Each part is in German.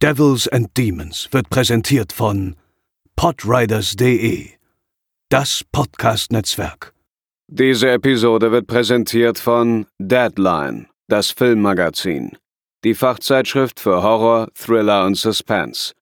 Devils and Demons wird präsentiert von podriders.de, das Podcast-Netzwerk. Diese Episode wird präsentiert von Deadline, das Filmmagazin, die Fachzeitschrift für Horror, Thriller und Suspense.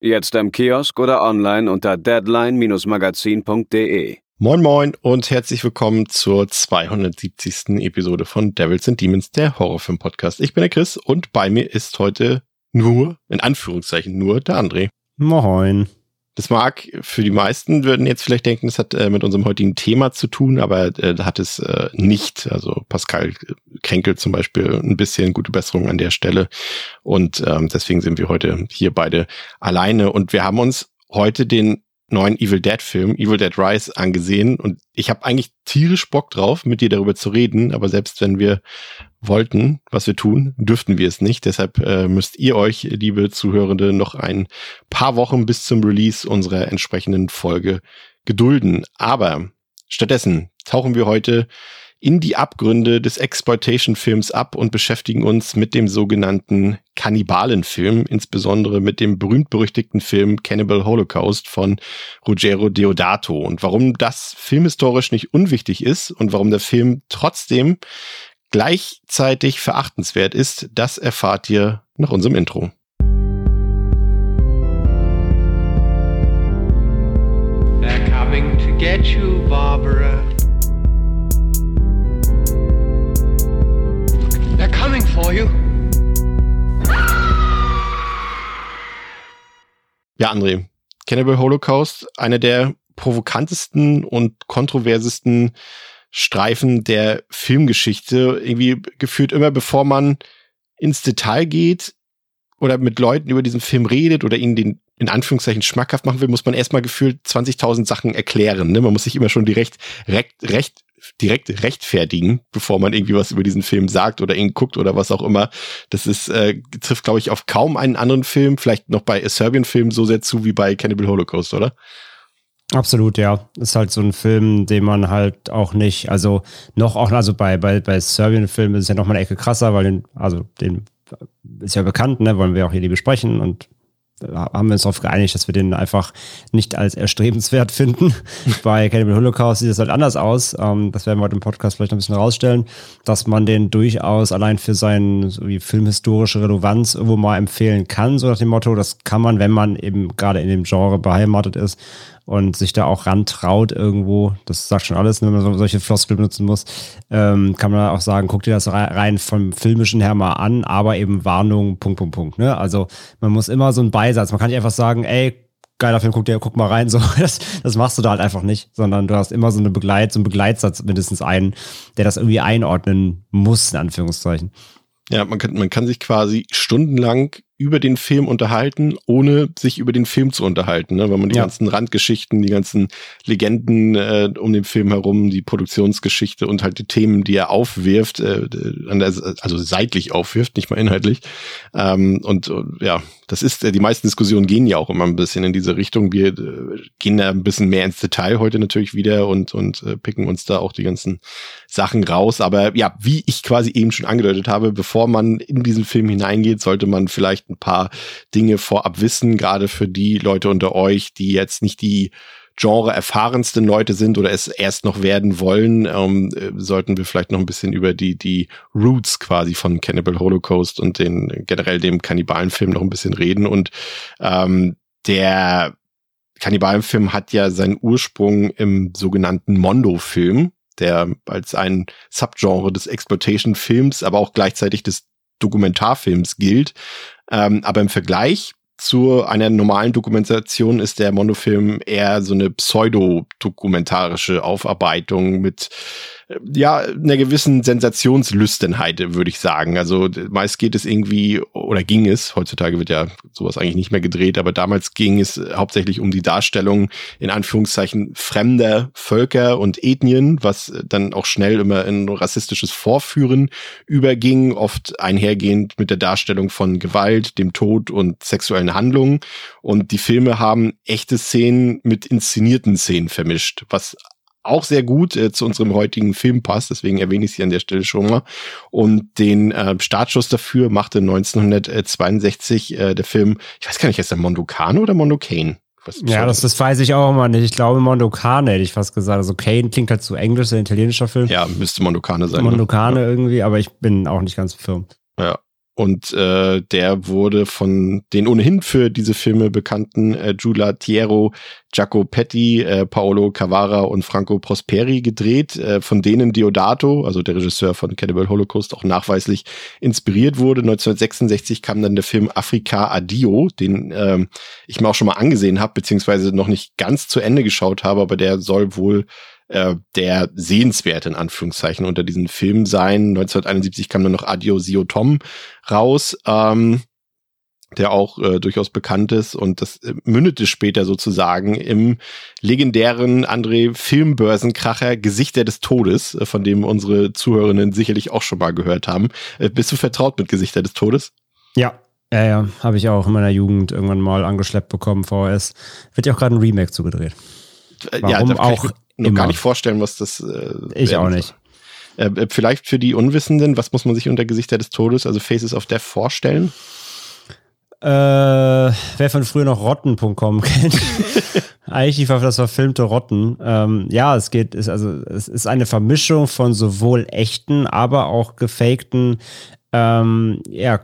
Jetzt im Kiosk oder online unter deadline-magazin.de. Moin Moin und herzlich willkommen zur 270. Episode von Devils and Demons, der Horrorfilm-Podcast. Ich bin der Chris und bei mir ist heute nur, in Anführungszeichen nur, der André. Moin. Das mag für die meisten würden jetzt vielleicht denken, das hat äh, mit unserem heutigen Thema zu tun, aber äh, hat es äh, nicht. Also Pascal kränkelt zum Beispiel ein bisschen gute Besserung an der Stelle und ähm, deswegen sind wir heute hier beide alleine und wir haben uns heute den neuen Evil Dead Film, Evil Dead Rise, angesehen und ich habe eigentlich tierisch Bock drauf, mit dir darüber zu reden, aber selbst wenn wir wollten, was wir tun, dürften wir es nicht. Deshalb äh, müsst ihr euch, liebe Zuhörende, noch ein paar Wochen bis zum Release unserer entsprechenden Folge gedulden. Aber stattdessen tauchen wir heute in die Abgründe des Exploitation-Films ab und beschäftigen uns mit dem sogenannten Kannibalenfilm, insbesondere mit dem berühmt-berüchtigten Film Cannibal Holocaust von Ruggero Deodato. Und warum das filmhistorisch nicht unwichtig ist und warum der Film trotzdem gleichzeitig verachtenswert ist, das erfahrt ihr nach unserem Intro. They're coming to get you, Barbara. They're coming for you. Ja, André, Cannibal Holocaust, einer der provokantesten und kontroversesten Streifen der Filmgeschichte. Irgendwie gefühlt immer, bevor man ins Detail geht oder mit Leuten über diesen Film redet oder ihnen den in Anführungszeichen schmackhaft machen will, muss man erstmal gefühlt 20.000 Sachen erklären. Ne? Man muss sich immer schon direkt, recht, recht, direkt rechtfertigen, bevor man irgendwie was über diesen Film sagt oder ihn guckt oder was auch immer. Das ist, äh, trifft, glaube ich, auf kaum einen anderen Film, vielleicht noch bei A Serbian-Filmen so sehr zu wie bei Cannibal Holocaust, oder? Absolut, ja. Ist halt so ein Film, den man halt auch nicht, also noch auch, also bei, bei, bei Serbian-Filmen ist es ja noch mal eine Ecke krasser, weil den, also den ist ja bekannt, ne, wollen wir auch hier die besprechen und haben wir uns darauf geeinigt, dass wir den einfach nicht als erstrebenswert finden. Bei Cannibal Holocaust sieht es halt anders aus. Ähm, das werden wir heute im Podcast vielleicht noch ein bisschen rausstellen, dass man den durchaus allein für seine so filmhistorische Relevanz irgendwo mal empfehlen kann, so nach dem Motto, das kann man, wenn man eben gerade in dem Genre beheimatet ist, und sich da auch rantraut irgendwo, das sagt schon alles, wenn man so, solche Floskeln benutzen muss, ähm, kann man auch sagen, guck dir das rein vom filmischen her mal an, aber eben Warnung, Punkt, Punkt, Punkt. Ne? Also man muss immer so einen Beisatz, man kann nicht einfach sagen, ey, geiler Film, guck dir, guck mal rein, so, das, das machst du da halt einfach nicht, sondern du hast immer so eine Begleit, so einen Begleitsatz, mindestens einen, der das irgendwie einordnen muss, in Anführungszeichen. Ja, man kann, man kann sich quasi stundenlang über den Film unterhalten, ohne sich über den Film zu unterhalten, ne? weil man die ja. ganzen Randgeschichten, die ganzen Legenden äh, um den Film herum, die Produktionsgeschichte und halt die Themen, die er aufwirft, äh, also seitlich aufwirft, nicht mal inhaltlich. Ähm, und äh, ja, das ist, äh, die meisten Diskussionen gehen ja auch immer ein bisschen in diese Richtung. Wir äh, gehen da ein bisschen mehr ins Detail heute natürlich wieder und, und äh, picken uns da auch die ganzen Sachen raus. Aber ja, wie ich quasi eben schon angedeutet habe, bevor man in diesen Film hineingeht, sollte man vielleicht ein paar Dinge vorab wissen, gerade für die Leute unter euch, die jetzt nicht die Genre erfahrensten Leute sind oder es erst noch werden wollen, ähm, äh, sollten wir vielleicht noch ein bisschen über die, die Roots quasi von Cannibal Holocaust und den generell dem Kannibalenfilm noch ein bisschen reden. Und ähm, der Kannibalenfilm hat ja seinen Ursprung im sogenannten Mondo-Film, der als ein Subgenre des Exploitation-Films, aber auch gleichzeitig des Dokumentarfilms gilt. Ähm, aber im Vergleich zu einer normalen Dokumentation ist der Monofilm eher so eine pseudo-dokumentarische Aufarbeitung mit ja, einer gewissen Sensationslüstenheit, würde ich sagen. Also meist geht es irgendwie, oder ging es, heutzutage wird ja sowas eigentlich nicht mehr gedreht, aber damals ging es hauptsächlich um die Darstellung in Anführungszeichen fremder Völker und Ethnien, was dann auch schnell immer in rassistisches Vorführen überging, oft einhergehend mit der Darstellung von Gewalt, dem Tod und sexuellen Handlungen. Und die Filme haben echte Szenen mit inszenierten Szenen vermischt, was auch sehr gut äh, zu unserem heutigen Film passt, deswegen erwähne ich sie an der Stelle schon mal. Und den äh, Startschuss dafür machte 1962 äh, der Film, ich weiß gar nicht, ist der Mondokane oder Mondokane? Ja, das, das weiß ich auch immer nicht. Ich glaube Mondokane hätte ich fast gesagt. Also Kane klingt halt zu englisch, ein italienischer Film. Ja, müsste Mondokane sein. Ne? Mondokane ne? irgendwie, aber ich bin auch nicht ganz firm. Ja, und äh, der wurde von den ohnehin für diese Filme bekannten äh, Giulia Tiero, Giacopetti, äh, Paolo Cavara und Franco Prosperi gedreht, äh, von denen Diodato, also der Regisseur von Cannibal Holocaust, auch nachweislich inspiriert wurde. 1966 kam dann der Film Afrika Adio, den äh, ich mir auch schon mal angesehen habe, beziehungsweise noch nicht ganz zu Ende geschaut habe, aber der soll wohl äh, der sehenswerte in Anführungszeichen unter diesen Filmen sein. 1971 kam dann noch Adio Sio Tom raus. Ähm, der auch äh, durchaus bekannt ist und das äh, mündete später sozusagen im legendären André Filmbörsenkracher Gesichter des Todes, äh, von dem unsere Zuhörerinnen sicherlich auch schon mal gehört haben. Äh, bist du vertraut mit Gesichter des Todes? Ja, ja, ja, habe ich auch in meiner Jugend irgendwann mal angeschleppt bekommen, VHS. Wird ja auch gerade ein Remake zugedreht. Warum ja, auch noch immer. gar nicht vorstellen, was das. Äh, ich auch nicht. Äh, äh, vielleicht für die Unwissenden, was muss man sich unter Gesichter des Todes, also Faces of Death, vorstellen? Äh, wer von früher noch Rotten.com kennt. Eigentlich war das verfilmte Rotten. Ähm, ja, es geht, ist also, es ist eine Vermischung von sowohl echten, aber auch gefakten, ähm, ja,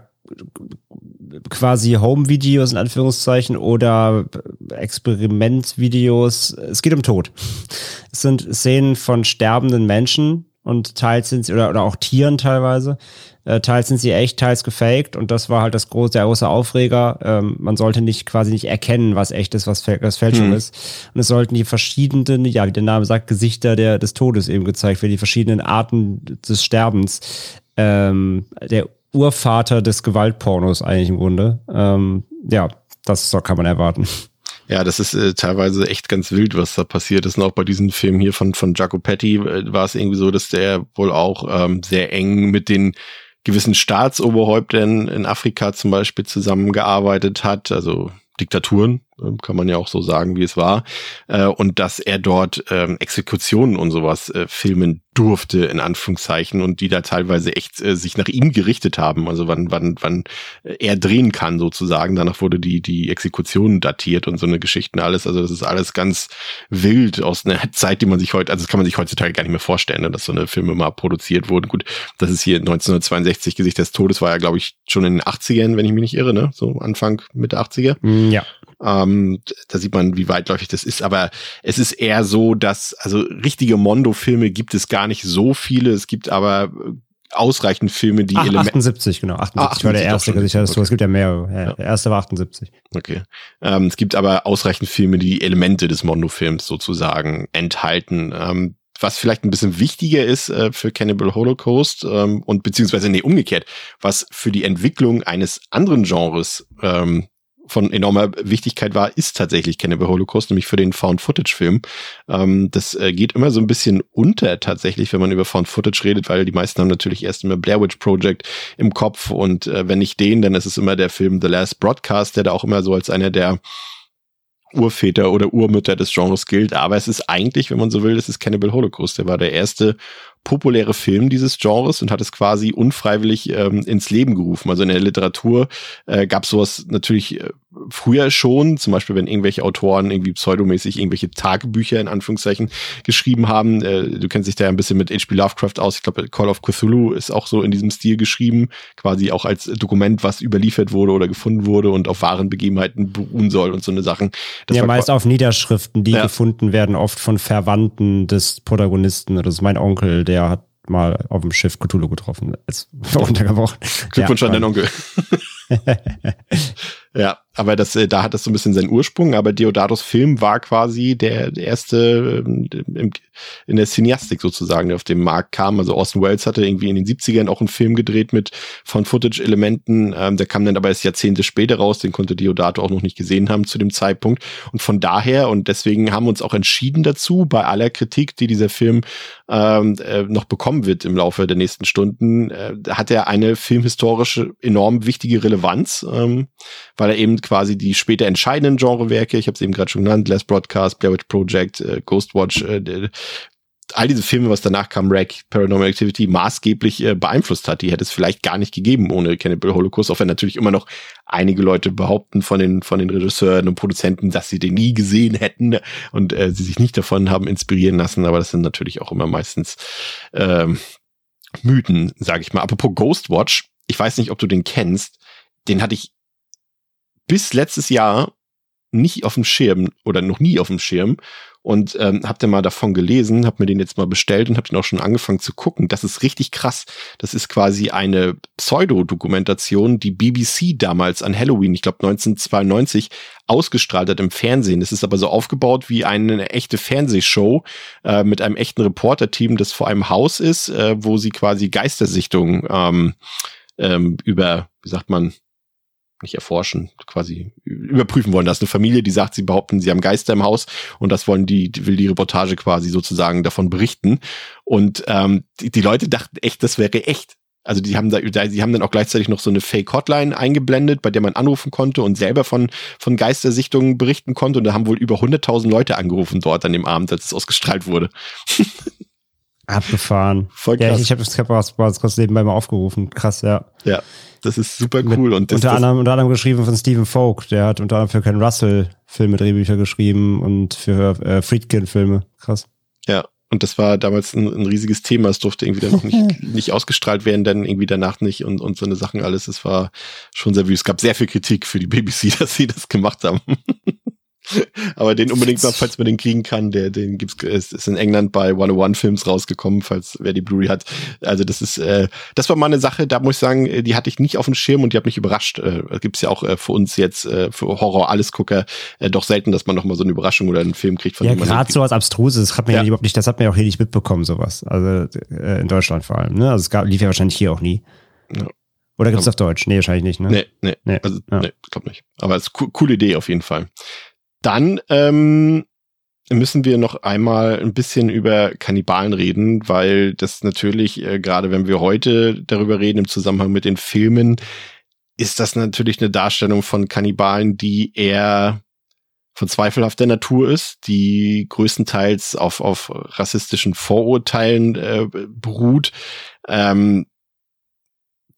quasi Home-Videos in Anführungszeichen oder Experimentvideos. Es geht um Tod. Es sind Szenen von sterbenden Menschen und teils sind sie, oder, oder auch Tieren teilweise. Äh, teils sind sie echt, teils gefaked und das war halt das große, der große Aufreger. Ähm, man sollte nicht quasi nicht erkennen, was echt ist, was, was Fälschung mhm. ist. Und es sollten die verschiedenen, ja, wie der Name sagt, Gesichter der, des Todes eben gezeigt werden, die verschiedenen Arten des Sterbens. Ähm, der Urvater des Gewaltpornos eigentlich im Grunde. Ähm, ja, das kann man erwarten. Ja, das ist äh, teilweise echt ganz wild, was da passiert ist. Und auch bei diesem Film hier von, von Jacopetti äh, war es irgendwie so, dass der wohl auch ähm, sehr eng mit den gewissen Staatsoberhäuptern in Afrika zum Beispiel zusammengearbeitet hat. Also Diktaturen, kann man ja auch so sagen, wie es war, äh, und dass er dort ähm, Exekutionen und sowas äh, filmen durfte, in Anführungszeichen, und die da teilweise echt äh, sich nach ihm gerichtet haben, also wann, wann, wann er drehen kann, sozusagen. Danach wurde die, die Exekution datiert und so eine Geschichten alles. Also das ist alles ganz wild aus einer Zeit, die man sich heute, also das kann man sich heutzutage gar nicht mehr vorstellen, ne, dass so eine Filme mal produziert wurden. Gut, das ist hier 1962 Gesicht des Todes, war ja, glaube ich, schon in den 80ern, wenn ich mich nicht irre, ne? So Anfang, Mitte 80er. Ja. Ähm, da sieht man, wie weitläufig das ist. Aber es ist eher so, dass, also richtige Mondo-Filme gibt es gar nicht so viele. Es gibt aber ausreichend Filme, die Ach, 78, genau. 78, ah, 78 war der erste Gesichter des okay. Es gibt ja mehrere. Ja, ja. Der erste war 78. Okay. Ähm, es gibt aber ausreichend Filme, die Elemente des Mondo-Films sozusagen enthalten. Ähm, was vielleicht ein bisschen wichtiger ist äh, für Cannibal Holocaust ähm, und beziehungsweise nee, umgekehrt, was für die Entwicklung eines anderen Genres ähm, von enormer Wichtigkeit war, ist tatsächlich Cannibal Holocaust, nämlich für den Found-Footage-Film. Ähm, das äh, geht immer so ein bisschen unter tatsächlich, wenn man über Found-Footage redet, weil die meisten haben natürlich erst immer Blair Witch Project im Kopf und äh, wenn nicht den, dann ist es immer der Film The Last Broadcast, der da auch immer so als einer der Urväter oder Urmütter des Genres gilt, aber es ist eigentlich, wenn man so will, es ist Cannibal Holocaust. Der war der erste populäre Film dieses Genres und hat es quasi unfreiwillig ähm, ins Leben gerufen. Also in der Literatur äh, gab es sowas natürlich äh, früher schon, zum Beispiel wenn irgendwelche Autoren irgendwie pseudomäßig irgendwelche Tagebücher in Anführungszeichen geschrieben haben. Äh, du kennst dich da ja ein bisschen mit H.P. Lovecraft aus. Ich glaube, Call of Cthulhu ist auch so in diesem Stil geschrieben, quasi auch als Dokument, was überliefert wurde oder gefunden wurde und auf wahren Begebenheiten beruhen soll und so eine Sachen. Das ja, meist auf Niederschriften, die ja. gefunden werden, oft von Verwandten des Protagonisten. Das ist mein Onkel, der hat mal auf dem Schiff Cthulhu getroffen. Ist untergebrochen. Glückwunsch ja, an den Onkel. ja, aber das, äh, da hat das so ein bisschen seinen Ursprung, aber Deodatos Film war quasi der, erste ähm, im, in der Cineastik sozusagen, der auf dem Markt kam. Also Austin Wells hatte irgendwie in den 70ern auch einen Film gedreht mit von Footage-Elementen. Ähm, der kam dann aber erst Jahrzehnte später raus, den konnte Deodato auch noch nicht gesehen haben zu dem Zeitpunkt. Und von daher, und deswegen haben wir uns auch entschieden dazu, bei aller Kritik, die dieser Film ähm, äh, noch bekommen wird im Laufe der nächsten Stunden, äh, hat er eine filmhistorische enorm wichtige Relevanz, ähm, weil er eben quasi die später entscheidenden Genrewerke. Ich habe es eben gerade schon genannt, Last Broadcast, Blair Witch Project, äh, Ghostwatch, äh, all diese Filme, was danach kam, Rack, Paranormal Activity, maßgeblich äh, beeinflusst hat. Die hätte es vielleicht gar nicht gegeben ohne Cannibal Holocaust, auch wenn natürlich immer noch einige Leute behaupten von den, von den Regisseuren und Produzenten, dass sie den nie gesehen hätten und äh, sie sich nicht davon haben inspirieren lassen. Aber das sind natürlich auch immer meistens ähm, Mythen, sage ich mal. Apropos Ghostwatch, ich weiß nicht, ob du den kennst, den hatte ich bis letztes Jahr nicht auf dem Schirm oder noch nie auf dem Schirm und ähm, hab dann mal davon gelesen, hab mir den jetzt mal bestellt und hab den auch schon angefangen zu gucken. Das ist richtig krass. Das ist quasi eine Pseudodokumentation, die BBC damals an Halloween, ich glaube 1992, ausgestrahlt hat im Fernsehen. Es ist aber so aufgebaut wie eine echte Fernsehshow äh, mit einem echten Reporterteam, das vor einem Haus ist, äh, wo sie quasi Geistersichtungen ähm, ähm, über, wie sagt man, nicht erforschen, quasi überprüfen wollen. Das ist eine Familie, die sagt, sie behaupten, sie haben Geister im Haus und das wollen die, will die Reportage quasi sozusagen davon berichten. Und ähm, die, die Leute dachten echt, das wäre echt. Also die haben da, die haben dann auch gleichzeitig noch so eine Fake-Hotline eingeblendet, bei der man anrufen konnte und selber von, von Geistersichtungen berichten konnte. Und da haben wohl über 100.000 Leute angerufen dort an dem Abend, als es ausgestrahlt wurde. Abgefahren. Voll krass. Ja, ich habe das kurz, kurz nebenbei mal aufgerufen. Krass, ja. Ja, das ist super cool. und das, unter, das, anderem, unter anderem geschrieben von Stephen Folk. Der hat unter anderem für Ken Russell Filme, Drehbücher geschrieben und für äh, Friedkin Filme. Krass. Ja, und das war damals ein, ein riesiges Thema. Es durfte irgendwie dann noch nicht, nicht ausgestrahlt werden, dann irgendwie danach nicht und, und so eine Sachen alles. Es war schon sehr wüst. Es gab sehr viel Kritik für die BBC, dass sie das gemacht haben. Aber den unbedingt mal, falls man den kriegen kann, der, den gibt's, ist, ist in England bei 101 Films rausgekommen, falls wer die Blu-ray hat. Also das ist, äh, das war mal eine Sache, da muss ich sagen, äh, die hatte ich nicht auf dem Schirm und die hat mich überrascht. Äh, gibt's ja auch äh, für uns jetzt, äh, für Horror-Allesgucker, äh, doch selten, dass man noch mal so eine Überraschung oder einen Film kriegt, von ja, gerade sowas Abstruses hat man ja. ja überhaupt nicht, das hat man ja auch hier nicht mitbekommen, sowas. Also äh, in Deutschland vor allem, ne? Also es gab, lief ja wahrscheinlich hier auch nie. Ja. Oder gibt's auf Deutsch? Nee, wahrscheinlich nicht, ne? Nee, nee. nee. Also, ja. nee, glaub nicht. Aber es ist co coole Idee auf jeden Fall. Dann ähm, müssen wir noch einmal ein bisschen über Kannibalen reden, weil das natürlich, äh, gerade wenn wir heute darüber reden im Zusammenhang mit den Filmen, ist das natürlich eine Darstellung von Kannibalen, die eher von zweifelhafter Natur ist, die größtenteils auf, auf rassistischen Vorurteilen äh, beruht. Ähm,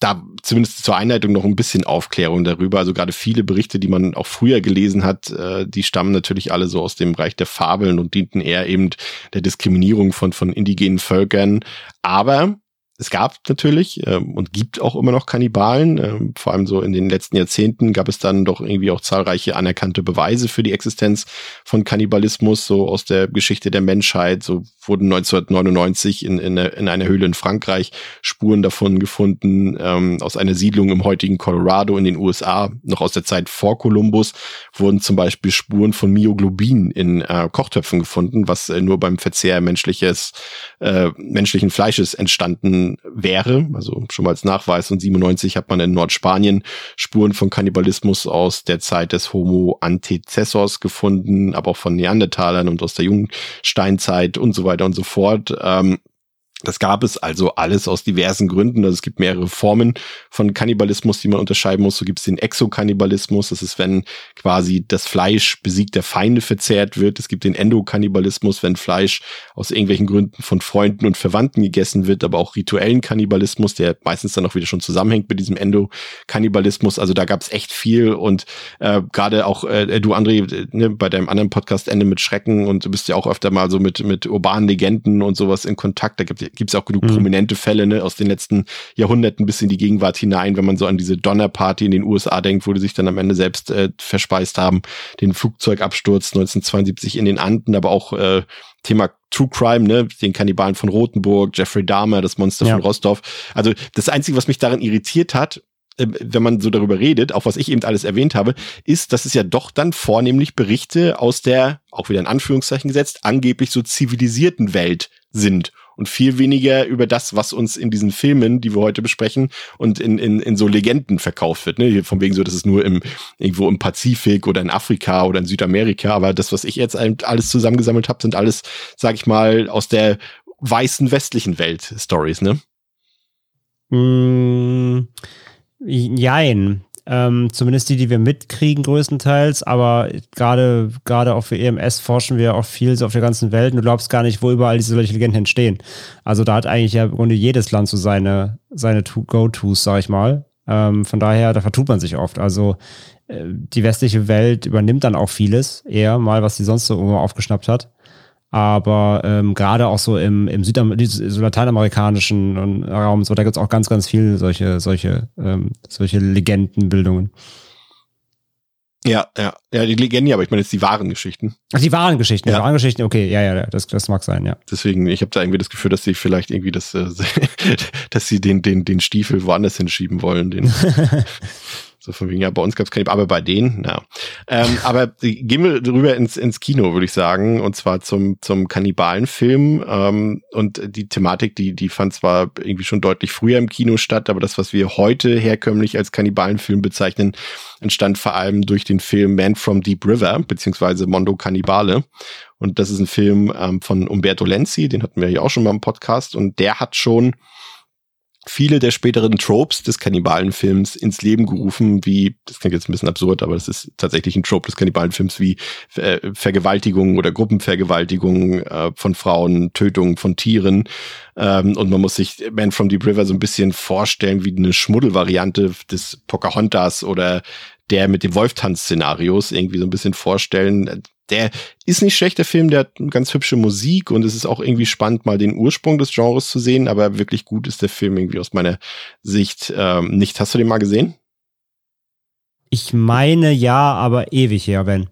da zumindest zur Einleitung noch ein bisschen Aufklärung darüber. Also gerade viele Berichte, die man auch früher gelesen hat, äh, die stammen natürlich alle so aus dem Bereich der Fabeln und dienten eher eben der Diskriminierung von, von indigenen Völkern. Aber es gab natürlich ähm, und gibt auch immer noch Kannibalen. Ähm, vor allem so in den letzten Jahrzehnten gab es dann doch irgendwie auch zahlreiche anerkannte Beweise für die Existenz von Kannibalismus, so aus der Geschichte der Menschheit. So wurden 1999 in, in, in einer Höhle in Frankreich Spuren davon gefunden, ähm, aus einer Siedlung im heutigen Colorado in den USA, noch aus der Zeit vor Kolumbus, wurden zum Beispiel Spuren von Myoglobin in äh, Kochtöpfen gefunden, was äh, nur beim Verzehr menschliches, äh, menschlichen Fleisches entstanden wäre, also schon mal als Nachweis. Und 97 hat man in Nordspanien Spuren von Kannibalismus aus der Zeit des Homo antecessors gefunden, aber auch von Neandertalern und aus der Jungsteinzeit und so weiter und so fort. Ähm, das gab es also alles aus diversen Gründen. Also es gibt mehrere Formen von Kannibalismus, die man unterscheiden muss. So gibt es den Exokannibalismus. Das ist, wenn quasi das Fleisch besiegter Feinde verzehrt wird. Es gibt den Endokannibalismus, wenn Fleisch aus irgendwelchen Gründen von Freunden und Verwandten gegessen wird, aber auch rituellen Kannibalismus, der meistens dann auch wieder schon zusammenhängt mit diesem Endokannibalismus. Also da gab es echt viel und äh, gerade auch äh, du, André, ne, bei deinem anderen Podcast Ende mit Schrecken und du bist ja auch öfter mal so mit, mit urbanen Legenden und sowas in Kontakt. Da gibt gibt es auch genug mhm. prominente Fälle ne, aus den letzten Jahrhunderten bis in die Gegenwart hinein, wenn man so an diese Donnerparty in den USA denkt, wo die sich dann am Ende selbst äh, verspeist haben, den Flugzeugabsturz 1972 in den Anden, aber auch äh, Thema True Crime, ne, den Kannibalen von Rothenburg, Jeffrey Dahmer, das Monster ja. von Rostov. Also das Einzige, was mich daran irritiert hat, äh, wenn man so darüber redet, auch was ich eben alles erwähnt habe, ist, dass es ja doch dann vornehmlich Berichte aus der, auch wieder in Anführungszeichen gesetzt, angeblich so zivilisierten Welt sind und viel weniger über das, was uns in diesen Filmen, die wir heute besprechen, und in, in, in so Legenden verkauft wird. Ne? Von wegen so, das ist nur im, irgendwo im Pazifik oder in Afrika oder in Südamerika. Aber das, was ich jetzt alles zusammengesammelt habe, sind alles, sag ich mal, aus der weißen westlichen Welt Stories, ne? Mm, jein. Ähm, zumindest die, die wir mitkriegen, größtenteils. Aber gerade, gerade auch für EMS forschen wir auch viel so auf der ganzen Welt. Und du glaubst gar nicht, wo überall diese solche Legenden entstehen. Also da hat eigentlich ja im Grunde jedes Land so seine, seine Go-Tos, sag ich mal. Ähm, von daher, da vertut man sich oft. Also äh, die westliche Welt übernimmt dann auch vieles, eher mal, was sie sonst so aufgeschnappt hat. Aber ähm, gerade auch so im, im Südam so lateinamerikanischen Raum, so, da gibt es auch ganz, ganz viel solche, solche, ähm, solche Legendenbildungen. Ja, ja, ja, die Legenden, aber ich meine jetzt die wahren Geschichten. Ach, die wahren Geschichten, ja. die wahren Geschichten, okay, ja, ja, das, das mag sein, ja. Deswegen, ich habe da irgendwie das Gefühl, dass sie vielleicht irgendwie das, äh, dass sie den, den, den Stiefel woanders hinschieben wollen, den, So von wegen, ja, bei uns gab es keine, aber bei denen, ja. Ähm, aber gehen wir rüber ins, ins Kino, würde ich sagen, und zwar zum, zum Kannibalenfilm. Ähm, und die Thematik, die, die fand zwar irgendwie schon deutlich früher im Kino statt, aber das, was wir heute herkömmlich als Kannibalenfilm bezeichnen, entstand vor allem durch den Film Man from Deep River, beziehungsweise Mondo Cannibale. Und das ist ein Film ähm, von Umberto Lenzi, den hatten wir hier auch schon mal im Podcast, und der hat schon viele der späteren Tropes des Kannibalenfilms ins Leben gerufen, wie, das klingt jetzt ein bisschen absurd, aber das ist tatsächlich ein Trope des Kannibalenfilms, wie äh, Vergewaltigung oder Gruppenvergewaltigung äh, von Frauen, Tötung von Tieren. Ähm, und man muss sich Man from Deep River so ein bisschen vorstellen wie eine Schmuddelvariante des Pocahontas oder der mit dem Wolftanz-Szenarios irgendwie so ein bisschen vorstellen. Der ist nicht schlecht, der Film, der hat ganz hübsche Musik und es ist auch irgendwie spannend, mal den Ursprung des Genres zu sehen, aber wirklich gut ist der Film irgendwie aus meiner Sicht ähm, nicht. Hast du den mal gesehen? Ich meine ja, aber ewig her, Ben.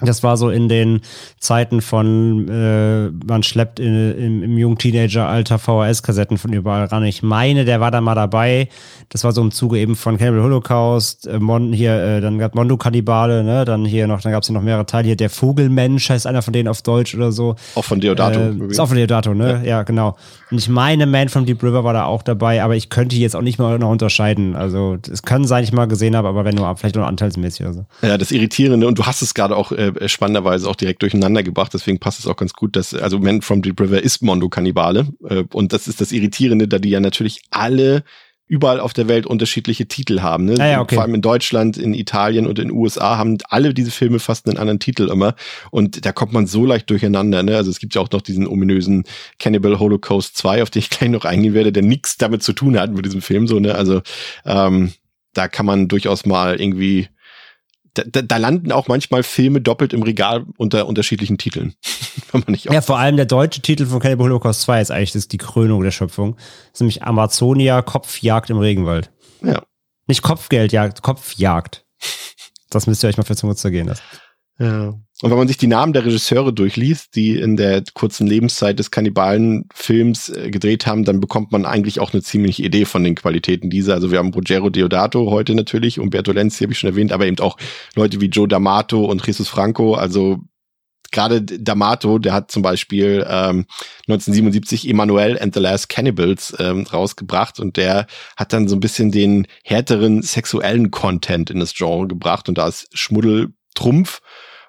Das war so in den Zeiten von, äh, man schleppt in, im, im jungen Teenager-Alter VHS-Kassetten von überall ran. Ich meine, der war da mal dabei. Das war so im Zuge eben von Cannibal Holocaust, äh, Mon, hier, äh, dann gab Mondo Kannibale, ne, dann hier noch, dann gab es hier noch mehrere Teile. Hier der Vogelmensch heißt einer von denen auf Deutsch oder so. Auch von Deodato. Äh, ist auch von Deodato, ne? Ja. ja. genau. Und ich meine, Man from Deep River war da auch dabei, aber ich könnte jetzt auch nicht mal noch unterscheiden. Also es kann sein, ich mal gesehen habe, aber wenn nur vielleicht nur anteilsmäßig oder so. Ja, das Irritierende, und du hast es gerade auch äh, äh, spannenderweise auch direkt durcheinander gebracht, deswegen passt es auch ganz gut, dass, also Man from Deep River ist Mondo Kannibale. Äh, und das ist das Irritierende, da die ja natürlich alle überall auf der Welt unterschiedliche Titel haben. Ne? Ah, ja, okay. Vor allem in Deutschland, in Italien und in den USA haben alle diese Filme fast einen anderen Titel immer. Und da kommt man so leicht durcheinander. Ne? Also es gibt ja auch noch diesen ominösen Cannibal Holocaust 2, auf den ich gleich noch eingehen werde, der nichts damit zu tun hat mit diesem Film. So, ne? Also ähm, da kann man durchaus mal irgendwie da, da landen auch manchmal Filme doppelt im Regal unter unterschiedlichen Titeln. ja, vor allem der deutsche Titel von Cannibal Holocaust 2 ist eigentlich das die Krönung der Schöpfung. Das ist nämlich Amazonia Kopfjagd im Regenwald. Ja. Nicht Kopfgeldjagd, Kopfjagd. Das müsst ihr euch mal für Zunge zergehen lassen. Ja. Und wenn man sich die Namen der Regisseure durchliest, die in der kurzen Lebenszeit des Kannibalenfilms äh, gedreht haben, dann bekommt man eigentlich auch eine ziemliche Idee von den Qualitäten dieser. Also wir haben Ruggero Deodato heute natürlich, Umberto Lenzi habe ich schon erwähnt, aber eben auch Leute wie Joe D'Amato und Jesus Franco. Also gerade D'Amato, der hat zum Beispiel ähm, 1977 Emmanuel and the Last Cannibals ähm, rausgebracht und der hat dann so ein bisschen den härteren sexuellen Content in das Genre gebracht und da ist Schmuddel Trumpf.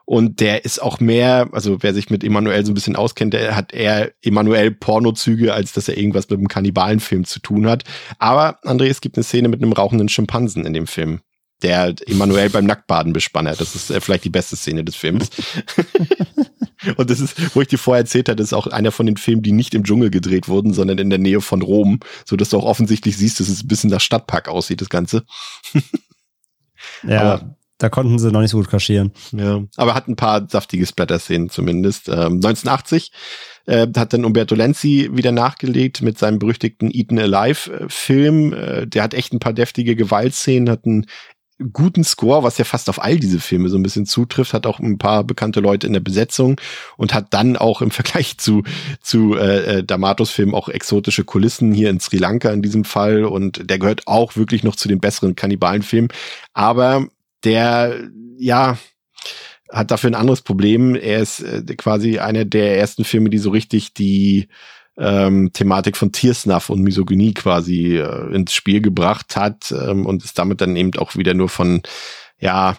Und der ist auch mehr, also wer sich mit Emanuel so ein bisschen auskennt, der hat eher Emanuel Pornozüge, als dass er irgendwas mit einem Kannibalenfilm zu tun hat. Aber, André, es gibt eine Szene mit einem rauchenden Schimpansen in dem Film der Emanuel beim Nacktbaden bespannert. Das ist äh, vielleicht die beste Szene des Films. und das ist, wo ich dir vorher erzählt hatte, ist auch einer von den Filmen, die nicht im Dschungel gedreht wurden, sondern in der Nähe von Rom, so dass du auch offensichtlich siehst, dass es ein bisschen nach Stadtpark aussieht, das Ganze. ja. Aber da konnten sie noch nicht so gut kaschieren. Ja, aber hat ein paar saftige Splatter-Szenen zumindest. Ähm, 1980 äh, hat dann Umberto Lenzi wieder nachgelegt mit seinem berüchtigten Eaten Alive-Film. Äh, der hat echt ein paar deftige Gewaltszenen, hat einen guten Score, was ja fast auf all diese Filme so ein bisschen zutrifft, hat auch ein paar bekannte Leute in der Besetzung und hat dann auch im Vergleich zu zu äh, äh D'Amatos Film auch exotische Kulissen hier in Sri Lanka in diesem Fall und der gehört auch wirklich noch zu den besseren Kannibalenfilmen, aber der, ja, hat dafür ein anderes Problem. Er ist äh, quasi einer der ersten Filme, die so richtig die ähm, Thematik von Tiersnuff und Misogynie quasi äh, ins Spiel gebracht hat ähm, und ist damit dann eben auch wieder nur von, ja,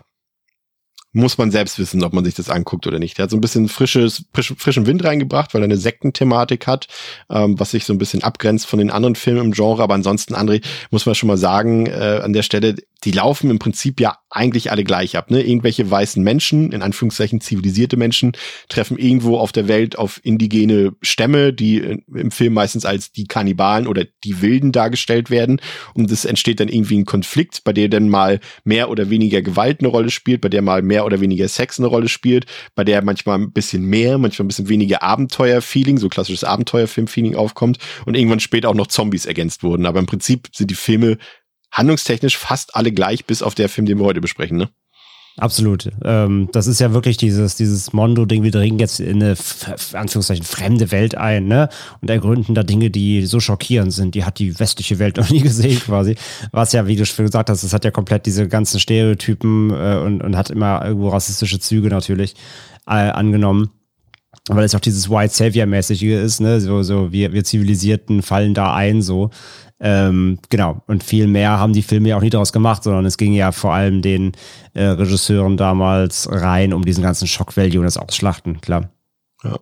muss man selbst wissen, ob man sich das anguckt oder nicht. Er hat so ein bisschen frisches, frisch, frischen Wind reingebracht, weil er eine Sektenthematik hat, ähm, was sich so ein bisschen abgrenzt von den anderen Filmen im Genre. Aber ansonsten, André, muss man schon mal sagen, äh, an der Stelle, die laufen im Prinzip ja eigentlich alle gleich ab. Ne? Irgendwelche weißen Menschen, in Anführungszeichen zivilisierte Menschen, treffen irgendwo auf der Welt auf indigene Stämme, die im Film meistens als die Kannibalen oder die Wilden dargestellt werden. Und es entsteht dann irgendwie ein Konflikt, bei der dann mal mehr oder weniger Gewalt eine Rolle spielt, bei der mal mehr oder weniger Sex eine Rolle spielt, bei der manchmal ein bisschen mehr, manchmal ein bisschen weniger Abenteuer-Feeling, so klassisches Abenteuerfilm-Feeling aufkommt und irgendwann später auch noch Zombies ergänzt wurden. Aber im Prinzip sind die Filme handlungstechnisch fast alle gleich, bis auf der Film, den wir heute besprechen, ne? Absolut. Ähm, das ist ja wirklich dieses, dieses Mondo-Ding, wir dringen jetzt in eine, Anführungszeichen, fremde Welt ein, ne? Und ergründen da Dinge, die so schockierend sind. Die hat die westliche Welt noch nie gesehen, quasi. Was ja, wie du schon gesagt hast, es hat ja komplett diese ganzen Stereotypen äh, und, und hat immer irgendwo rassistische Züge natürlich äh, angenommen weil es auch dieses White Savior-mäßige ist, ne, so, so, wir, wir Zivilisierten fallen da ein, so. Ähm, genau. Und viel mehr haben die Filme ja auch nie daraus gemacht, sondern es ging ja vor allem den äh, Regisseuren damals rein um diesen ganzen Shock-Value und das Ausschlachten, klar. Ja.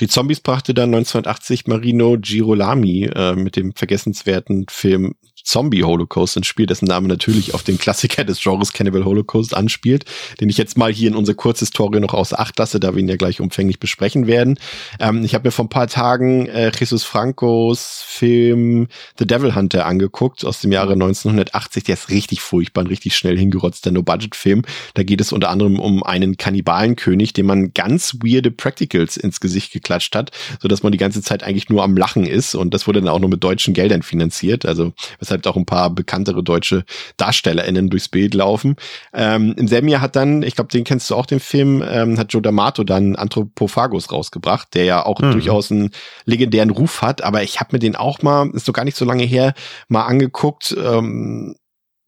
Die Zombies brachte dann 1980 Marino Girolami äh, mit dem vergessenswerten Film Zombie-Holocaust ins Spiel, dessen Name natürlich auf den Klassiker des Genres Cannibal Holocaust anspielt, den ich jetzt mal hier in unsere Kurzhistorie noch außer Acht lasse, da wir ihn ja gleich umfänglich besprechen werden. Ähm, ich habe mir vor ein paar Tagen äh, Jesus Francos Film The Devil Hunter angeguckt aus dem Jahre 1980. Der ist richtig furchtbar, ein richtig schnell hingerotzter No-Budget-Film. Da geht es unter anderem um einen Kannibalenkönig, dem man ganz weirde Practicals ins Gesicht geklatscht hat, so dass man die ganze Zeit eigentlich nur am Lachen ist und das wurde dann auch nur mit deutschen Geldern finanziert. Also weshalb auch ein paar bekanntere deutsche DarstellerInnen durchs Bild laufen. Ähm, Im selben Jahr hat dann, ich glaube, den kennst du auch, den Film, ähm, hat Joe D'Amato dann Anthropophagus rausgebracht, der ja auch mhm. durchaus einen legendären Ruf hat, aber ich habe mir den auch mal, ist so gar nicht so lange her, mal angeguckt. Ähm,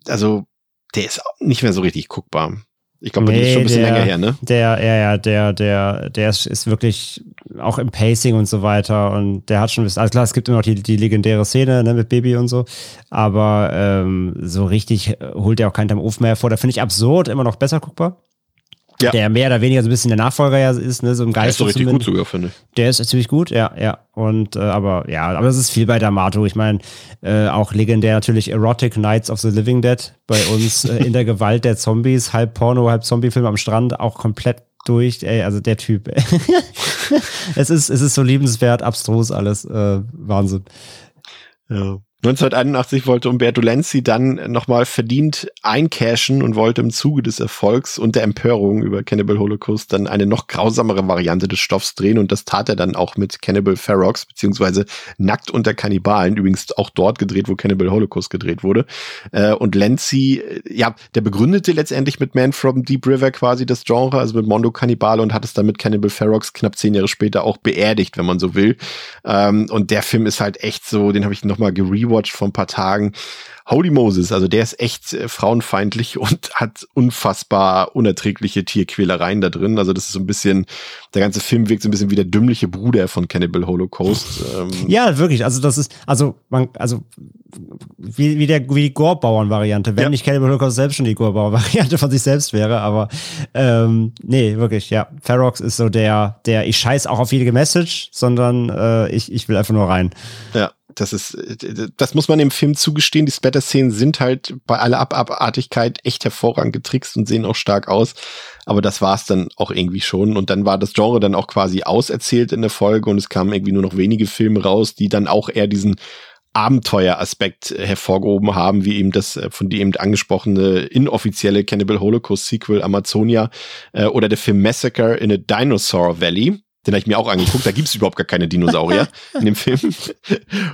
also der ist nicht mehr so richtig guckbar. Ich glaube, nee, das ist schon ein bisschen der, länger her, ne? Der, ja, ja, der, der, der ist, ist wirklich auch im Pacing und so weiter und der hat schon, also klar, es gibt immer noch die, die legendäre Szene ne, mit Baby und so, aber ähm, so richtig holt er auch keinen Ofen mehr vor. Da finde ich absurd immer noch besser guckbar ja. der mehr oder weniger so ein bisschen der Nachfolger ja ist, ne, so im Geist. Der ist so richtig gut sogar, finde ich. Der ist ziemlich gut, ja, ja. Und, äh, aber, ja, aber es ist viel bei D'Amato. Ich meine, äh, auch legendär natürlich Erotic Nights of the Living Dead bei uns äh, in der Gewalt der Zombies, halb Porno, halb Zombiefilm am Strand, auch komplett durch, ey, also der Typ. es ist, es ist so liebenswert, abstrus alles, äh, Wahnsinn. Ja. 1981 wollte Umberto Lenzi dann nochmal verdient eincashen und wollte im Zuge des Erfolgs und der Empörung über Cannibal Holocaust dann eine noch grausamere Variante des Stoffs drehen und das tat er dann auch mit Cannibal Ferox beziehungsweise Nackt unter Kannibalen, übrigens auch dort gedreht, wo Cannibal Holocaust gedreht wurde. Äh, und Lenzi, äh, ja, der begründete letztendlich mit Man from Deep River quasi das Genre, also mit Mondo Kannibale und hat es dann mit Cannibal Ferox knapp zehn Jahre später auch beerdigt, wenn man so will. Ähm, und der Film ist halt echt so, den habe ich nochmal gerewatcht Rewatch vor ein paar Tagen. Holy Moses, also der ist echt äh, frauenfeindlich und hat unfassbar unerträgliche Tierquälereien da drin. Also das ist so ein bisschen, der ganze Film wirkt so ein bisschen wie der dümmliche Bruder von Cannibal Holocaust. Ähm ja, wirklich. Also das ist, also man, also wie, wie, der, wie die Gore-Bauern-Variante, wenn ja. nicht Cannibal Holocaust selbst schon die Gore-Bauern-Variante von sich selbst wäre, aber ähm, nee, wirklich, ja. Ferox ist so der, der, ich scheiß auch auf jede Message, sondern äh, ich, ich will einfach nur rein. Ja, das ist, das muss man dem Film zugestehen. Die Splatter-Szenen sind halt bei aller Abartigkeit echt hervorragend getrickst und sehen auch stark aus. Aber das war's dann auch irgendwie schon. Und dann war das Genre dann auch quasi auserzählt in der Folge und es kamen irgendwie nur noch wenige Filme raus, die dann auch eher diesen Abenteueraspekt hervorgehoben haben, wie eben das äh, von dir eben angesprochene inoffizielle Cannibal Holocaust Sequel Amazonia äh, oder der Film Massacre in a Dinosaur Valley den habe ich mir auch angeguckt. Da gibt's überhaupt gar keine Dinosaurier in dem Film.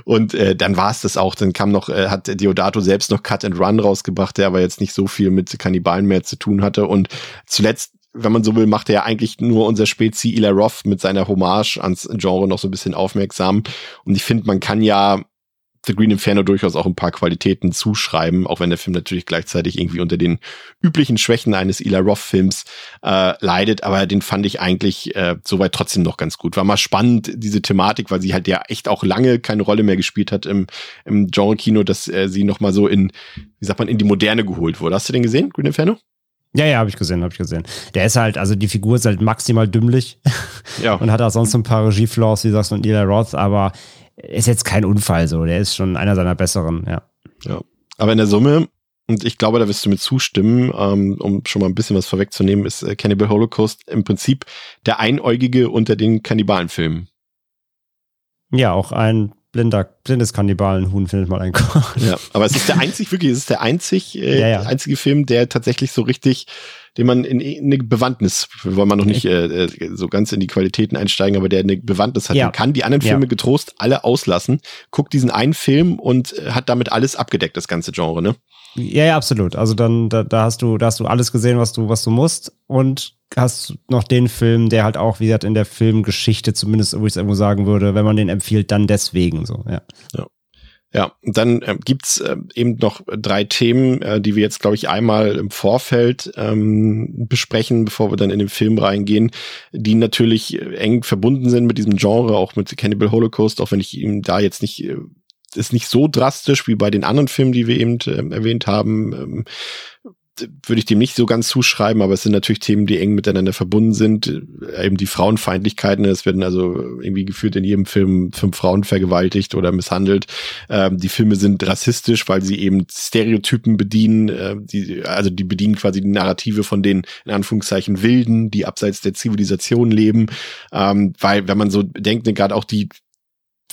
Und äh, dann war es das auch. Dann kam noch, äh, hat Deodato selbst noch Cut and Run rausgebracht, der aber jetzt nicht so viel mit Kannibalen mehr zu tun hatte. Und zuletzt wenn man so will, macht er ja eigentlich nur unser Spezi Ila Roth mit seiner Hommage ans Genre noch so ein bisschen aufmerksam. Und ich finde, man kann ja The Green Inferno durchaus auch ein paar Qualitäten zuschreiben, auch wenn der Film natürlich gleichzeitig irgendwie unter den üblichen Schwächen eines Eli Roth-Films äh, leidet, aber den fand ich eigentlich äh, soweit trotzdem noch ganz gut. War mal spannend, diese Thematik, weil sie halt ja echt auch lange keine Rolle mehr gespielt hat im, im Genre-Kino, dass äh, sie noch mal so in, wie sagt man, in die Moderne geholt wurde. Hast du den gesehen, Green Inferno? Ja, ja, habe ich gesehen, habe ich gesehen. Der ist halt, also die Figur ist halt maximal dümmlich ja. und hat auch sonst ein paar Regie-Flaws, wie sagst du, und Eli Roth, aber ist jetzt kein Unfall so. Der ist schon einer seiner besseren, ja. Ja. Aber in der Summe und ich glaube, da wirst du mir zustimmen, ähm, um schon mal ein bisschen was vorwegzunehmen, ist äh, Cannibal Holocaust im Prinzip der Einäugige unter den Kannibalenfilmen. Ja, auch ein blinder, blindes Kannibalenhuhn findet mal ein Korn. Ja, aber es ist der einzig, wirklich, es ist der einzig, äh, ja, ja. einzige Film, der tatsächlich so richtig, den man in, in eine Bewandtnis, wollen wir noch nicht äh, äh, so ganz in die Qualitäten einsteigen, aber der eine Bewandtnis hat, ja. kann die anderen Filme getrost alle auslassen, guckt diesen einen Film und äh, hat damit alles abgedeckt, das ganze Genre, ne? Ja, ja, absolut. Also dann, da, da hast du, da hast du alles gesehen, was du, was du musst und hast noch den Film, der halt auch, wie gesagt, in der Filmgeschichte zumindest, wo ich es irgendwo sagen würde, wenn man den empfiehlt, dann deswegen so, ja. Ja. Ja, dann äh, gibt's äh, eben noch drei Themen, äh, die wir jetzt, glaube ich, einmal im Vorfeld ähm, besprechen, bevor wir dann in den Film reingehen, die natürlich äh, eng verbunden sind mit diesem Genre, auch mit Cannibal Holocaust, auch wenn ich ihm da jetzt nicht äh, ist nicht so drastisch wie bei den anderen Filmen, die wir eben äh, erwähnt haben. Ähm, würde ich dem nicht so ganz zuschreiben, aber es sind natürlich Themen, die eng miteinander verbunden sind. Äh, eben die Frauenfeindlichkeiten, es werden also irgendwie gefühlt in jedem Film fünf Frauen vergewaltigt oder misshandelt. Ähm, die Filme sind rassistisch, weil sie eben Stereotypen bedienen, äh, die, also die bedienen quasi die Narrative von den, in Anführungszeichen, Wilden, die abseits der Zivilisation leben. Ähm, weil, wenn man so denkt, gerade auch die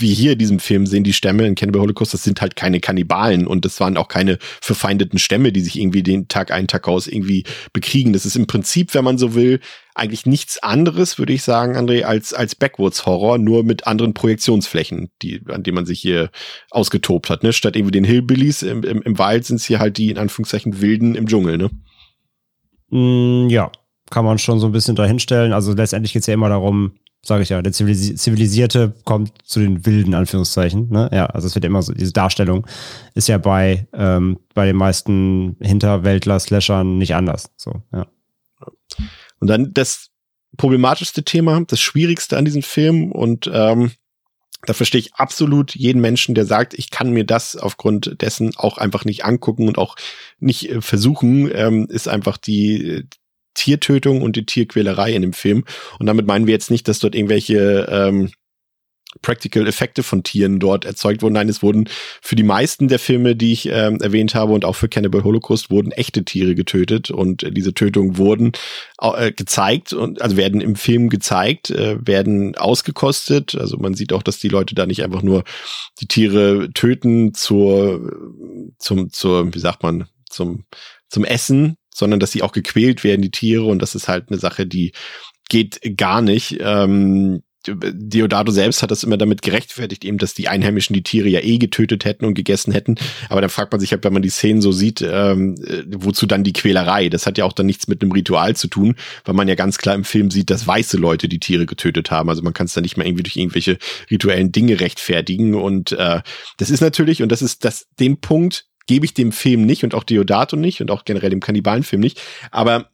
wie hier in diesem Film sehen die Stämme in Cannibal Holocaust, das sind halt keine Kannibalen und das waren auch keine verfeindeten Stämme, die sich irgendwie den Tag ein, Tag aus irgendwie bekriegen. Das ist im Prinzip, wenn man so will, eigentlich nichts anderes, würde ich sagen, André, als, als Backwoods-Horror, nur mit anderen Projektionsflächen, die, an denen man sich hier ausgetobt hat. Ne? Statt irgendwie den Hillbillies im, im, im Wald sind es hier halt die in Anführungszeichen Wilden im Dschungel, ne? Mm, ja, kann man schon so ein bisschen dahinstellen. Also letztendlich geht es ja immer darum, sage ich ja, der Zivilisierte kommt zu den wilden Anführungszeichen. Ne? Ja, also es wird immer so, diese Darstellung ist ja bei, ähm, bei den meisten Hinterwäldler-Slashern nicht anders. So, ja. Und dann das problematischste Thema, das Schwierigste an diesem Film und ähm, da verstehe ich absolut jeden Menschen, der sagt, ich kann mir das aufgrund dessen auch einfach nicht angucken und auch nicht äh, versuchen, ähm, ist einfach die, Tiertötung und die Tierquälerei in dem Film. Und damit meinen wir jetzt nicht, dass dort irgendwelche ähm, Practical Effekte von Tieren dort erzeugt wurden. Nein, es wurden für die meisten der Filme, die ich ähm, erwähnt habe und auch für Cannibal Holocaust wurden echte Tiere getötet und äh, diese Tötungen wurden äh, gezeigt und also werden im Film gezeigt, äh, werden ausgekostet. Also man sieht auch, dass die Leute da nicht einfach nur die Tiere töten zur zum zur wie sagt man zum zum Essen, sondern dass sie auch gequält werden, die Tiere. Und das ist halt eine Sache, die geht gar nicht. Ähm, Deodato selbst hat das immer damit gerechtfertigt, eben, dass die Einheimischen die Tiere ja eh getötet hätten und gegessen hätten. Aber dann fragt man sich halt, wenn man die Szenen so sieht, ähm, äh, wozu dann die Quälerei? Das hat ja auch dann nichts mit einem Ritual zu tun, weil man ja ganz klar im Film sieht, dass weiße Leute die Tiere getötet haben. Also man kann es dann nicht mehr irgendwie durch irgendwelche rituellen Dinge rechtfertigen. Und äh, das ist natürlich, und das ist das den Punkt, gebe ich dem Film nicht und auch Deodato nicht und auch generell dem Kannibalenfilm nicht. Aber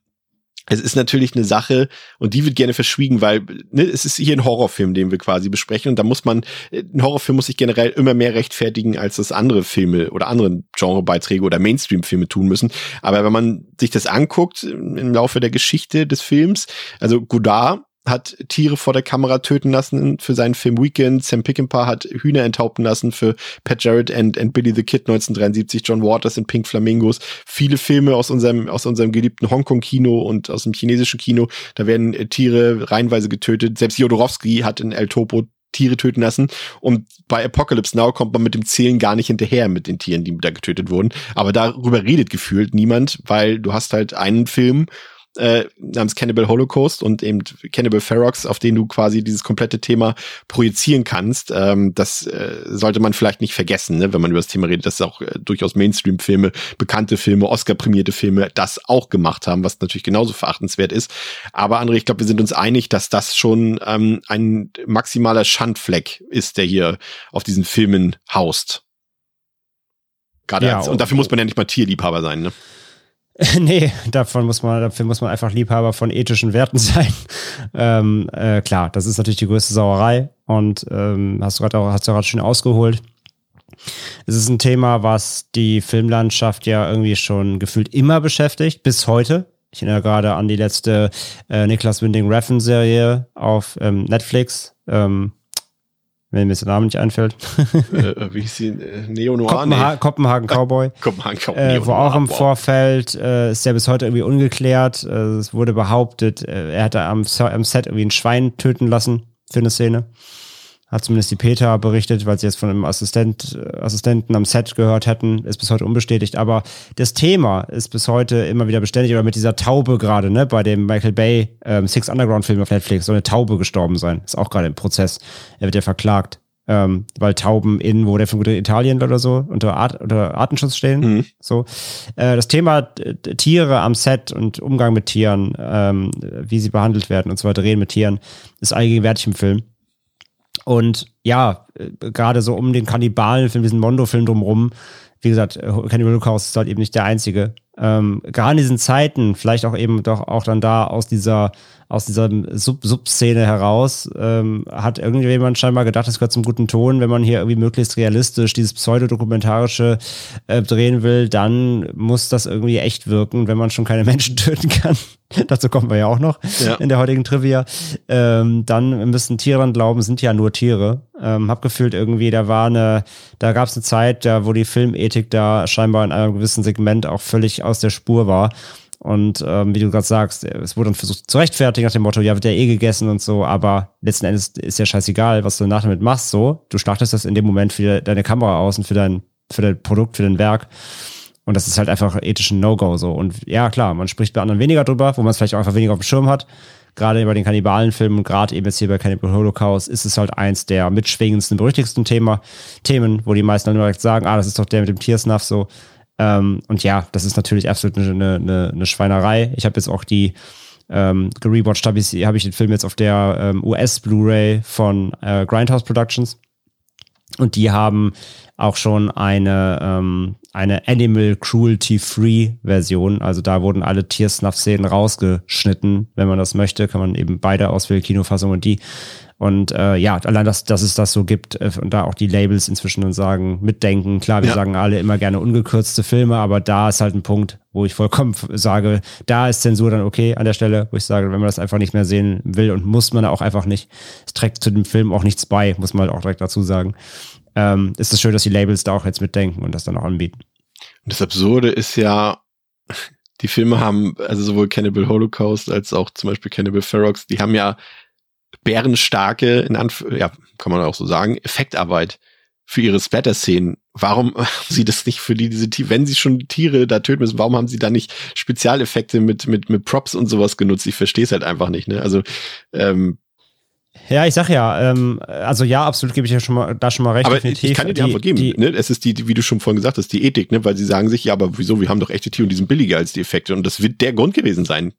es ist natürlich eine Sache und die wird gerne verschwiegen, weil ne, es ist hier ein Horrorfilm, den wir quasi besprechen und da muss man, ein Horrorfilm muss sich generell immer mehr rechtfertigen, als das andere Filme oder andere Genrebeiträge oder Mainstream-Filme tun müssen. Aber wenn man sich das anguckt im Laufe der Geschichte des Films, also Godard hat Tiere vor der Kamera töten lassen für seinen Film Weekend. Sam Peckinpah hat Hühner enthaupten lassen für Pat Jarrett and, and Billy the Kid 1973. John Waters in Pink Flamingos. Viele Filme aus unserem, aus unserem geliebten Hongkong-Kino und aus dem chinesischen Kino. Da werden äh, Tiere reihenweise getötet. Selbst Jodorowsky hat in El Topo Tiere töten lassen. Und bei Apocalypse Now kommt man mit dem Zählen gar nicht hinterher mit den Tieren, die da getötet wurden. Aber darüber redet gefühlt niemand, weil du hast halt einen Film äh, namens Cannibal Holocaust und eben Cannibal Ferox, auf den du quasi dieses komplette Thema projizieren kannst. Ähm, das äh, sollte man vielleicht nicht vergessen, ne, wenn man über das Thema redet, dass auch äh, durchaus Mainstream-Filme, bekannte Filme, Oscar-prämierte Filme das auch gemacht haben, was natürlich genauso verachtenswert ist. Aber André, ich glaube, wir sind uns einig, dass das schon ähm, ein maximaler Schandfleck ist, der hier auf diesen Filmen haust. Gerade ja, als, und dafür muss man ja nicht mal Tierliebhaber sein, ne? nee, davon muss man, dafür muss man einfach Liebhaber von ethischen Werten sein. ähm, äh, klar, das ist natürlich die größte Sauerei und ähm, hast du gerade auch, hast du gerade schön ausgeholt. Es ist ein Thema, was die Filmlandschaft ja irgendwie schon gefühlt immer beschäftigt, bis heute. Ich erinnere gerade an die letzte äh, Niklas Winding Refn Serie auf ähm, Netflix. Ähm, wenn mir der Name nicht einfällt. äh, wie hieß sie? Äh, Neo Noir? Kopenha nee. Kopenhagen Cowboy. Kopenhagen Cowboy. Äh, wo auch im Vorfeld äh, ist ja bis heute irgendwie ungeklärt. Äh, es wurde behauptet, äh, er hätte am, am Set irgendwie ein Schwein töten lassen für eine Szene hat zumindest die Peter berichtet, weil sie jetzt von einem Assistent, äh, Assistenten am Set gehört hätten, ist bis heute unbestätigt. Aber das Thema ist bis heute immer wieder beständig, oder mit dieser Taube gerade, ne, bei dem Michael Bay ähm, Six Underground Film auf Netflix, soll eine Taube gestorben sein. Ist auch gerade im Prozess. Er wird ja verklagt. Ähm, weil Tauben in, wo der Film Italien oder so, unter, Art, unter Artenschutz stehen. Mhm. So. Äh, das Thema Tiere am Set und Umgang mit Tieren, ähm, wie sie behandelt werden und weiter, reden mit Tieren, ist allgegenwärtig im Film. Und ja, äh, gerade so um den Kannibalenfilm, diesen Mondo-Film drumherum, wie gesagt, äh, Cannibal Holocaust ist halt eben nicht der einzige. Ähm, gerade in diesen Zeiten, vielleicht auch eben doch auch dann da aus dieser, aus dieser Sub-Szene heraus, ähm, hat irgendjemand scheinbar gedacht, es gehört zum guten Ton, wenn man hier irgendwie möglichst realistisch dieses pseudodokumentarische äh, drehen will, dann muss das irgendwie echt wirken, wenn man schon keine Menschen töten kann. Dazu kommen wir ja auch noch ja. in der heutigen Trivia. Ähm, dann müssen Tiere dran glauben, sind ja nur Tiere. Ähm, hab gefühlt irgendwie, da war eine, da gab es eine Zeit, da wo die Filmethik da scheinbar in einem gewissen Segment auch völlig aus der Spur war. Und ähm, wie du gerade sagst, es wurde dann versucht zu rechtfertigen nach dem Motto, ja, wird ja eh gegessen und so, aber letzten Endes ist ja scheißegal, was du danach damit machst, so. Du startest das in dem Moment für deine Kamera aus und für dein, für dein Produkt, für dein Werk. Und das ist halt einfach ethisch ein No-Go so. Und ja, klar, man spricht bei anderen weniger drüber, wo man es vielleicht auch einfach weniger auf dem Schirm hat. Gerade bei den Kannibalenfilmen, gerade eben jetzt hier bei Cannibal Holocaust, ist es halt eins der mitschwingendsten, berüchtigsten Thema, Themen, wo die meisten dann direkt sagen, ah, das ist doch der mit dem Tiersnuff so. Ähm, und ja, das ist natürlich absolut eine, eine, eine Schweinerei. Ich habe jetzt auch die ähm, gerewatcht, habe ich, hab ich den Film jetzt auf der ähm, US-Blu-ray von äh, Grindhouse Productions. Und die haben auch schon eine, ähm, eine Animal Cruelty Free Version. Also da wurden alle Tiersnuff-Szenen rausgeschnitten. Wenn man das möchte, kann man eben beide auswählen, Kinofassung und die. Und äh, ja, allein, dass, dass es das so gibt äh, und da auch die Labels inzwischen dann sagen, mitdenken. Klar, wir ja. sagen alle immer gerne ungekürzte Filme, aber da ist halt ein Punkt, wo ich vollkommen sage, da ist Zensur dann okay an der Stelle, wo ich sage, wenn man das einfach nicht mehr sehen will und muss man auch einfach nicht, es trägt zu dem Film auch nichts bei, muss man halt auch direkt dazu sagen ähm, ist es schön, dass die Labels da auch jetzt mitdenken und das dann auch anbieten. Und das Absurde ist ja, die Filme haben, also sowohl Cannibal Holocaust als auch zum Beispiel Cannibal Ferox, die haben ja bärenstarke, in Anf ja, kann man auch so sagen, Effektarbeit für ihre Splatter-Szenen. Warum haben sie das nicht für die, diese Tiere, wenn sie schon Tiere da töten müssen, warum haben sie da nicht Spezialeffekte mit, mit, mit Props und sowas genutzt? Ich verstehe es halt einfach nicht, ne? Also, ähm, ja, ich sag ja, ähm, also ja, absolut gebe ich ja schon mal, da schon mal recht. Aber definitiv. ich kann dir die, Antwort geben, die, ne? Es ist die, wie du schon vorhin gesagt hast, die Ethik, ne? Weil sie sagen sich, ja, aber wieso, wir haben doch echte Tiere und die sind billiger als die Effekte. Und das wird der Grund gewesen sein.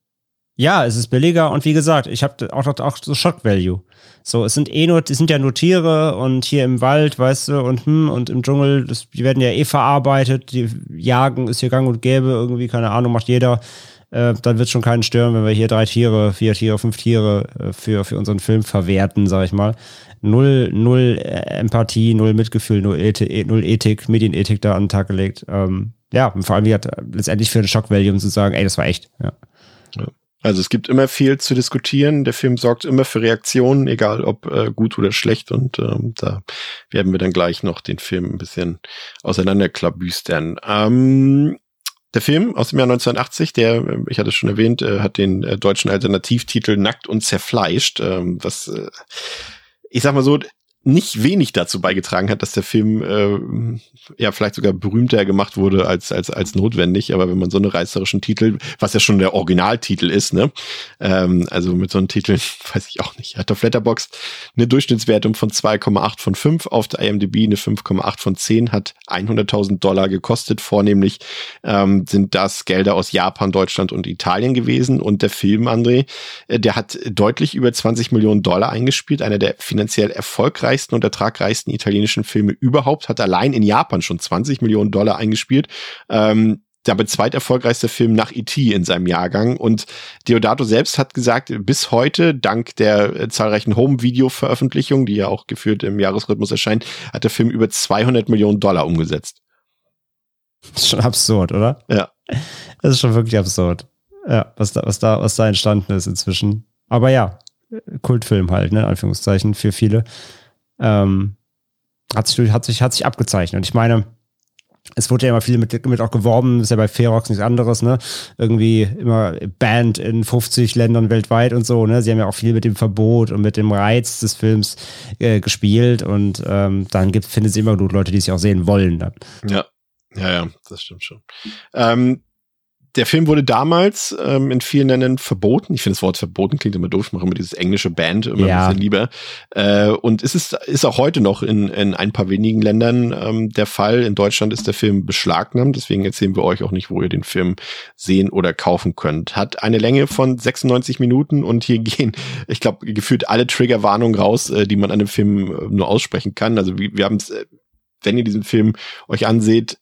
Ja, es ist billiger und wie gesagt, ich habe auch, auch so Shock Value. So, es sind eh nur, es sind ja nur Tiere und hier im Wald, weißt du, und hm, und im Dschungel, das, die werden ja eh verarbeitet, die jagen ist hier gang und gäbe, irgendwie, keine Ahnung, macht jeder äh, dann wird schon keinen stören, wenn wir hier drei Tiere, vier Tiere, fünf Tiere äh, für, für unseren Film verwerten, sag ich mal. Null, null äh, Empathie, null Mitgefühl, null, Ethik, e, null Ethik, Medienethik da an den Tag gelegt. Ähm, ja, und vor allem, hat letztendlich für eine Shock-Value, um zu sagen, ey, das war echt. Ja. Also es gibt immer viel zu diskutieren. Der Film sorgt immer für Reaktionen, egal ob äh, gut oder schlecht. Und ähm, da werden wir dann gleich noch den Film ein bisschen auseinanderklabüstern. Ähm, der Film aus dem Jahr 1980, der, äh, ich hatte es schon erwähnt, äh, hat den äh, deutschen Alternativtitel Nackt und zerfleischt, ähm, was ich sag mal so, nicht wenig dazu beigetragen hat, dass der Film äh, ja vielleicht sogar berühmter gemacht wurde als als als notwendig. Aber wenn man so eine reißerischen Titel, was ja schon der Originaltitel ist, ne, ähm, also mit so einem Titel, weiß ich auch nicht, hat auf Letterbox eine Durchschnittswertung von 2,8 von 5, auf der IMDb eine 5,8 von 10, hat 100.000 Dollar gekostet. Vornehmlich ähm, sind das Gelder aus Japan, Deutschland und Italien gewesen. Und der Film, André, äh, der hat deutlich über 20 Millionen Dollar eingespielt, einer der finanziell erfolgreichsten erfolgreichsten und ertragreichsten italienischen Filme überhaupt, hat allein in Japan schon 20 Millionen Dollar eingespielt. Ähm, der zweiterfolgreichste Film nach E.T. in seinem Jahrgang. Und Deodato selbst hat gesagt, bis heute, dank der äh, zahlreichen Home-Video-Veröffentlichungen, die ja auch geführt im Jahresrhythmus erscheinen, hat der Film über 200 Millionen Dollar umgesetzt. Das ist schon absurd, oder? Ja. Das ist schon wirklich absurd. Ja, was da, was da, was da entstanden ist inzwischen. Aber ja, Kultfilm halt, ne, Anführungszeichen, für viele. Ähm, hat sich, hat sich, hat sich abgezeichnet. Und ich meine, es wurde ja immer viel mit, mit auch geworben, ist ja bei Ferox nichts anderes, ne? Irgendwie immer Band in 50 Ländern weltweit und so, ne? Sie haben ja auch viel mit dem Verbot und mit dem Reiz des Films äh, gespielt und ähm, dann gibt, findet es immer genug Leute, die es auch sehen wollen dann. Ja. Ja, ja, das stimmt schon. Ähm, der Film wurde damals ähm, in vielen Ländern verboten. Ich finde das Wort verboten klingt immer doof. Ich mache immer dieses englische Band immer ja. ein bisschen lieber. Äh, und es ist, ist auch heute noch in, in ein paar wenigen Ländern ähm, der Fall. In Deutschland ist der Film beschlagnahmt. Deswegen erzählen wir euch auch nicht, wo ihr den Film sehen oder kaufen könnt. Hat eine Länge von 96 Minuten und hier gehen, ich glaube, gefühlt alle Triggerwarnungen raus, äh, die man an dem Film äh, nur aussprechen kann. Also wir, wir haben es, äh, wenn ihr diesen Film euch anseht,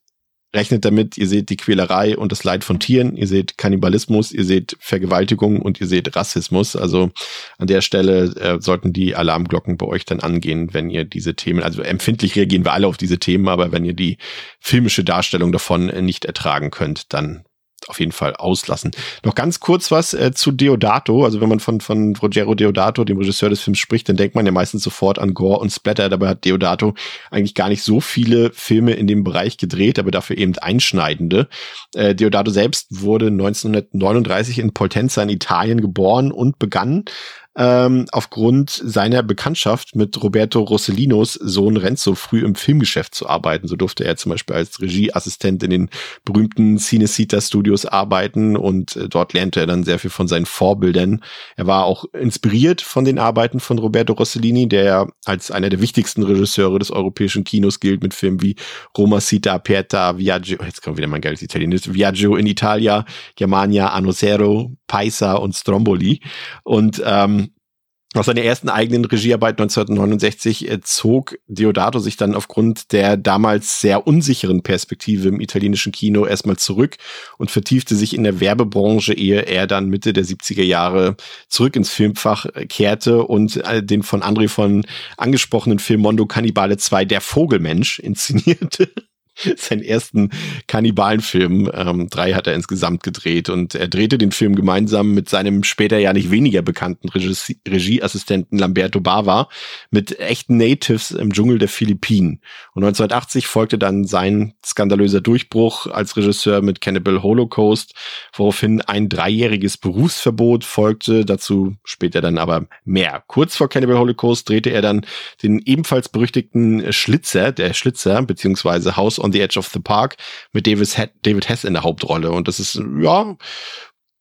Rechnet damit, ihr seht die Quälerei und das Leid von Tieren, ihr seht Kannibalismus, ihr seht Vergewaltigung und ihr seht Rassismus. Also an der Stelle äh, sollten die Alarmglocken bei euch dann angehen, wenn ihr diese Themen, also empfindlich reagieren wir alle auf diese Themen, aber wenn ihr die filmische Darstellung davon nicht ertragen könnt, dann auf jeden Fall auslassen. Noch ganz kurz was äh, zu Deodato. Also wenn man von, von Rogero Deodato, dem Regisseur des Films, spricht, dann denkt man ja meistens sofort an Gore und Splatter. Dabei hat Deodato eigentlich gar nicht so viele Filme in dem Bereich gedreht, aber dafür eben einschneidende. Äh, Deodato selbst wurde 1939 in Poltenza in Italien geboren und begann ähm, aufgrund seiner Bekanntschaft mit Roberto Rossellinos Sohn Renzo früh im Filmgeschäft zu arbeiten. So durfte er zum Beispiel als Regieassistent in den berühmten Cinecita Studios arbeiten und äh, dort lernte er dann sehr viel von seinen Vorbildern. Er war auch inspiriert von den Arbeiten von Roberto Rossellini, der als einer der wichtigsten Regisseure des europäischen Kinos gilt mit Filmen wie Roma Cita Aperta, Viaggio, jetzt kommt wieder mein geiles Italienisch, Viaggio in Italia, Germania, Anno Zero, Paisa und Stromboli. Und ähm, aus seiner ersten eigenen Regiearbeit 1969 äh, zog Deodato sich dann aufgrund der damals sehr unsicheren Perspektive im italienischen Kino erstmal zurück und vertiefte sich in der Werbebranche, ehe er dann Mitte der 70er Jahre zurück ins Filmfach äh, kehrte und äh, den von André von angesprochenen Film Mondo Cannibale 2 Der Vogelmensch inszenierte. seinen ersten Kannibalenfilm. Ähm, drei hat er insgesamt gedreht und er drehte den Film gemeinsam mit seinem später ja nicht weniger bekannten Regie Regieassistenten Lamberto Bava mit echten Natives im Dschungel der Philippinen. Und 1980 folgte dann sein skandalöser Durchbruch als Regisseur mit Cannibal Holocaust, woraufhin ein dreijähriges Berufsverbot folgte, dazu später dann aber mehr. Kurz vor Cannibal Holocaust drehte er dann den ebenfalls berüchtigten Schlitzer, der Schlitzer, beziehungsweise House on the Edge of the Park mit David Hess in der Hauptrolle. Und das ist, ja,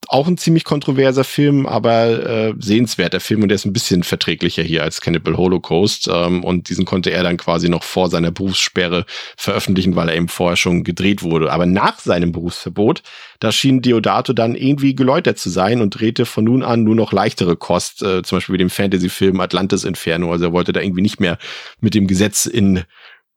auch ein ziemlich kontroverser Film, aber äh, sehenswerter Film und der ist ein bisschen verträglicher hier als Cannibal Holocaust. Ähm, und diesen konnte er dann quasi noch vor seiner Berufssperre veröffentlichen, weil er eben vorher schon gedreht wurde. Aber nach seinem Berufsverbot, da schien Deodato dann irgendwie geläutert zu sein und drehte von nun an nur noch leichtere Kost, äh, zum Beispiel wie dem Fantasy-Film Atlantis Inferno. Also er wollte da irgendwie nicht mehr mit dem Gesetz in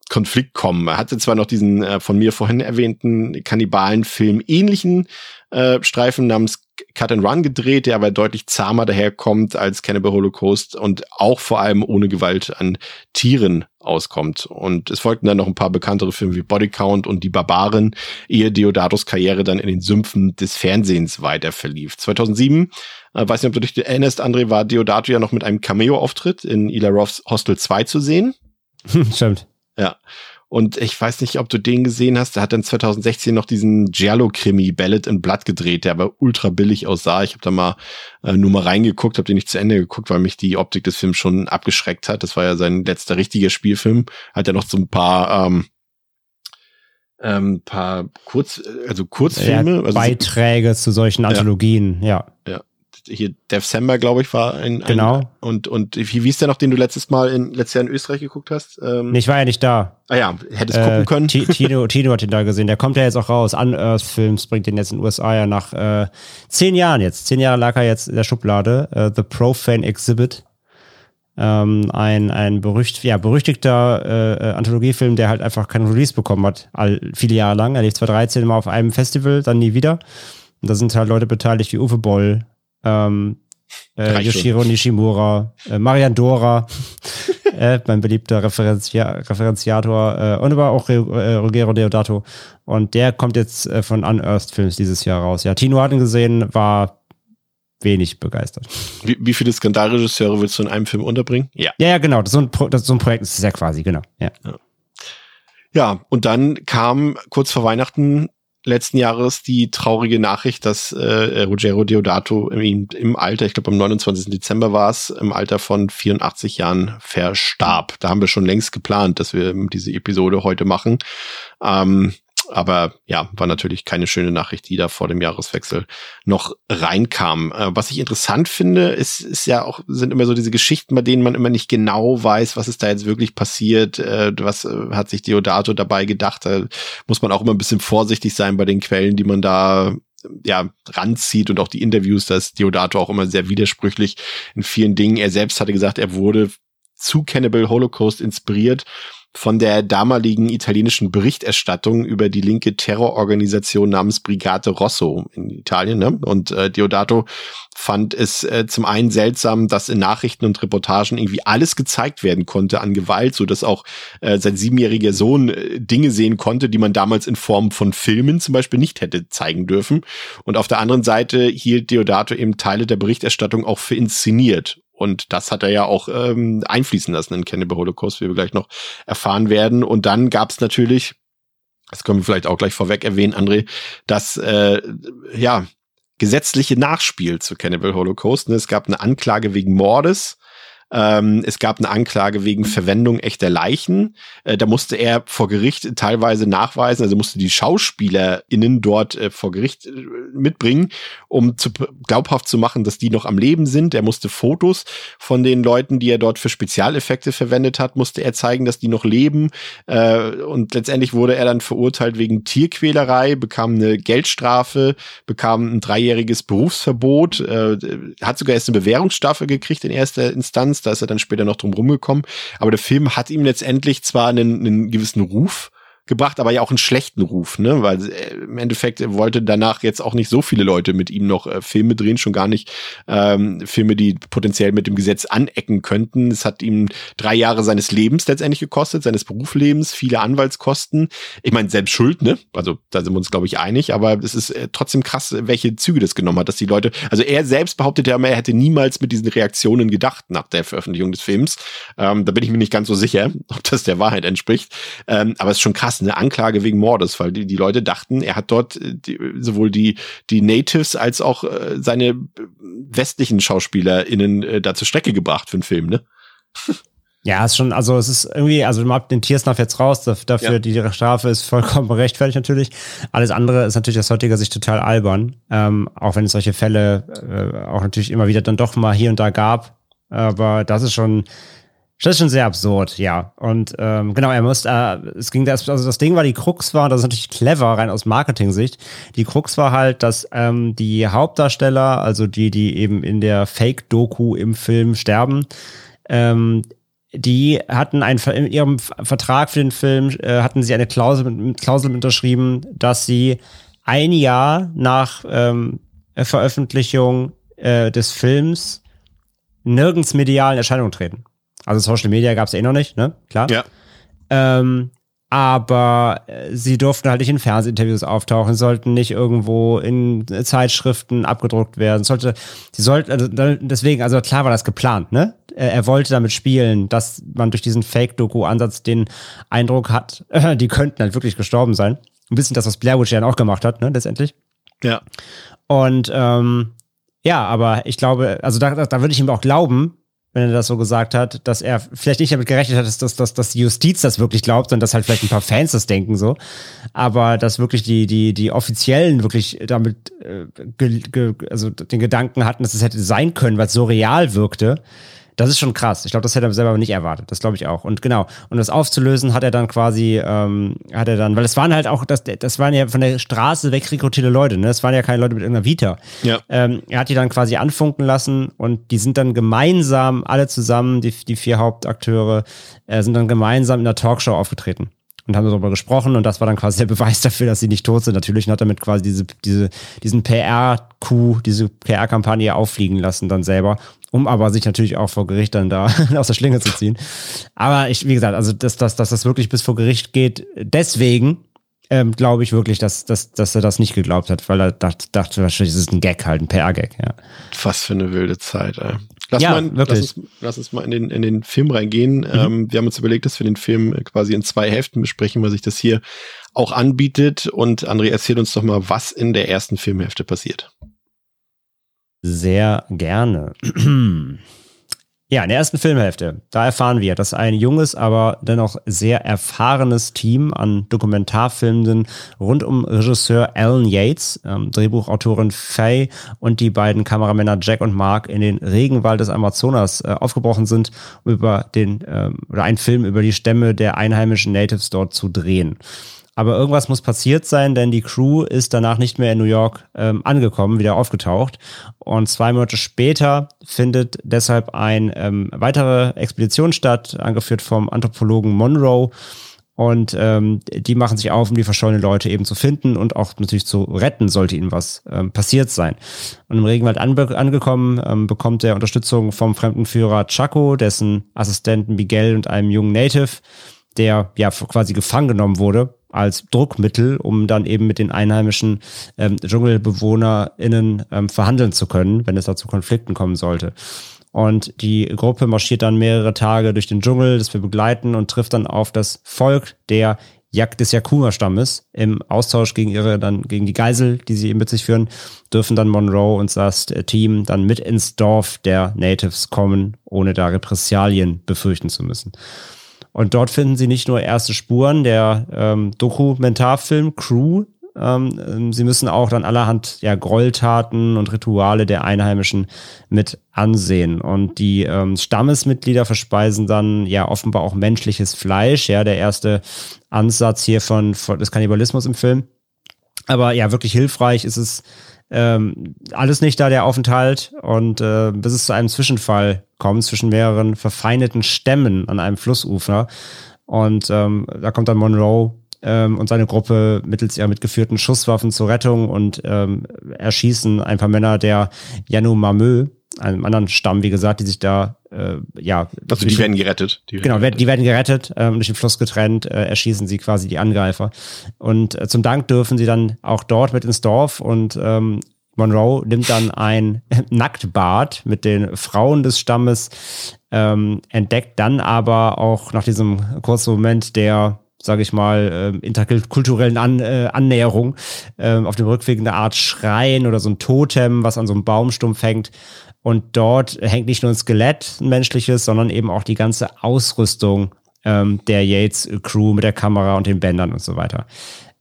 Konflikt kommen. Er hatte zwar noch diesen äh, von mir vorhin erwähnten Kannibalenfilm ähnlichen äh, Streifen namens Cut and Run gedreht, der aber deutlich zahmer daherkommt als Cannibal Holocaust und auch vor allem ohne Gewalt an Tieren auskommt. Und es folgten dann noch ein paar bekanntere Filme wie Body Count und Die Barbaren, ehe Deodatos Karriere dann in den Sümpfen des Fernsehens weiter verlief. 2007, äh, weiß nicht, ob du dich erinnerst, André, war Deodato ja noch mit einem Cameo-Auftritt in Ila Roths Hostel 2 zu sehen. Stimmt. Ja. Und ich weiß nicht, ob du den gesehen hast. Der hat dann 2016 noch diesen Giallo-Krimi Ballad in Blood gedreht, der aber ultra billig aussah. Ich habe da mal äh, nur mal reingeguckt, habe den nicht zu Ende geguckt, weil mich die Optik des Films schon abgeschreckt hat. Das war ja sein letzter richtiger Spielfilm. Hat ja noch so ein paar ähm, ähm, paar Kurz, also Kurzfilme. Also Beiträge zu solchen Anthologien, ja. Ja hier December, glaube ich, war ein, ein genau. und und wie, wie ist der noch, den du letztes Mal in letztes Jahr in Österreich geguckt hast? Ähm, nee, ich war ja nicht da. Ah ja, hättest äh, gucken können. Tino, Tino hat den da gesehen. Der kommt ja jetzt auch raus. Unearth Films bringt den jetzt in den USA ja nach äh, zehn Jahren jetzt. Zehn Jahre lag er jetzt in der Schublade. Äh, The Profane Exhibit. Ähm, ein, ein berücht, ja, berüchtigter äh, Anthologiefilm, der halt einfach keinen Release bekommen hat, all, viele Jahre lang. Er lief 2013 mal auf einem Festival, dann nie wieder. Und da sind halt Leute beteiligt wie Uwe Boll, ähm, äh, Yoshiro Nishimura, äh, Marian Dora, äh, mein beliebter Referenzia Referenziator äh, und aber auch äh, Ruggero Deodato. Und der kommt jetzt äh, von Unearthed Films dieses Jahr raus. Ja, Tino hat ihn gesehen, war wenig begeistert. Wie, wie viele Skandalregisseure willst du in einem Film unterbringen? Ja. Ja, ja genau. Das ist so, ein Pro, das ist so ein Projekt ist es ja quasi, genau. Ja. ja. Ja, und dann kam kurz vor Weihnachten letzten Jahres die traurige Nachricht, dass äh, Ruggero Deodato im, im Alter, ich glaube am 29. Dezember war es, im Alter von 84 Jahren verstarb. Da haben wir schon längst geplant, dass wir diese Episode heute machen. Ähm, aber ja, war natürlich keine schöne Nachricht, die da vor dem Jahreswechsel noch reinkam. Äh, was ich interessant finde, ist, ist ja auch, sind immer so diese Geschichten, bei denen man immer nicht genau weiß, was ist da jetzt wirklich passiert, äh, was äh, hat sich Deodato dabei gedacht. Da muss man auch immer ein bisschen vorsichtig sein bei den Quellen, die man da ja, ranzieht und auch die Interviews, da ist Deodato auch immer sehr widersprüchlich in vielen Dingen. Er selbst hatte gesagt, er wurde zu Cannibal Holocaust inspiriert von der damaligen italienischen Berichterstattung über die linke Terrororganisation namens Brigate Rosso in Italien. Ne? Und äh, Diodato fand es äh, zum einen seltsam, dass in Nachrichten und Reportagen irgendwie alles gezeigt werden konnte an Gewalt, so dass auch äh, sein siebenjähriger Sohn äh, Dinge sehen konnte, die man damals in Form von Filmen zum Beispiel nicht hätte zeigen dürfen. Und auf der anderen Seite hielt Deodato eben Teile der Berichterstattung auch für inszeniert. Und das hat er ja auch ähm, einfließen lassen in Cannibal Holocaust, wie wir gleich noch erfahren werden. Und dann gab es natürlich, das können wir vielleicht auch gleich vorweg erwähnen, André, dass äh, ja gesetzliche Nachspiel zu Cannibal Holocaust. Ne? Es gab eine Anklage wegen Mordes ähm, es gab eine Anklage wegen Verwendung echter Leichen. Äh, da musste er vor Gericht teilweise nachweisen, also musste die SchauspielerInnen dort äh, vor Gericht äh, mitbringen, um zu, glaubhaft zu machen, dass die noch am Leben sind. Er musste Fotos von den Leuten, die er dort für Spezialeffekte verwendet hat, musste er zeigen, dass die noch leben. Äh, und letztendlich wurde er dann verurteilt wegen Tierquälerei, bekam eine Geldstrafe, bekam ein dreijähriges Berufsverbot, äh, hat sogar erst eine Bewährungsstrafe gekriegt in erster Instanz Performance, da ist er dann später noch drum rumgekommen. Aber der Film hat ihm letztendlich zwar einen, einen gewissen Ruf gebracht, aber ja auch einen schlechten Ruf, ne? Weil äh, im Endeffekt wollte danach jetzt auch nicht so viele Leute mit ihm noch äh, Filme drehen, schon gar nicht ähm, Filme, die potenziell mit dem Gesetz anecken könnten. Es hat ihm drei Jahre seines Lebens letztendlich gekostet, seines Berufslebens, viele Anwaltskosten. Ich meine, selbst Schuld, ne? Also da sind wir uns, glaube ich, einig, aber es ist äh, trotzdem krass, welche Züge das genommen hat, dass die Leute, also er selbst behauptet ja er hätte niemals mit diesen Reaktionen gedacht nach der Veröffentlichung des Films. Ähm, da bin ich mir nicht ganz so sicher, ob das der Wahrheit entspricht. Ähm, aber es ist schon krass, krass, eine Anklage wegen Mordes, weil die, die Leute dachten, er hat dort äh, die, sowohl die, die Natives als auch äh, seine westlichen SchauspielerInnen äh, da zur Strecke gebracht für einen Film, ne? Ja, ist schon, also es ist irgendwie, also man hat den Tiersnuff jetzt raus, dafür ja. die Strafe ist vollkommen rechtfertigt natürlich. Alles andere ist natürlich aus heutiger Sicht total albern, ähm, auch wenn es solche Fälle äh, auch natürlich immer wieder dann doch mal hier und da gab. Aber das ist schon, das ist schon sehr absurd, ja. Und ähm, genau, er muss, äh, es ging das, also das Ding war, die Krux war, das ist natürlich clever, rein aus Marketing-Sicht. Die Krux war halt, dass ähm, die Hauptdarsteller, also die, die eben in der Fake-Doku im Film sterben, ähm, die hatten ein, in ihrem Vertrag für den Film, äh, hatten sie eine Klausel, mit, Klausel unterschrieben, dass sie ein Jahr nach ähm, Veröffentlichung äh, des Films nirgends medialen Erscheinungen treten. Also Social Media gab es eh noch nicht, ne? Klar. Ja. Ähm, aber äh, sie durften halt nicht in Fernsehinterviews auftauchen, sollten nicht irgendwo in Zeitschriften abgedruckt werden. Sollte, sie sollten, also deswegen, also klar war das geplant, ne? Er wollte damit spielen, dass man durch diesen Fake-Doku-Ansatz den Eindruck hat, äh, die könnten halt wirklich gestorben sein. Ein bisschen das, was Blair Witch ja auch gemacht hat, ne, letztendlich. Ja. Und ähm, ja, aber ich glaube, also da, da würde ich ihm auch glauben, wenn er das so gesagt hat, dass er vielleicht nicht damit gerechnet hat, dass, dass, dass, dass die Justiz das wirklich glaubt und dass halt vielleicht ein paar Fans das denken so, aber dass wirklich die die die offiziellen wirklich damit äh, ge, ge, also den Gedanken hatten, dass es hätte sein können, weil es so real wirkte das ist schon krass. Ich glaube, das hätte er selber nicht erwartet. Das glaube ich auch. Und genau, um das aufzulösen, hat er dann quasi, ähm, hat er dann, weil es waren halt auch, das, das waren ja von der Straße weg rekrutierte Leute, ne? Das waren ja keine Leute mit irgendeiner Vita. Ja. Ähm, er hat die dann quasi anfunken lassen und die sind dann gemeinsam, alle zusammen, die, die vier Hauptakteure, äh, sind dann gemeinsam in der Talkshow aufgetreten und haben darüber gesprochen und das war dann quasi der Beweis dafür, dass sie nicht tot sind. Natürlich hat damit quasi diese, diese, diesen PR-Coup, diese PR-Kampagne auffliegen lassen dann selber, um aber sich natürlich auch vor Gericht dann da aus der Schlinge zu ziehen. Aber ich, wie gesagt, also dass, dass, dass das wirklich bis vor Gericht geht, deswegen, ähm, glaube ich wirklich, dass, dass, dass er das nicht geglaubt hat, weil er dachte, dachte wahrscheinlich, es ist ein Gag halt, ein PR-Gag, ja. Was für eine wilde Zeit, ey. Lass, Ja, mal, wirklich. lass, uns, lass uns mal in den, in den Film reingehen. Ähm, wir haben uns überlegt, dass wir den Film quasi in zwei Hälften besprechen, weil sich das hier auch anbietet. Und André, erzähl uns doch mal, was in der ersten Filmhälfte passiert. Sehr gerne. Ja, in der ersten Filmhälfte, da erfahren wir, dass ein junges, aber dennoch sehr erfahrenes Team an Dokumentarfilmenden rund um Regisseur Alan Yates, ähm, Drehbuchautorin Faye und die beiden Kameramänner Jack und Mark in den Regenwald des Amazonas äh, aufgebrochen sind, um über den ähm, oder einen Film über die Stämme der einheimischen Natives dort zu drehen. Aber irgendwas muss passiert sein, denn die Crew ist danach nicht mehr in New York ähm, angekommen, wieder aufgetaucht. Und zwei Monate später findet deshalb eine ähm, weitere Expedition statt, angeführt vom Anthropologen Monroe. Und ähm, die machen sich auf, um die verschollenen Leute eben zu finden und auch natürlich zu retten, sollte ihnen was ähm, passiert sein. Und im Regenwald anbe angekommen, ähm, bekommt er Unterstützung vom Fremdenführer Chaco, dessen Assistenten Miguel und einem jungen Native, der ja quasi gefangen genommen wurde als Druckmittel, um dann eben mit den einheimischen ähm, DschungelbewohnerInnen ähm, verhandeln zu können, wenn es da zu Konflikten kommen sollte. Und die Gruppe marschiert dann mehrere Tage durch den Dschungel, das wir begleiten und trifft dann auf das Volk der des Yakuma-Stammes. Im Austausch gegen ihre, dann gegen die Geisel, die sie eben mit sich führen, dürfen dann Monroe und das Team dann mit ins Dorf der Natives kommen, ohne da Repressalien befürchten zu müssen. Und dort finden sie nicht nur erste Spuren der ähm, Dokumentarfilm Crew, ähm, sie müssen auch dann allerhand ja, Gräueltaten und Rituale der Einheimischen mit ansehen. Und die ähm, Stammesmitglieder verspeisen dann ja offenbar auch menschliches Fleisch, ja, der erste Ansatz hier von, von des Kannibalismus im Film. Aber ja, wirklich hilfreich ist es ähm, alles nicht da, der Aufenthalt. Und äh, bis es zu einem Zwischenfall kommt zwischen mehreren verfeindeten Stämmen an einem Flussufer. Und ähm, da kommt dann Monroe ähm, und seine Gruppe mittels ihrer mitgeführten Schusswaffen zur Rettung und ähm, erschießen ein paar Männer der Yanomamö, einem anderen Stamm, wie gesagt, die sich da äh, ja Also die den- werden gerettet. Die Genau, wer- die werden gerettet, ähm, durch den Fluss getrennt, äh, erschießen sie quasi die Angreifer. Und äh, zum Dank dürfen sie dann auch dort mit ins Dorf und ähm, Monroe nimmt dann ein Nacktbad mit den Frauen des Stammes, ähm, entdeckt dann aber auch nach diesem kurzen Moment der sage ich mal, ähm, interkulturellen An äh, Annäherung ähm, auf dem Rückweg eine Art Schrein oder so ein Totem, was an so einem Baumstumpf hängt. Und dort hängt nicht nur ein Skelett, ein menschliches, sondern eben auch die ganze Ausrüstung ähm, der Yates-Crew mit der Kamera und den Bändern und so weiter.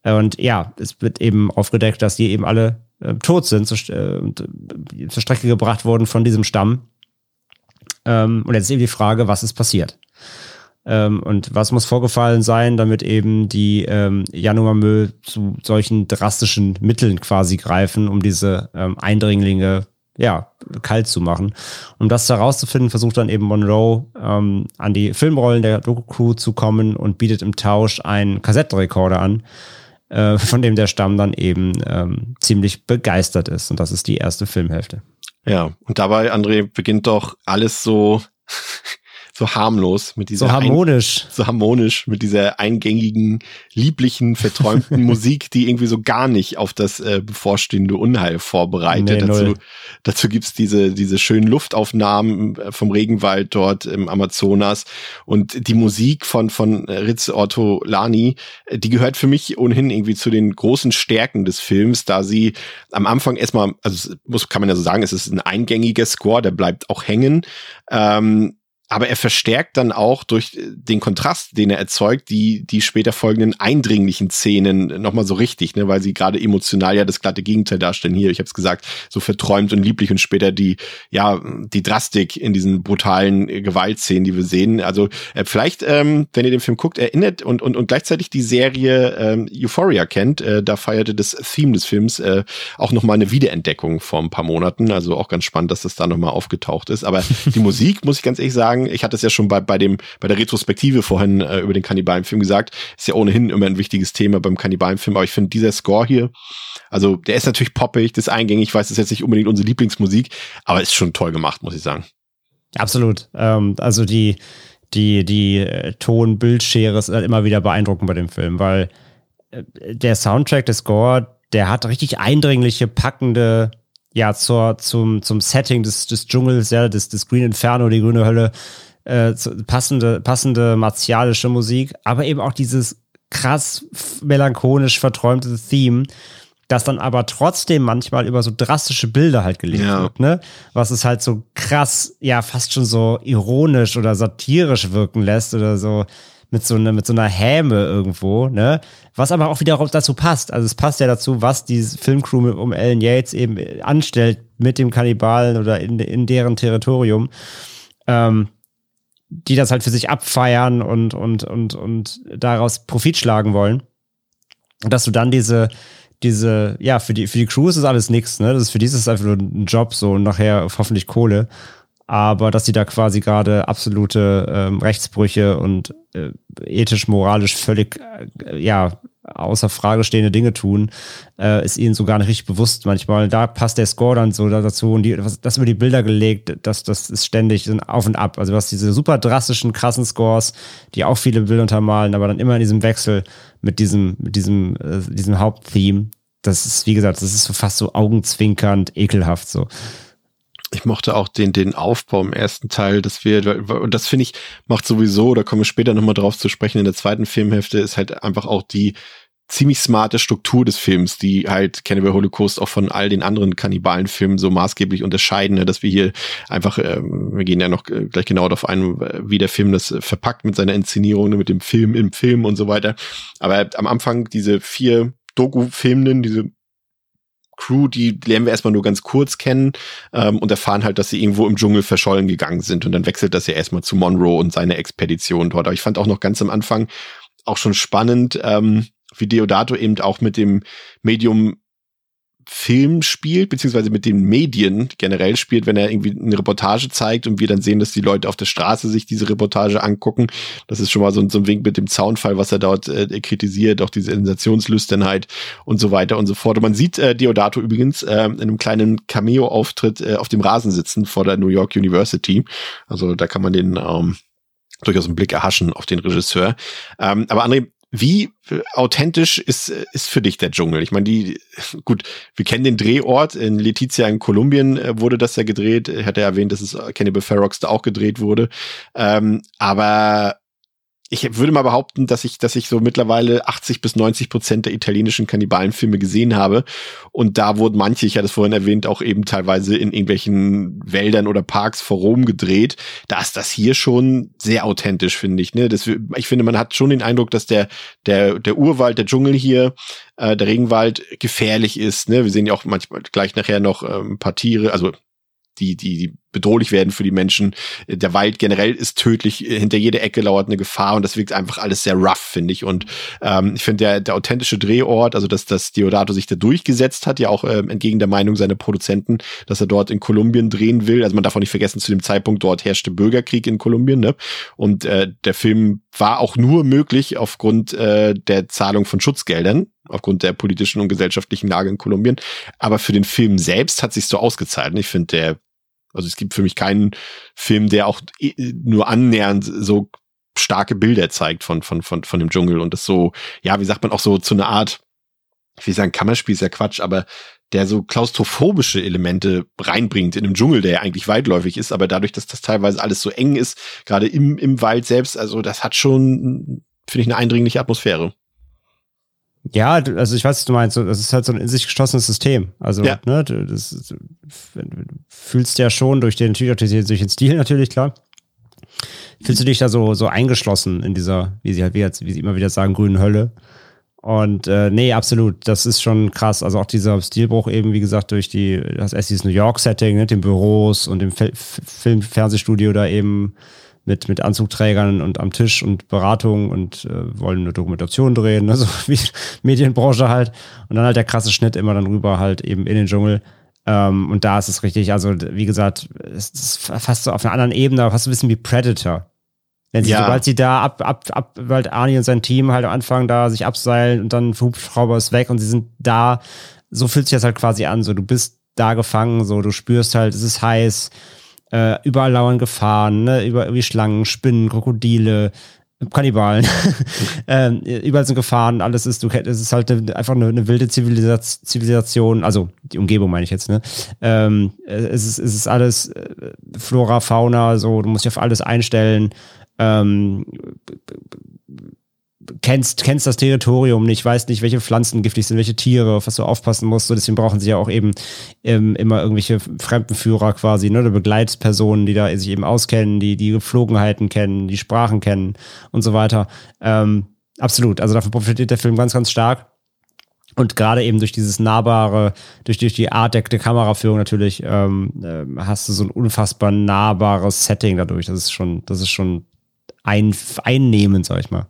Und ja, es wird eben aufgedeckt, dass die eben alle äh, tot sind, zur, äh, äh, zur Strecke gebracht wurden von diesem Stamm. Ähm, und jetzt ist eben die Frage, was ist passiert? Ähm, und was muss vorgefallen sein, damit eben die ähm, Yanomamö zu solchen drastischen Mitteln quasi greifen, um diese ähm, Eindringlinge ja, kalt zu machen. Um das herauszufinden, versucht dann eben Monroe ähm, an die Filmrollen der Doku-Crew zu kommen und bietet im Tausch einen Kassettenrekorder an, äh, von dem der Stamm dann eben ähm, ziemlich begeistert ist. Und das ist die erste Filmhälfte. Ja, und dabei, André, beginnt doch alles so, so harmlos mit dieser So ein- harmonisch. so harmonisch mit dieser eingängigen, lieblichen, verträumten Musik, die irgendwie so gar nicht auf das äh, bevorstehende Unheil vorbereitet. Nee, dazu dazu gibt's diese, diese schönen Luftaufnahmen äh, vom Regenwald dort im Amazonas und die Musik von, von Ritz Ortolani, äh, die gehört für mich ohnehin irgendwie zu den großen Stärken des Films, da sie am Anfang erstmal, also muss, kann man ja so sagen, es ist ein eingängiger Score, der bleibt auch hängen. Ähm, aber er verstärkt dann auch durch äh, den Kontrast, den er erzeugt, die, die später folgenden eindringlichen Szenen nochmal so richtig, ne, weil sie gerade emotional ja das glatte Gegenteil darstellen. Hier, ich habe es gesagt, so verträumt und lieblich und später die, ja, die Drastik in diesen brutalen äh, Gewaltszenen, die wir sehen. Also äh, vielleicht, ähm, wenn ihr den Film guckt, erinnert und, und, und gleichzeitig die Serie ähm, Euphoria kennt, äh, da feierte das Theme des Films äh, auch nochmal eine Wiederentdeckung vor ein paar Monaten. Also auch ganz spannend, dass das da nochmal aufgetaucht ist. Aber die Musik, muss ich ganz ehrlich sagen, ich hatte es ja schon bei, bei, dem, bei der Retrospektive vorhin äh, über den Kannibalenfilm gesagt, ist ja ohnehin immer ein wichtiges Thema beim Kannibalenfilm, aber ich finde dieser Score hier, also der ist natürlich poppig, das ist eingängig, ich weiß, das ist jetzt nicht unbedingt unsere Lieblingsmusik, aber ist schon toll gemacht, muss ich sagen. Absolut. Ähm, also die, die, die äh, Ton-Bildschere ist halt immer wieder beeindruckend bei dem Film, weil der Soundtrack, der Score, der hat richtig eindringliche, packende, ja, zur, zum, zum Setting des, des Dschungels, ja, des, des Green Inferno, die grüne Hölle, äh, passende, passende martialische Musik, aber eben auch dieses krass melancholisch verträumte Theme, das dann aber trotzdem manchmal über so drastische Bilder halt gelegt ja. wird, ne? Was es halt so krass, ja, fast schon so ironisch oder satirisch wirken lässt oder so mit so, ne, mit so einer Häme irgendwo, ne? Was aber auch wieder dazu passt. Also es passt ja dazu, was die Filmcrew um Ellen Yates eben anstellt mit dem Kannibalen oder in, in deren Territorium. Ähm, die das halt für sich abfeiern und, und, und, und daraus Profit schlagen wollen. Und dass du dann diese, diese, ja, für die, für die Crew ist das alles nichts, ne? Das ist, für die ist es einfach nur ein Job, so und nachher hoffentlich Kohle. Aber dass sie da quasi gerade absolute ähm, Rechtsbrüche und äh, ethisch, moralisch völlig, äh, ja, außer Frage stehende Dinge tun, äh, ist ihnen so gar nicht richtig bewusst manchmal. Da passt der Score dann so dazu und die, das über die Bilder gelegt, das, das ist ständig auf und ab. Also hast diese super drastischen, krassen Scores, die auch viele Bilder untermalen, aber dann immer in diesem Wechsel mit diesem, mit diesem, äh, diesem Haupttheme. Das ist, wie gesagt, das ist so fast so augenzwinkernd, ekelhaft so ich mochte auch den, den Aufbau im ersten Teil, dass wir, und das finde ich, macht sowieso, da kommen wir später nochmal drauf zu sprechen, in der zweiten Filmhälfte ist halt einfach auch die ziemlich smarte Struktur des Films, die halt Cannibal Holocaust auch von all den anderen Kannibalenfilmen so maßgeblich unterscheiden, ne, dass wir hier einfach, äh, wir gehen ja noch äh, gleich genau darauf ein, wie der Film das verpackt mit seiner Inszenierung, ne, mit dem Film im Film und so weiter. Aber am Anfang diese vier Doku-Filmenden, diese Crew, die lernen wir erstmal nur ganz kurz kennen ähm, und erfahren halt, dass sie irgendwo im Dschungel verschollen gegangen sind. Und dann wechselt das ja erstmal zu Monroe und seine Expedition dort. Aber ich fand auch noch ganz am Anfang auch schon spannend, ähm, wie Deodato eben auch mit dem Medium Film spielt, beziehungsweise mit den Medien generell spielt, wenn er irgendwie eine Reportage zeigt und wir dann sehen, dass die Leute auf der Straße sich diese Reportage angucken. Das ist schon mal so, ein, so ein Wink mit dem Zaunfall, was er dort äh, kritisiert, auch diese Sensationslüsternheit und so weiter und so fort. Und man sieht äh, Deodato übrigens äh, in einem kleinen Cameo-Auftritt äh, auf dem Rasen sitzen vor der New York University. Also da kann man den ähm, durchaus einen Blick erhaschen auf den Regisseur. Ähm, aber André, wie authentisch ist, ist für dich der Dschungel? Ich meine, die, gut, wir kennen den Drehort. In Letizia in Kolumbien äh, wurde das ja gedreht. Ich hatte ja erwähnt, dass es Cannibal Ferox da auch gedreht wurde. Ähm, aber ich würde mal behaupten, dass ich, dass ich so mittlerweile 80 bis 90 Prozent der italienischen Kannibalenfilme gesehen habe. Und da wurden manche, ich hatte es vorhin erwähnt, auch eben teilweise in irgendwelchen Wäldern oder Parks vor Rom gedreht. Da ist das hier schon sehr authentisch, finde ich. Ne? Das, ich finde, man hat schon den Eindruck, dass der, der, der Urwald, der Dschungel hier, äh, der Regenwald gefährlich ist. Ne? Wir sehen ja auch manchmal gleich nachher noch ähm, ein paar Tiere, also die, die, die bedrohlich werden für die Menschen. Der Wald generell ist tödlich, hinter jeder Ecke lauert eine Gefahr und das wirkt einfach alles sehr rough, finde ich. Und ähm, ich finde, der, der authentische Drehort, also dass, dass Diodato sich da durchgesetzt hat, ja auch ähm, entgegen der Meinung seiner Produzenten, dass er dort in Kolumbien drehen will. Also man darf auch nicht vergessen, zu dem Zeitpunkt dort herrschte Bürgerkrieg in Kolumbien. Ne? Und äh, der Film war auch nur möglich aufgrund äh, der Zahlung von Schutzgeldern, aufgrund der politischen und gesellschaftlichen Lage in Kolumbien. Aber für den Film selbst hat sich so ausgezahlt. Und ich finde, der also es gibt für mich keinen Film, der auch nur annähernd so starke Bilder zeigt von, von, von, von dem Dschungel und das so, ja, wie sagt man auch so zu einer Art, ich will sagen, Kammerspiel ist ja Quatsch, aber der so klaustrophobische Elemente reinbringt in einem Dschungel, der ja eigentlich weitläufig ist, aber dadurch, dass das teilweise alles so eng ist, gerade im, im Wald selbst, also das hat schon, finde ich, eine eindringliche Atmosphäre. Ja, also ich weiß, was du meinst. Das ist halt so ein in sich geschlossenes System. Also, ja. ne, du, das, du fühlst ja schon durch den, durch den Stil natürlich, klar. Fühlst du dich da so, so eingeschlossen in dieser, wie sie halt, wie, wie sie immer wieder sagen, grünen Hölle. Und äh, nee, absolut, das ist schon krass. Also auch dieser Stilbruch eben, wie gesagt, durch die, das erst dieses New York-Setting, ne, den Büros und dem Film, Fernsehstudio da eben mit, mit Anzugträgern und am Tisch und Beratung und äh, wollen eine Dokumentation drehen, ne? so wie Medienbranche halt. Und dann halt der krasse Schnitt immer dann rüber halt eben in den Dschungel. Ähm, und da ist es richtig, also wie gesagt, es ist fast so auf einer anderen Ebene, fast so ein bisschen wie Predator. Wenn sie, ja. sobald sie da ab, ab, ab, weil Arnie und sein Team halt am Anfang da sich abseilen und dann Hubschrauber ist weg und sie sind da, so fühlt sich das halt quasi an, so du bist da gefangen, so du spürst halt, es ist heiß, äh, überall lauern Gefahren, ne? Über, wie Schlangen, Spinnen, Krokodile, Kannibalen. ähm, überall sind Gefahren, alles ist, du es ist halt einfach eine, eine wilde Zivilisation, also die Umgebung meine ich jetzt, ne? Ähm, es, ist, es ist alles äh, Flora, Fauna, so, du musst dich auf alles einstellen. Ähm, kennst, kennst das Territorium nicht, weißt nicht, welche Pflanzen giftig sind, welche Tiere, auf was du aufpassen musst. So, deswegen brauchen sie ja auch eben ähm, immer irgendwelche Fremdenführer quasi, ne, oder Begleitspersonen, die da sich eben auskennen, die die Geflogenheiten kennen, die Sprachen kennen und so weiter. Ähm, absolut. Also davon profitiert der Film ganz, ganz stark. Und gerade eben durch dieses nahbare, durch, durch die Art der, der Kameraführung natürlich, ähm, äh, hast du so ein unfassbar nahbares Setting dadurch. Das ist schon, das ist schon ein, einnehmend, sag ich mal.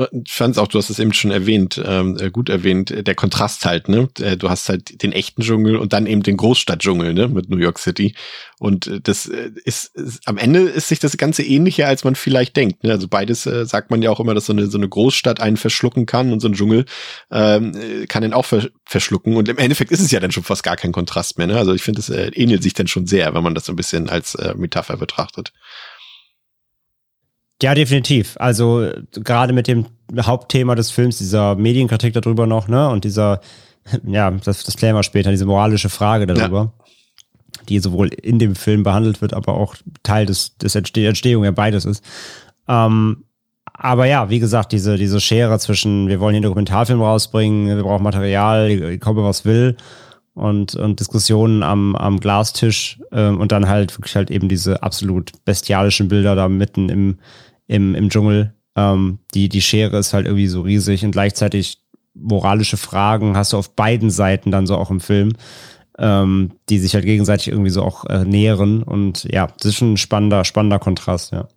Äh, ich fand auch, du hast es eben schon erwähnt, ähm, äh, gut erwähnt, der Kontrast halt, ne? Äh, du hast halt den echten Dschungel und dann eben den Großstadtdschungel, ne? Mit New York City. Und das ist, ist am Ende ist sich das Ganze ähnlicher, als man vielleicht denkt. Ne? Also beides äh, sagt man ja auch immer, dass so eine, so eine Großstadt einen verschlucken kann und so ein Dschungel ähm, kann ihn auch ver verschlucken. Und im Endeffekt ist es ja dann schon fast gar kein Kontrast mehr. Ne? Also ich finde, es äh, ähnelt sich dann schon sehr, wenn man das so ein bisschen als äh, Metapher betrachtet. Ja, definitiv. Also gerade mit dem Hauptthema des Films, dieser Medienkritik darüber noch, ne? Und dieser, ja, das, das klären wir später, diese moralische Frage darüber, ja. die sowohl in dem Film behandelt wird, aber auch Teil des, des Entsteh Entstehung ja beides ist. Ähm, aber ja, wie gesagt, diese, diese Schere zwischen, wir wollen hier einen Dokumentarfilm rausbringen, wir brauchen Material, komme was will und, und Diskussionen am, am Glastisch ähm, und dann halt wirklich halt eben diese absolut bestialischen Bilder da mitten im, im, im Dschungel. Ähm, die, die Schere ist halt irgendwie so riesig und gleichzeitig moralische Fragen hast du auf beiden Seiten dann so auch im Film, ähm, die sich halt gegenseitig irgendwie so auch äh, nähren. Und ja, das ist schon ein spannender, spannender Kontrast, ja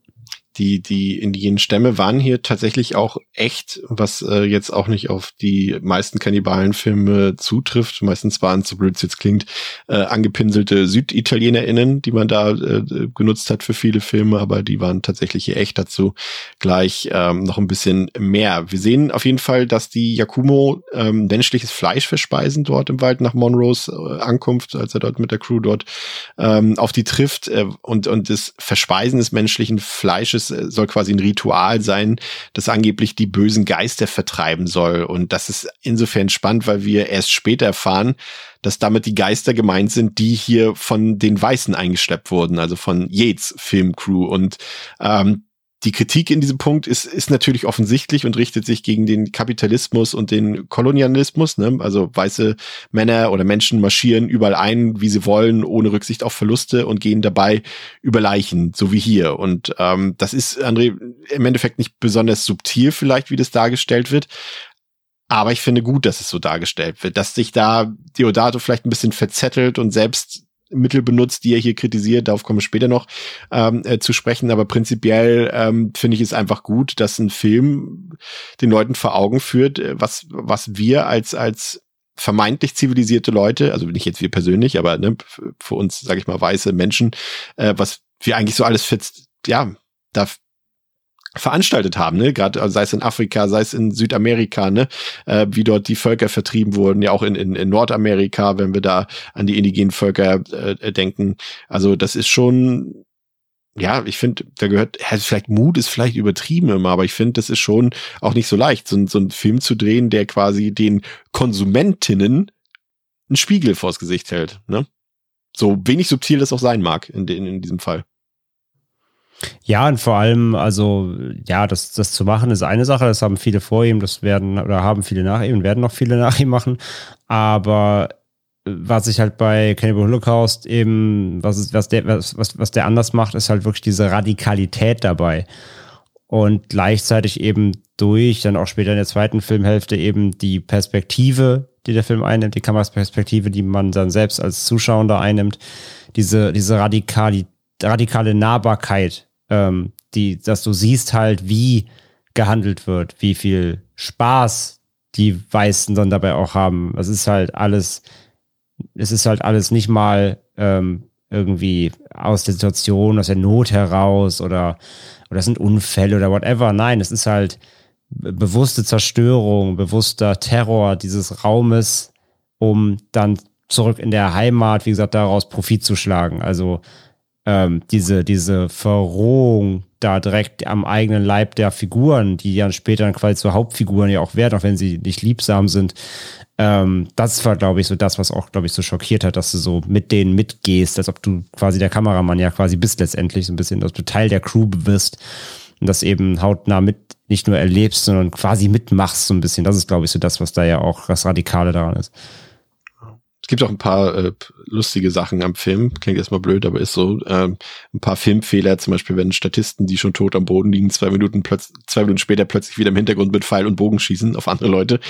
die, die indigenen Stämme waren hier tatsächlich auch echt, was äh, jetzt auch nicht auf die meisten Kannibalenfilme zutrifft. Meistens waren so blöd es jetzt klingt, äh, angepinselte SüditalianerInnen, die man da äh, genutzt hat für viele Filme, aber die waren tatsächlich hier echt dazu gleich ähm, noch ein bisschen mehr. Wir sehen auf jeden Fall, dass die Yakumo ähm, menschliches Fleisch verspeisen dort im Wald nach Monroes äh, Ankunft, als er dort mit der Crew dort ähm, auf die trifft äh, und, und das Verspeisen des menschlichen Fleisches es äh, soll quasi ein Ritual sein, das angeblich die bösen Geister vertreiben soll. Und das ist insofern spannend, weil wir erst später erfahren, dass damit die Geister gemeint sind, die hier von den Weißen eingeschleppt wurden, also von Yates Filmcrew. Und ähm, die Kritik in diesem Punkt ist, ist natürlich offensichtlich und richtet sich gegen den Kapitalismus und den Kolonialismus. Ne? Also weiße Männer oder Menschen marschieren überall ein, wie sie wollen, ohne Rücksicht auf Verluste und gehen dabei über Leichen, so wie hier. Und ähm, das ist, André, im Endeffekt nicht besonders subtil vielleicht, wie das dargestellt wird. Aber ich finde gut, dass es so dargestellt wird, dass sich da Deodato vielleicht ein bisschen verzettelt und selbst Mittel benutzt, die er hier kritisiert. Darauf komme ich später noch ähm, äh, zu sprechen. Aber prinzipiell ähm, finde ich es einfach gut, dass ein Film den Leuten vor Augen führt, äh, was, was wir als, als vermeintlich zivilisierte Leute, also nicht jetzt wir persönlich, aber ne, für uns, sage ich mal, weiße Menschen, äh, was wir eigentlich so alles für, ja, da veranstaltet haben, ne? Gerade also sei es in Afrika, sei es in Südamerika, ne? Äh, wie dort die Völker vertrieben wurden, ja auch in, in, in Nordamerika, wenn wir da an die indigenen Völker äh, denken. Also das ist schon, ja, ich finde, da gehört, vielleicht Mut ist vielleicht übertrieben immer, aber ich finde, das ist schon auch nicht so leicht, so, so einen Film zu drehen, der quasi den Konsumentinnen einen Spiegel vors Gesicht hält, ne? So wenig subtil das auch sein mag in, in, in diesem Fall. Ja, und vor allem, also, ja, das, das zu machen ist eine Sache, das haben viele vor ihm, das werden oder haben viele nach ihm und werden noch viele nach ihm machen. Aber was ich halt bei Cannibal Holocaust eben, was, ist, was, der, was, was, was der anders macht, ist halt wirklich diese Radikalität dabei. Und gleichzeitig eben durch, dann auch später in der zweiten Filmhälfte eben die Perspektive, die der Film einnimmt, die Kamerasperspektive, die man dann selbst als Zuschauer einnimmt, diese, diese radikale, radikale Nahbarkeit, ähm, die, dass du siehst halt, wie gehandelt wird, wie viel Spaß die Weißen dann dabei auch haben. Es ist halt alles, es ist halt alles nicht mal ähm, irgendwie aus der Situation, aus der Not heraus oder, oder es sind Unfälle oder whatever. Nein, es ist halt bewusste Zerstörung, bewusster Terror dieses Raumes, um dann zurück in der Heimat, wie gesagt, daraus Profit zu schlagen. Also ähm, diese, diese Verrohung da direkt am eigenen Leib der Figuren, die dann später dann quasi zu Hauptfiguren ja auch werden, auch wenn sie nicht liebsam sind. Ähm, das war, glaube ich, so das, was auch, glaube ich, so schockiert hat, dass du so mit denen mitgehst, als ob du quasi der Kameramann ja quasi bist letztendlich, so ein bisschen, dass du Teil der Crew wirst und das eben hautnah mit nicht nur erlebst, sondern quasi mitmachst so ein bisschen. Das ist, glaube ich, so das, was da ja auch das Radikale daran ist. Es gibt auch ein paar äh, lustige Sachen am Film. Klingt erstmal blöd, aber ist so. Ähm, ein paar Filmfehler, zum Beispiel, wenn Statisten, die schon tot am Boden liegen, zwei Minuten plötzlich, zwei Minuten später plötzlich wieder im Hintergrund mit Pfeil und Bogen schießen auf andere Leute.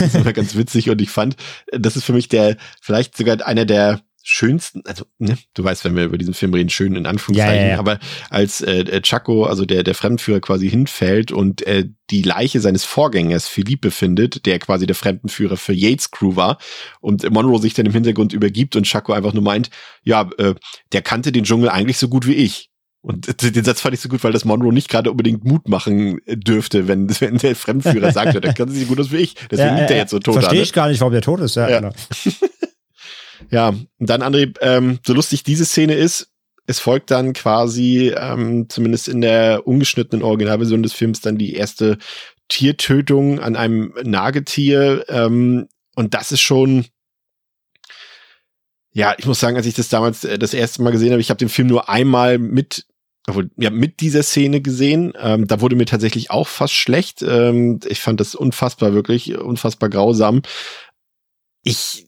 Das ist immer ganz witzig und ich fand, das ist für mich der, vielleicht sogar einer der schönsten, also ne, du weißt, wenn wir über diesen Film reden, schön in Anführungszeichen, ja, ja, ja. aber als äh, Chaco, also der der Fremdenführer quasi hinfällt und äh, die Leiche seines Vorgängers Philippe findet, der quasi der Fremdenführer für Yates Crew war und Monroe sich dann im Hintergrund übergibt und Chaco einfach nur meint, ja, äh, der kannte den Dschungel eigentlich so gut wie ich. Und den Satz fand ich so gut, weil das Monroe nicht gerade unbedingt Mut machen dürfte, wenn, wenn der Fremdenführer sagt, der kann sich so gut aus wie ich. Deswegen liegt er jetzt so tot. Verstehe ich gar nicht, warum der tot ist. Ja, ja. Genau. Ja, und dann André, ähm, so lustig diese Szene ist, es folgt dann quasi, ähm, zumindest in der ungeschnittenen Originalversion des Films, dann die erste Tiertötung an einem Nagetier. Ähm, und das ist schon, ja, ich muss sagen, als ich das damals äh, das erste Mal gesehen habe, ich habe den Film nur einmal mit ja, mit dieser Szene gesehen. Ähm, da wurde mir tatsächlich auch fast schlecht. Ähm, ich fand das unfassbar, wirklich unfassbar grausam. Ich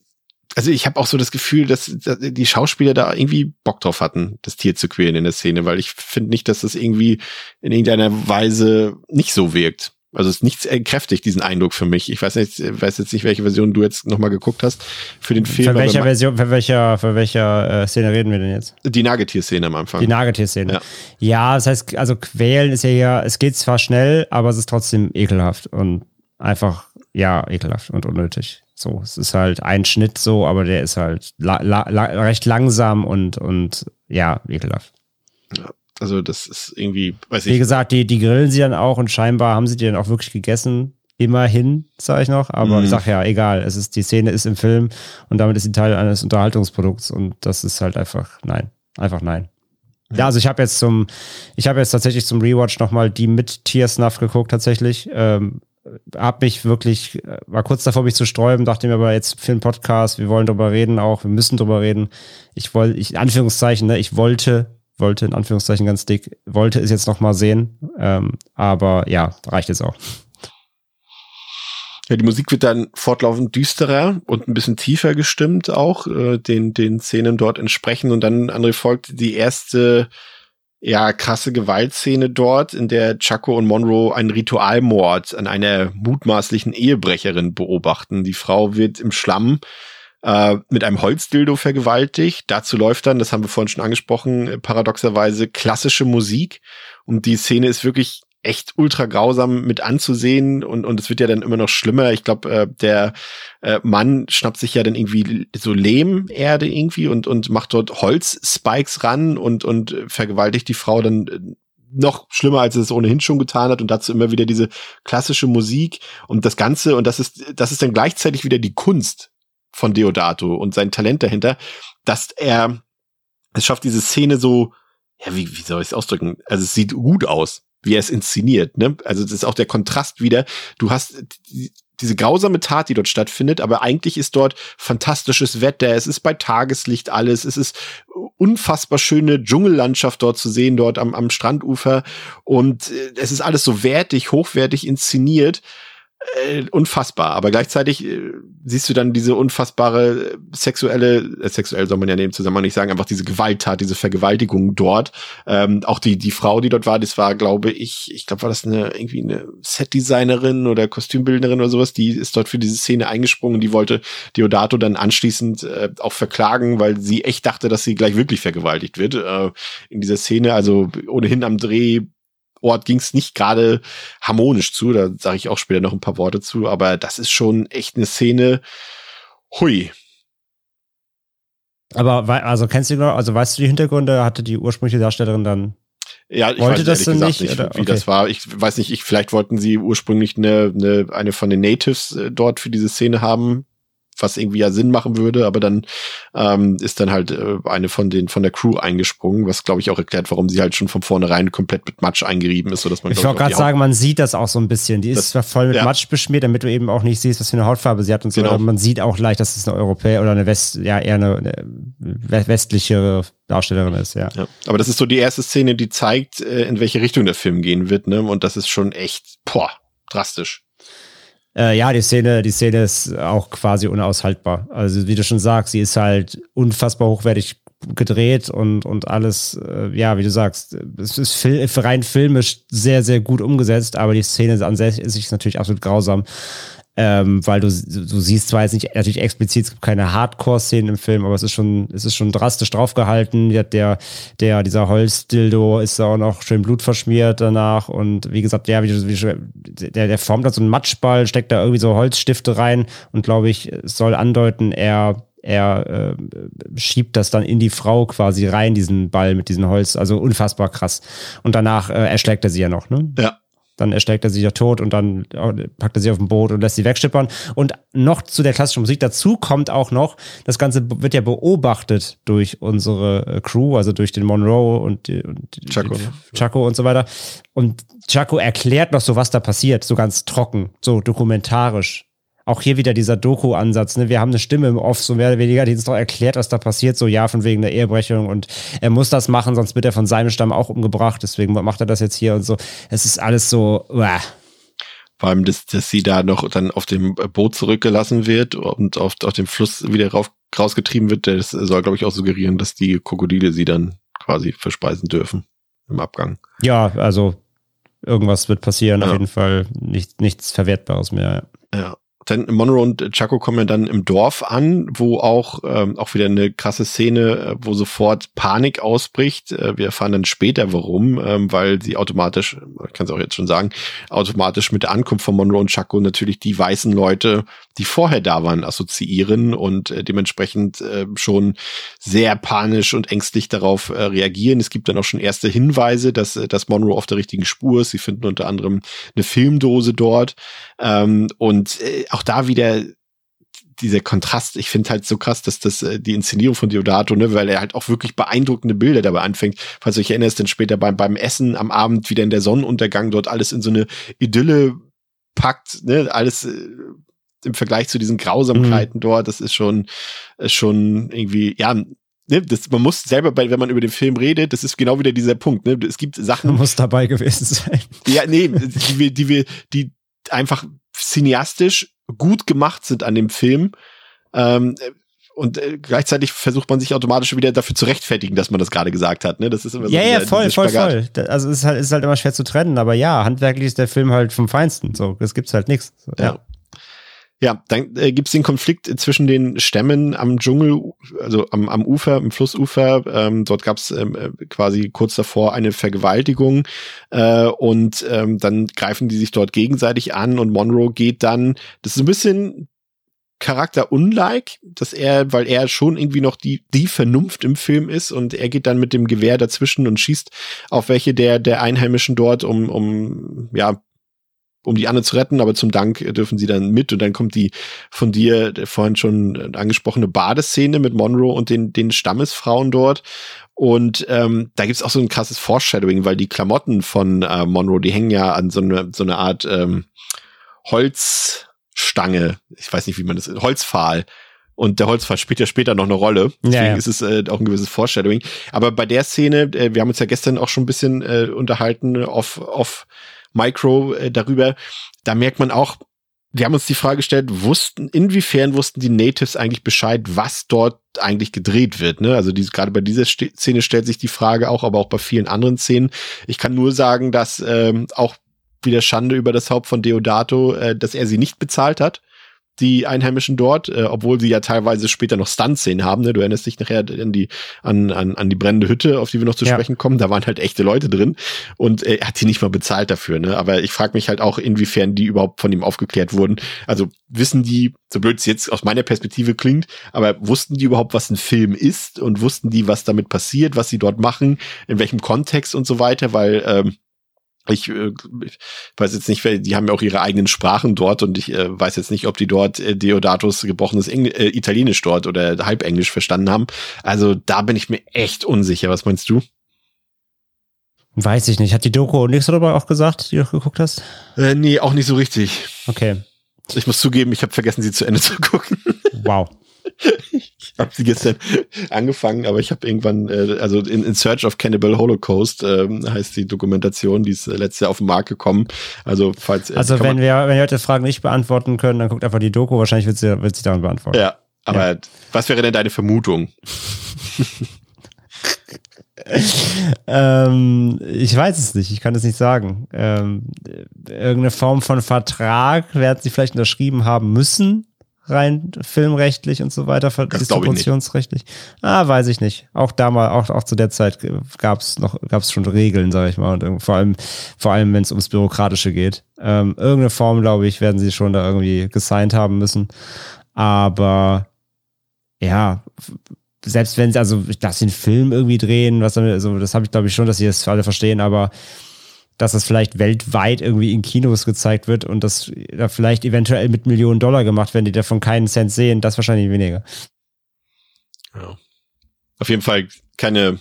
also ich habe auch so das Gefühl, dass, dass, die Schauspieler da irgendwie Bock drauf hatten, das Tier zu quälen in der Szene, weil ich finde nicht, dass das irgendwie in irgendeiner Weise nicht so wirkt. Also es ist nichts entkräftigt diesen Eindruck für mich. Ich weiß nicht, weiß jetzt nicht, welche Version du jetzt nochmal geguckt hast für den Film. Für welcher Version, für welcher, für welcher äh, Szene reden wir denn jetzt? Die Nagetier-Szene am Anfang. Die Nagetier-Szene. Ja. ja, das heißt, also quälen ist ja hier, es geht zwar schnell, aber es ist trotzdem ekelhaft und einfach, ja, ekelhaft und unnötig. So, es ist halt ein Schnitt so, aber der ist halt la la la recht langsam und, und ja, ekelhaft. Ja, also das ist irgendwie, weiß ich. Wie gesagt, die, die grillen sie dann auch und scheinbar haben sie die dann auch wirklich gegessen. Immerhin, sage ich noch, aber mhm. ich sag ja, egal, es ist, die Szene ist im Film und damit ist sie Teil eines Unterhaltungsprodukts und das ist halt einfach, nein, einfach nein. Ja, also ich habe jetzt zum, ich habe jetzt tatsächlich zum Rewatch nochmal die mit Tiersnuff geguckt, tatsächlich. Ähm, hab mich wirklich, äh, war kurz davor, mich zu sträuben, dachte mir aber jetzt für den Podcast, wir wollen drüber reden auch, wir müssen drüber reden. Ich wollte, ich, in Anführungszeichen, ne, ich wollte, wollte, in Anführungszeichen ganz dick, wollte es jetzt nochmal sehen, ähm, aber ja, reicht jetzt auch. Ja, die Musik wird dann fortlaufend düsterer und ein bisschen tiefer gestimmt auch, äh, den, den Szenen dort entsprechend und dann, André, folgt die erste ja, krasse Gewaltszene dort, in der Chaco und Monroe einen Ritualmord an einer mutmaßlichen Ehebrecherin beobachten. Die Frau wird im Schlamm äh, mit einem Holzdildo vergewaltigt. Dazu läuft dann, das haben wir vorhin schon angesprochen, paradoxerweise klassische Musik. Und die Szene ist wirklich echt ultra grausam mit anzusehen und und es wird ja dann immer noch schlimmer. Ich glaube, äh, der äh, Mann schnappt sich ja dann irgendwie so Lehmerde irgendwie und und macht dort Holzspikes ran und und vergewaltigt die Frau dann äh, noch schlimmer, als es ohnehin schon getan hat und dazu immer wieder diese klassische Musik und das Ganze und das ist das ist dann gleichzeitig wieder die Kunst von Deodato und sein Talent dahinter, dass er es schafft, diese Szene so ja, wie, wie soll ich es ausdrücken? Also es sieht gut aus wie er es inszeniert. Ne? Also das ist auch der Kontrast wieder. Du hast die, diese grausame Tat, die dort stattfindet, aber eigentlich ist dort fantastisches Wetter. Es ist bei Tageslicht alles. Es ist unfassbar schöne Dschungellandschaft dort zu sehen, dort am, am Strandufer. Und äh, es ist alles so wertig, hochwertig inszeniert äh, unfassbar. Aber gleichzeitig äh, siehst du dann diese unfassbare sexuelle, äh, sexuell soll man ja in dem Zusammenhang nicht sagen, einfach diese Gewalttat, diese Vergewaltigung dort. Ähm, auch die die Frau, die dort war, das war, glaube ich, ich glaube, war das eine irgendwie eine Setdesignerin oder Kostümbildnerin oder sowas, die ist dort für diese Szene eingesprungen. Die wollte Deodato dann anschließend äh, auch verklagen, weil sie echt dachte, dass sie gleich wirklich vergewaltigt wird äh, in dieser Szene. Also ohnehin am Dreh Ort ging es nicht gerade harmonisch zu. Da sage ich auch später noch ein paar Worte zu. Aber das ist schon echt eine Szene. Hui. Aber also kennst du also weißt du die Hintergründe? Hatte die ursprüngliche Darstellerin dann ja, ich wollte weiß das ehrlich nicht, nicht wie okay. das war. Ich weiß nicht, ich, vielleicht wollten sie ursprünglich eine, eine, eine von den Natives äh, dort für diese Szene haben was irgendwie ja Sinn machen würde, aber dann ähm, ist dann halt äh, eine von den von der Crew eingesprungen, was glaube ich auch erklärt, warum sie halt schon von vornherein komplett mit Matsch eingerieben ist, so dass man Ich wollte gerade sagen, man sieht das auch so ein bisschen. Die ist Das- zwar voll mit ja. Matsch beschmiert, damit du eben auch nicht siehst, was für eine Hautfarbe sie hat und so. Genau. Aber man sieht auch leicht, dass es eine Europäer oder eine West, ja eher eine, eine we- westliche Darstellerin ist. Ja. Ja. Aber das ist so die erste Szene, die zeigt, äh, in welche Richtung der Film gehen wird, ne? Und das ist schon echt, boah, drastisch. Äh, ja, die Szene, die Szene ist auch quasi unaushaltbar. Also wie du schon sagst, sie ist halt unfassbar hochwertig gedreht und, und alles, äh, ja, wie du sagst, es ist fil rein filmisch sehr, sehr gut umgesetzt, aber die Szene an sich ist natürlich absolut grausam. Ähm, weil du, du siehst zwar jetzt nicht natürlich explizit, es gibt keine Hardcore-Szenen im Film, aber es ist schon, es ist schon drastisch draufgehalten. Der, der, der dieser Holzdildo ist da auch noch schön blutverschmiert danach. Und wie gesagt, du- der, der formt da so einen Matschball, steckt da irgendwie so Holzstifte rein und glaube ich, soll andeuten, er er äh, schiebt das dann in die Frau quasi rein, diesen Ball mit diesem Holz. Also unfassbar krass. Und danach äh, erschlägt er sie ja noch, ne? Ja. Dann erschlägt er sie ja tot und dann äh, packt er sie auf ein Boot und lässt sie wegschippern. Und noch zu der klassischen Musik dazu kommt auch noch, das Ganze wird ja beobachtet durch unsere äh, Crew, also durch den Monroe und, die- und Chaco, ne? Chaco und so weiter. Und Chaco erklärt noch so, was da passiert, so ganz trocken, so dokumentarisch. Auch hier wieder dieser Doku-Ansatz. Ne? Wir haben eine Stimme im Off, so mehr oder weniger, die uns doch erklärt, was da passiert. So, ja, von wegen der Ehebrechung und er muss das machen, sonst wird er von seinem Stamm auch umgebracht. Deswegen macht er das jetzt hier und so. Es ist alles so, uah. Vor allem, dass, dass sie da noch dann auf dem Boot zurückgelassen wird und auf, auf dem Fluss wieder rauf, rausgetrieben wird. Das soll, glaube ich, auch suggerieren, dass die Krokodile sie dann quasi verspeisen dürfen im Abgang. ja, also irgendwas wird passieren. Auf Ja. jeden Fall nicht, nichts Verwertbares mehr. Ja. Dann Monroe und Chaco kommen ja dann im Dorf an, wo auch ähm, auch wieder eine krasse Szene, äh, wo sofort Panik ausbricht. Äh, wir erfahren dann später warum, ähm, weil sie automatisch, ich kann es auch jetzt schon sagen, automatisch mit der Ankunft von Monroe und Chaco natürlich die weißen Leute, die vorher da waren, assoziieren und äh, dementsprechend äh, schon sehr panisch und ängstlich darauf äh, reagieren. Es gibt dann auch schon erste Hinweise, dass, äh, dass Monroe auf der richtigen Spur ist. Sie finden unter anderem eine Filmdose dort. Ähm, und äh, auch da wieder dieser Kontrast, ich finde halt so krass, dass das äh, die Inszenierung von Diodato, ne, weil er halt auch wirklich beeindruckende Bilder dabei anfängt. Falls du euch erinnerst, dann später beim, beim Essen am Abend wieder in der Sonnenuntergang dort alles in so eine Idylle packt, ne, alles äh, im Vergleich zu diesen Grausamkeiten dort, das ist schon, ist schon irgendwie, ja, ne, das, man muss selber, bei, wenn man über den Film redet, das ist genau wieder dieser Punkt, ne, es gibt Sachen, Man muss dabei gewesen sein. ja, nee, die wir, die wir, die einfach cineastisch gut gemacht sind an dem Film. Ähm, und äh, gleichzeitig versucht man sich automatisch wieder dafür zu rechtfertigen, dass man das gerade gesagt hat. Ne? Das ist immer so Ja, ja, dieser- voll, dieser voll, voll. Da- Also es ist halt, ist halt immer schwer zu trennen, aber ja, handwerklich ist der Film halt vom Feinsten. So, das gibt's halt nichts. So, Ja. Ja, dann äh, gibt's den Konflikt zwischen den Stämmen am Dschungel, also am, am Ufer, im Flussufer. Ähm, dort gab's ähm, äh, quasi kurz davor eine Vergewaltigung äh, und ähm, dann greifen die sich dort gegenseitig an und Monroe geht dann, das ist ein bisschen charakterunlike, dass er, weil er schon irgendwie noch die, die Vernunft im Film ist und er geht dann mit dem Gewehr dazwischen und schießt auf welche der, der Einheimischen dort, um, um, ja, um die Anne zu retten, aber zum Dank dürfen sie dann mit und dann kommt die von dir vorhin schon angesprochene Badeszene mit Monroe und den, den Stammesfrauen dort. Und ähm, da gibt's auch so ein krasses Foreshadowing, weil die Klamotten von äh, Monroe, die hängen ja an so eine, so eine Art ähm, Holzstange, ich weiß nicht, wie man das, Holzpfahl. Und der Holzpfahl spielt ja später noch eine Rolle. Deswegen Ja, ja. ist es äh, auch ein gewisses Foreshadowing. Aber bei der Szene, äh, wir haben uns ja gestern auch schon ein bisschen äh, unterhalten auf, auf Micro äh, darüber, da merkt man auch, wir haben uns die Frage gestellt, wussten, inwiefern wussten die Natives eigentlich Bescheid, was dort eigentlich gedreht wird, ne? Also diese, gerade bei dieser Szene stellt sich die Frage auch, aber auch bei vielen anderen Szenen. Ich kann nur sagen, dass ähm, auch wieder Schande über das Haupt von Deodato, äh, dass er sie nicht bezahlt hat, die Einheimischen dort, äh, obwohl sie ja teilweise später noch Stunt-Szenen haben. Ne? Du erinnerst dich nachher an die, an, an, an die brennende Hütte, auf die wir noch zu Ja. sprechen kommen. Da waren halt echte Leute drin und äh, er hat die nicht mal bezahlt dafür. Ne? Aber ich frage mich halt auch, inwiefern die überhaupt von ihm aufgeklärt wurden. Also wissen die, so blöd es jetzt aus meiner Perspektive klingt, aber wussten die überhaupt, was ein Film ist und wussten die, was damit passiert, was sie dort machen, in welchem Kontext und so weiter, weil ähm, Ich, äh, ich weiß jetzt nicht, die haben ja auch ihre eigenen Sprachen dort und ich äh, weiß jetzt nicht, ob die dort äh, Deodatos gebrochenes Engl äh, Italienisch dort oder Halbenglisch verstanden haben. Also da bin ich mir echt unsicher. Was meinst du? Weiß ich nicht. Hat die Doku nichts darüber auch gesagt, die du geguckt hast? Äh, nee, auch nicht so richtig. Okay. Ich muss zugeben, ich habe vergessen, sie zu Ende zu gucken. Wow. Ich habe sie gestern angefangen, aber ich habe irgendwann, äh, also in, in Search of Cannibal Holocaust äh, heißt die Dokumentation, die ist äh, letztes Jahr auf den Markt gekommen. Also falls äh, also wenn wir wenn wir heute Fragen nicht beantworten können, dann guckt einfach die Doku. Wahrscheinlich wird sie wird sie dann beantworten. Ja, aber ja. was wäre denn deine Vermutung? ähm, ich weiß es nicht, ich kann es nicht sagen. Ähm, irgendeine Form von Vertrag werden sie vielleicht unterschrieben haben müssen, rein filmrechtlich und so weiter, distributionsrechtlich. Ah, weiß ich nicht. Auch damals, auch, auch zu der Zeit gab es noch, gab es schon Regeln, sage ich mal, und vor allem, vor allem, wenn es ums Bürokratische geht. Ähm, irgendeine Form, glaube ich, werden sie schon da irgendwie gesigned haben müssen. Aber ja, selbst wenn sie, also ich lasse den Film irgendwie drehen, was damit, also das habe ich glaube ich schon, dass sie das alle verstehen, aber dass das vielleicht weltweit irgendwie in Kinos gezeigt wird und das da vielleicht eventuell mit Millionen Dollar gemacht werden, die davon keinen Cent sehen, das wahrscheinlich weniger. Ja. Auf jeden Fall keine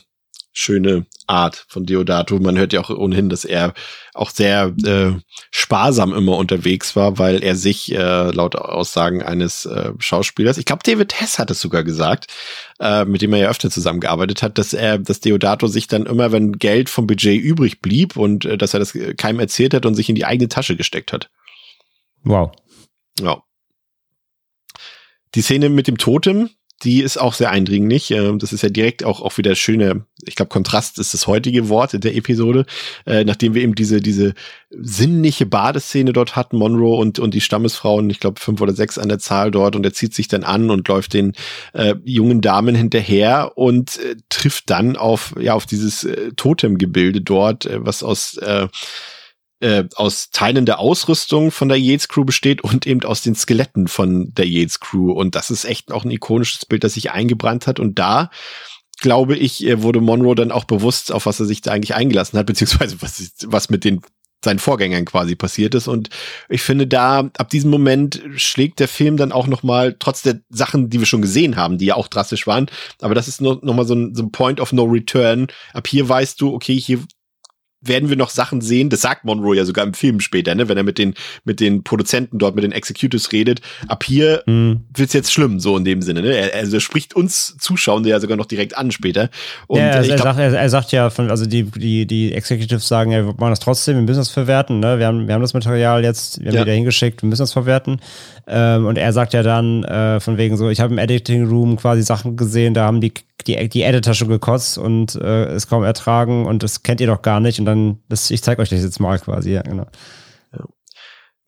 schöne Art von Deodato. Man hört ja auch ohnehin, dass er auch sehr äh, sparsam immer unterwegs war, weil er sich äh, laut Aussagen eines äh, Schauspielers, ich glaube David Hess hat es sogar gesagt, äh, mit dem er ja öfter zusammengearbeitet hat, dass er, dass Deodato sich dann immer, wenn Geld vom Budget übrig blieb und äh, dass er das keinem erzählt hat und sich in die eigene Tasche gesteckt hat. Wow. Ja. Die Szene mit dem Totem, die ist auch sehr eindringlich. Ähm, das ist ja direkt auch, auch wieder schöne, ich glaube, Kontrast ist das heutige Wort der Episode, äh, nachdem wir eben diese, diese sinnliche Badeszene dort hatten, Monroe und, und die Stammesfrauen, ich glaube, fünf oder sechs an der Zahl dort, und er zieht sich dann an und läuft den äh, jungen Damen hinterher und äh, trifft dann auf, ja, auf dieses äh, Totemgebilde dort, äh, was aus äh, äh, aus Teilen der Ausrüstung von der Yates Crew besteht und eben aus den Skeletten von der Yates Crew. Und das ist echt auch ein ikonisches Bild, das sich eingebrannt hat. Und da glaube ich, wurde Monroe dann auch bewusst, auf was er sich da eigentlich eingelassen hat, beziehungsweise was, was mit den seinen Vorgängern quasi passiert ist. Und ich finde, da ab diesem Moment schlägt der Film dann auch noch mal trotz der Sachen, die wir schon gesehen haben, die ja auch drastisch waren, aber das ist noch, noch mal so ein, so ein Point of No Return. Ab hier weißt du, okay, hier werden wir noch Sachen sehen, das sagt Monroe ja sogar im Film später, ne, wenn er mit den, mit den Produzenten dort, mit den Executives redet. Ab hier mhm. wird's jetzt schlimm, so in dem Sinne, ne? Er, also er spricht uns Zuschauern ja sogar noch direkt an später. Und ja, also er, glaub, sagt, er, er, sagt ja, von, also die, die, die Executives sagen, ja, wir machen das trotzdem, wir müssen das verwerten, ne? Wir haben, wir haben das Material jetzt, wir haben ja. wieder hingeschickt, wir müssen das verwerten. Ähm, und er sagt ja dann, äh, von wegen so, ich habe im Editing Room quasi Sachen gesehen, da haben die, die, die Editor schon gekotzt und äh, es kaum ertragen und das kennt ihr doch gar nicht. Und dann, das, ich zeige euch das jetzt mal quasi, ja, genau.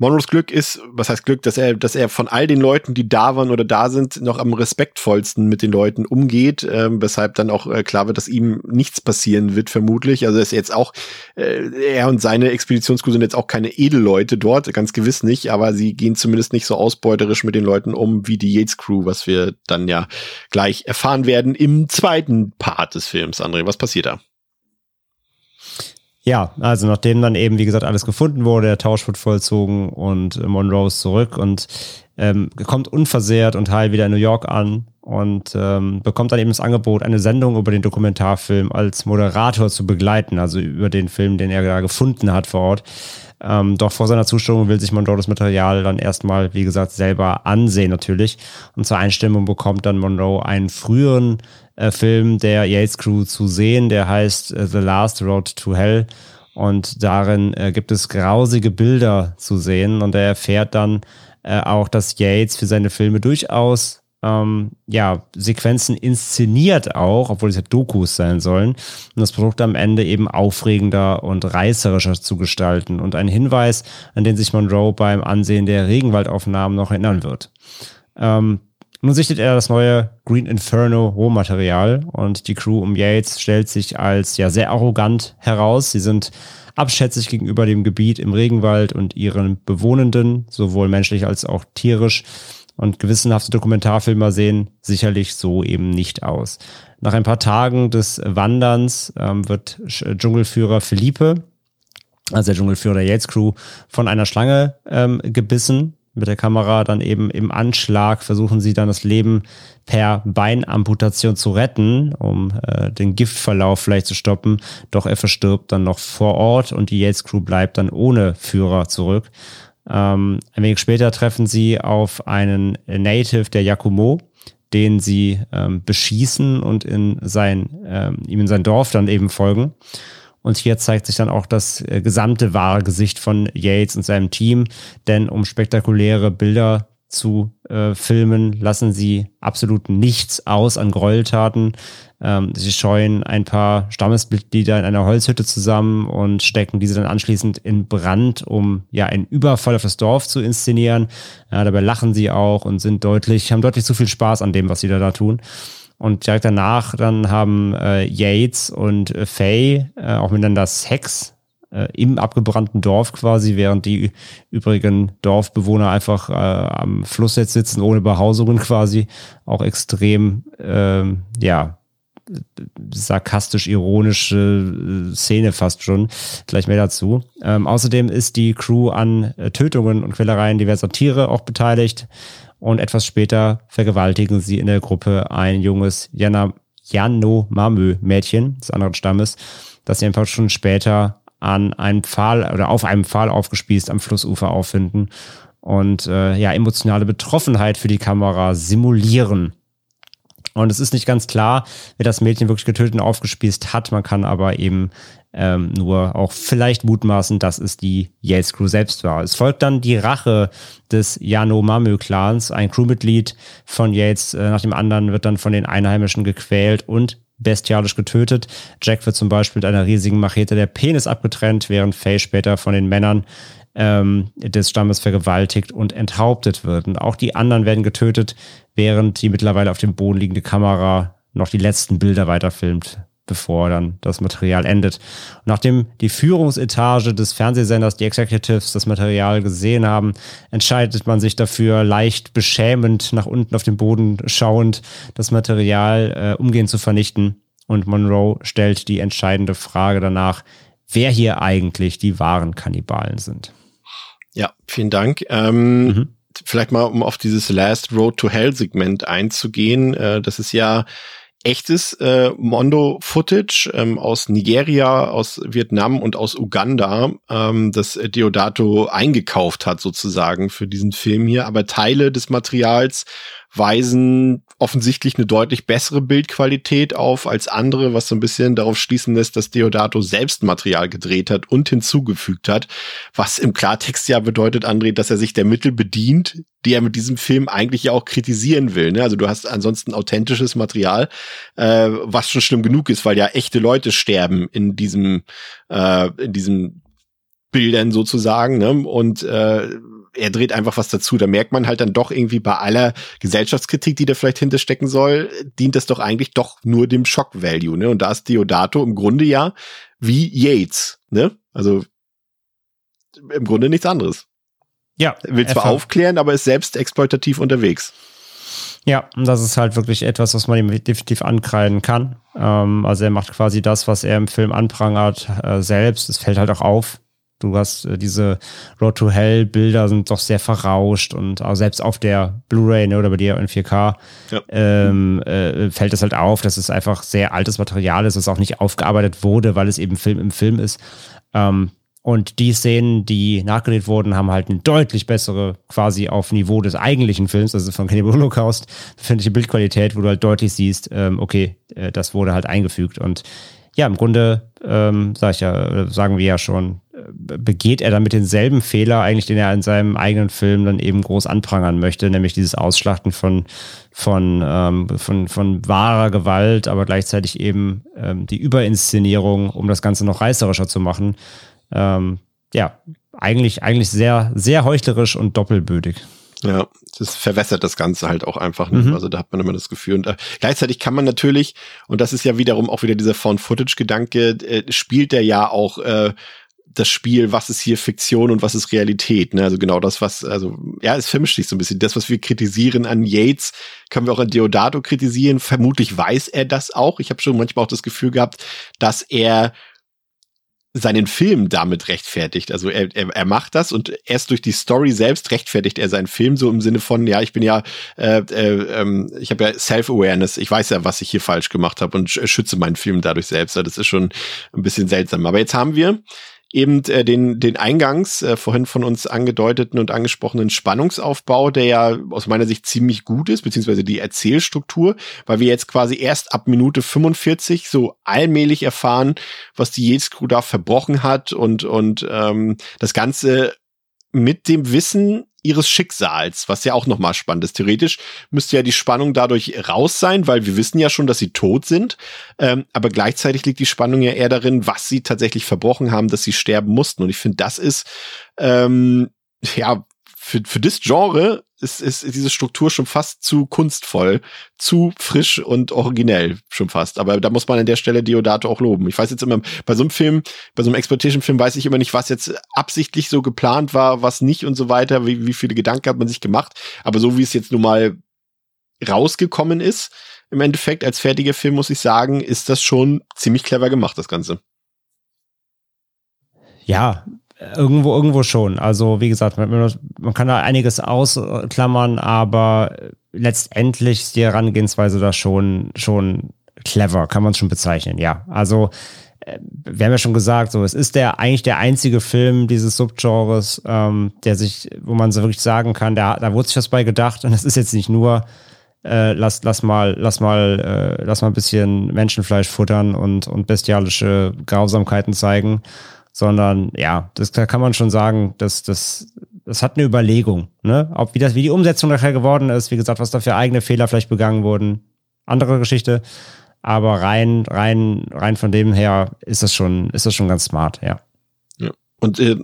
Monroes Glück ist, was heißt Glück, dass er, dass er von all den Leuten, die da waren oder da sind, noch am respektvollsten mit den Leuten umgeht, ähm, weshalb dann auch äh, klar wird, dass ihm nichts passieren wird, vermutlich. Also ist jetzt auch, äh, er und seine Expeditionscrew sind jetzt auch keine Edelleute dort, ganz gewiss nicht, aber sie gehen zumindest nicht so ausbeuterisch mit den Leuten um wie die Yates Crew, was wir dann ja gleich erfahren werden im zweiten Part des Films. André, was passiert da? Ja, also nachdem dann eben, wie gesagt, alles gefunden wurde, der Tausch wird vollzogen und Monroe ist zurück und ähm, kommt unversehrt und heil wieder in New York an und ähm, bekommt dann eben das Angebot, eine Sendung über den Dokumentarfilm als Moderator zu begleiten, also über den Film, den er da gefunden hat vor Ort. Ähm, doch vor seiner Zustimmung will sich Monroe das Material dann erstmal, wie gesagt, selber ansehen natürlich. Und zur Einstimmung bekommt dann Monroe einen früheren äh, Film der Yates Crew zu sehen. Der heißt äh, The Last Road to Hell. Und darin äh, gibt es grausige Bilder zu sehen. Und er erfährt dann äh, auch, dass Yates für seine Filme durchaus ähm, ja, Sequenzen inszeniert auch, obwohl es ja Dokus sein sollen, um das Produkt am Ende eben aufregender und reißerischer zu gestalten. Und ein Hinweis, an den sich Monroe beim Ansehen der Regenwaldaufnahmen noch erinnern wird. Ähm, nun sichtet er das neue Green Inferno Rohmaterial und die Crew um Yates stellt sich als ja sehr arrogant heraus. Sie sind abschätzig gegenüber dem Gebiet im Regenwald und ihren Bewohnenden, sowohl menschlich als auch tierisch. Und gewissenhafte Dokumentarfilmer sehen sicherlich so eben nicht aus. Nach ein paar Tagen des Wanderns ähm, wird Dschungelführer Felipe also der Dschungelführer der Yates Crew, von einer Schlange ähm, gebissen. Mit der Kamera dann eben im Anschlag versuchen sie dann das Leben per Beinamputation zu retten, um äh, den Giftverlauf vielleicht zu stoppen. Doch er verstirbt dann noch vor Ort und die Yates Crew bleibt dann ohne Führer zurück. Ähm, ein wenig später treffen sie auf einen Native der Yakumo, den sie ähm, beschießen und in sein, ähm, ihm in sein Dorf dann eben folgen. Und hier zeigt sich dann auch das äh, gesamte wahre Gesicht von Yates und seinem Team, denn um spektakuläre Bilder zu äh, filmen, lassen sie absolut nichts aus an Gräueltaten. Ähm, sie scheuen ein paar Stammesmitglieder in einer Holzhütte zusammen und stecken diese dann anschließend in Brand, um ja einen Überfall auf das Dorf zu inszenieren. Ja, dabei lachen sie auch und sind deutlich, haben deutlich zu viel Spaß an dem, was sie da, da tun. Und direkt danach dann haben äh, Yates und äh, Faye äh, auch miteinander Sex äh, im abgebrannten Dorf quasi, während die übrigen Dorfbewohner einfach äh, am Fluss jetzt sitzen, ohne Behausungen quasi, auch extrem, äh, ja, sarkastisch-ironische Szene fast schon. Gleich mehr dazu. Ähm, außerdem ist die Crew an äh, Tötungen und Quälereien diverser Tiere auch beteiligt. Und etwas später vergewaltigen sie in der Gruppe ein junges Jana, Yanomamö-Mädchen des anderen Stammes, das sie ein paar Stunden später an einem Pfahl oder auf einem Pfahl aufgespießt am Flussufer auffinden und äh, ja, emotionale Betroffenheit für die Kamera simulieren. Und es ist nicht ganz klar, wer das Mädchen wirklich getötet und aufgespießt hat. Man kann aber eben ähm, nur auch vielleicht mutmaßen, dass es die Yates Crew selbst war. Es folgt dann die Rache des Yanomamö-Clans. Ein Crewmitglied von Yates äh, nach dem anderen wird dann von den Einheimischen gequält und bestialisch getötet. Jack wird zum Beispiel mit einer riesigen Machete der Penis abgetrennt, während Faye später von den Männern ähm, des Stammes vergewaltigt und enthauptet wird. Und auch die anderen werden getötet, während die mittlerweile auf dem Boden liegende Kamera noch die letzten Bilder weiterfilmt, bevor dann das Material endet. Und nachdem die Führungsetage des Fernsehsenders, die Executives, das Material gesehen haben, entscheidet man sich dafür, leicht beschämend nach unten auf den Boden schauend, das Material äh, umgehend zu vernichten. Und Monroe stellt die entscheidende Frage danach, wer hier eigentlich die wahren Kannibalen sind. Ja, vielen Dank. Ähm, mhm. Vielleicht mal, um auf dieses Last Road to Hell Segment einzugehen. Äh, das ist ja echtes äh, Mondo-Footage ähm, aus Nigeria, aus Vietnam und aus Uganda, ähm, das Deodato eingekauft hat sozusagen für diesen Film hier. Aber Teile des Materials weisen offensichtlich eine deutlich bessere Bildqualität auf als andere, was so ein bisschen darauf schließen lässt, dass Deodato selbst Material gedreht hat und hinzugefügt hat, was im Klartext ja bedeutet, André, dass er sich der Mittel bedient, die er mit diesem Film eigentlich ja auch kritisieren will. Ne? Also du hast ansonsten authentisches Material, äh, was schon schlimm genug ist, weil ja echte Leute sterben in diesem, äh, in diesem Bildern sozusagen, ne? Und äh, er dreht einfach was dazu. Da merkt man halt dann doch irgendwie bei aller Gesellschaftskritik, die da vielleicht hinterstecken soll, dient das doch eigentlich doch nur dem Shock-Value, ne? Und da ist Diodato im Grunde ja wie Yates, ne? Also im Grunde nichts anderes. Ja. Er will zwar aufklären, aber ist selbst exploitativ unterwegs. Ja, und das ist halt wirklich etwas, was man ihm definitiv ankreiden kann. Ähm, also er macht quasi das, was er im Film anprangert, äh, selbst. Es fällt halt auch auf. Du hast äh, diese Road to Hell Bilder sind doch sehr verrauscht und auch selbst auf der Blu-ray ne, oder bei dir in 4K ja. ähm, äh, fällt es halt auf, dass es einfach sehr altes Material ist, das auch nicht aufgearbeitet wurde, weil es eben Film im Film ist. Ähm, und die Szenen, die nachgedreht wurden, haben halt eine deutlich bessere, quasi auf Niveau des eigentlichen Films, also von Cannibal Holocaust, befindliche Bildqualität, wo du halt deutlich siehst, ähm, okay, äh, das wurde halt eingefügt. Und ja, im Grunde, ähm, sag ich ja, sagen wir ja schon, begeht er damit denselben Fehler eigentlich, den er in seinem eigenen Film dann eben groß anprangern möchte, nämlich dieses Ausschlachten von, von, ähm, von, von wahrer Gewalt, aber gleichzeitig eben ähm, die Überinszenierung, um das Ganze noch reißerischer zu machen. Ähm, ja, eigentlich, eigentlich sehr, sehr heuchlerisch und doppelbödig. Ja, das verwässert das Ganze halt auch einfach. Ne? Mhm. Also da hat man immer das Gefühl. Und äh, gleichzeitig kann man natürlich, und das ist ja wiederum auch wieder dieser Found-Footage-Gedanke, äh, spielt der ja auch äh, das Spiel, was ist hier Fiktion und was ist Realität. Ne? Also genau das, was, also ja, es vermischt sich so ein bisschen. Das, was wir kritisieren an Yates, können wir auch an Deodato kritisieren. Vermutlich weiß er das auch. Ich habe schon manchmal auch das Gefühl gehabt, dass er seinen Film damit rechtfertigt. Also er, er, er macht das und erst durch die Story selbst rechtfertigt er seinen Film so im Sinne von, ja, ich bin ja, äh, äh, ähm, ich habe ja Self-Awareness, ich weiß ja, was ich hier falsch gemacht habe und schütze meinen Film dadurch selbst. Das ist schon ein bisschen seltsam. Aber jetzt haben wir eben äh, den, den eingangs äh, vorhin von uns angedeuteten und angesprochenen Spannungsaufbau, der ja aus meiner Sicht ziemlich gut ist, beziehungsweise die Erzählstruktur, weil wir jetzt quasi erst ab Minute 45 so allmählich erfahren, was die Yates Crew da verbrochen hat und, und ähm, das Ganze mit dem Wissen ihres Schicksals, was ja auch nochmal spannend ist. Theoretisch müsste ja die Spannung dadurch raus sein, weil wir wissen ja schon, dass sie tot sind. Ähm, aber gleichzeitig liegt die Spannung ja eher darin, was sie tatsächlich verbrochen haben, dass sie sterben mussten. Und ich finde, das ist ähm, ja für, für das Genre ist, ist diese Struktur schon fast zu kunstvoll, zu frisch und originell schon fast. Aber da muss man an der Stelle Diodato auch loben. Ich weiß jetzt immer, bei so einem Film, bei so einem Exploitation-Film weiß ich immer nicht, was jetzt absichtlich so geplant war, was nicht und so weiter, wie, wie viele Gedanken hat man sich gemacht. Aber so wie es jetzt nun mal rausgekommen ist, im Endeffekt als fertiger Film, muss ich sagen, ist das schon ziemlich clever gemacht, das Ganze. Ja, Irgendwo, irgendwo schon. Also, wie gesagt, man, kann da einiges ausklammern, aber letztendlich ist die Herangehensweise da schon, schon clever, kann man schon bezeichnen, ja. Also, äh, wir haben ja schon gesagt, so, es ist der eigentlich der einzige Film dieses Subgenres, ähm, der sich, wo man so wirklich sagen kann, da, da wurde sich was bei gedacht und es ist jetzt nicht nur, äh, lass, lass mal, lass mal, äh, lass mal ein bisschen Menschenfleisch futtern und, und bestialische Grausamkeiten zeigen, sondern ja, das da kann man schon sagen, dass das das hat eine Überlegung, ne? Ob wie das wie die Umsetzung nachher geworden ist, wie gesagt, was da für eigene Fehler vielleicht begangen wurden, andere Geschichte, aber rein rein rein von dem her ist das schon ist das schon ganz smart, ja. Ja. Und äh,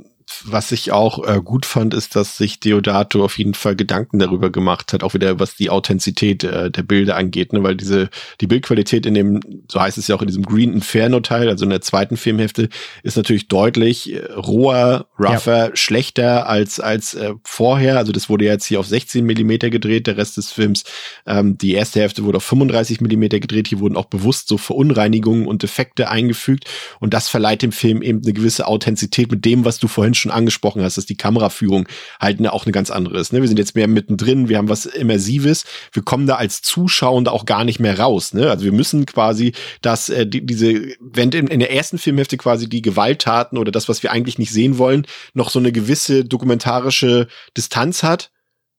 was ich auch äh, gut fand, ist, dass sich Deodato auf jeden Fall Gedanken darüber gemacht hat, auch wieder was die Authentizität äh, der Bilder angeht, ne? weil diese die Bildqualität in dem, so heißt es ja auch in diesem Green Inferno Teil, also in der zweiten Filmhälfte, ist natürlich deutlich äh, roher, rougher, ja. schlechter als als äh, vorher. Also das wurde jetzt hier auf 16 Millimeter gedreht, der Rest des Films. Ähm, die erste Hälfte wurde auf 35 Millimeter gedreht. Hier wurden auch bewusst so Verunreinigungen und Defekte eingefügt und das verleiht dem Film eben eine gewisse Authentizität mit dem, was du vorhin schon angesprochen hast, dass die Kameraführung halt ne, auch eine ganz andere ist. Ne? Wir sind jetzt mehr mittendrin, wir haben was Immersives, wir kommen da als Zuschauer auch gar nicht mehr raus. Ne? Also wir müssen quasi, dass äh, die, diese, wenn in, in der ersten Filmhälfte quasi die Gewalttaten oder das, was wir eigentlich nicht sehen wollen, noch so eine gewisse dokumentarische Distanz hat,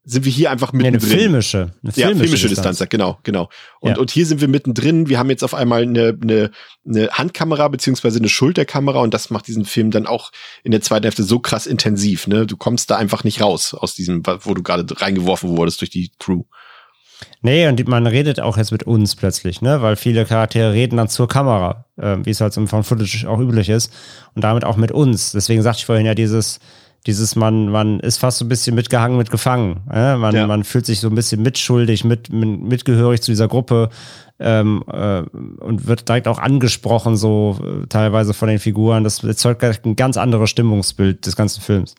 sind wir hier einfach mittendrin. Ja, eine filmische, eine filmische, ja, filmische Distanz. Distanz. genau, genau. Und, ja. und hier sind wir mittendrin. Wir haben jetzt auf einmal eine, eine, eine Handkamera beziehungsweise eine Schulterkamera und das macht diesen Film dann auch in der zweiten Hälfte so krass intensiv. Ne? Du kommst da einfach nicht raus aus diesem, wo du gerade reingeworfen wurdest durch die Crew. Nee, und man redet auch jetzt mit uns plötzlich, ne? Weil viele Charaktere reden dann zur Kamera, äh, wie es halt so von Footage auch üblich ist. Und damit auch mit uns. Deswegen sagte ich vorhin ja dieses, dieses man, man ist fast so ein bisschen mitgehangen, mitgefangen. Äh? Man, ja. man fühlt sich so ein bisschen mitschuldig, mit, mit mitgehörig zu dieser Gruppe ähm, äh, und wird direkt auch angesprochen, so äh, teilweise von den Figuren. Das erzeugt ein ganz anderes Stimmungsbild des ganzen Films.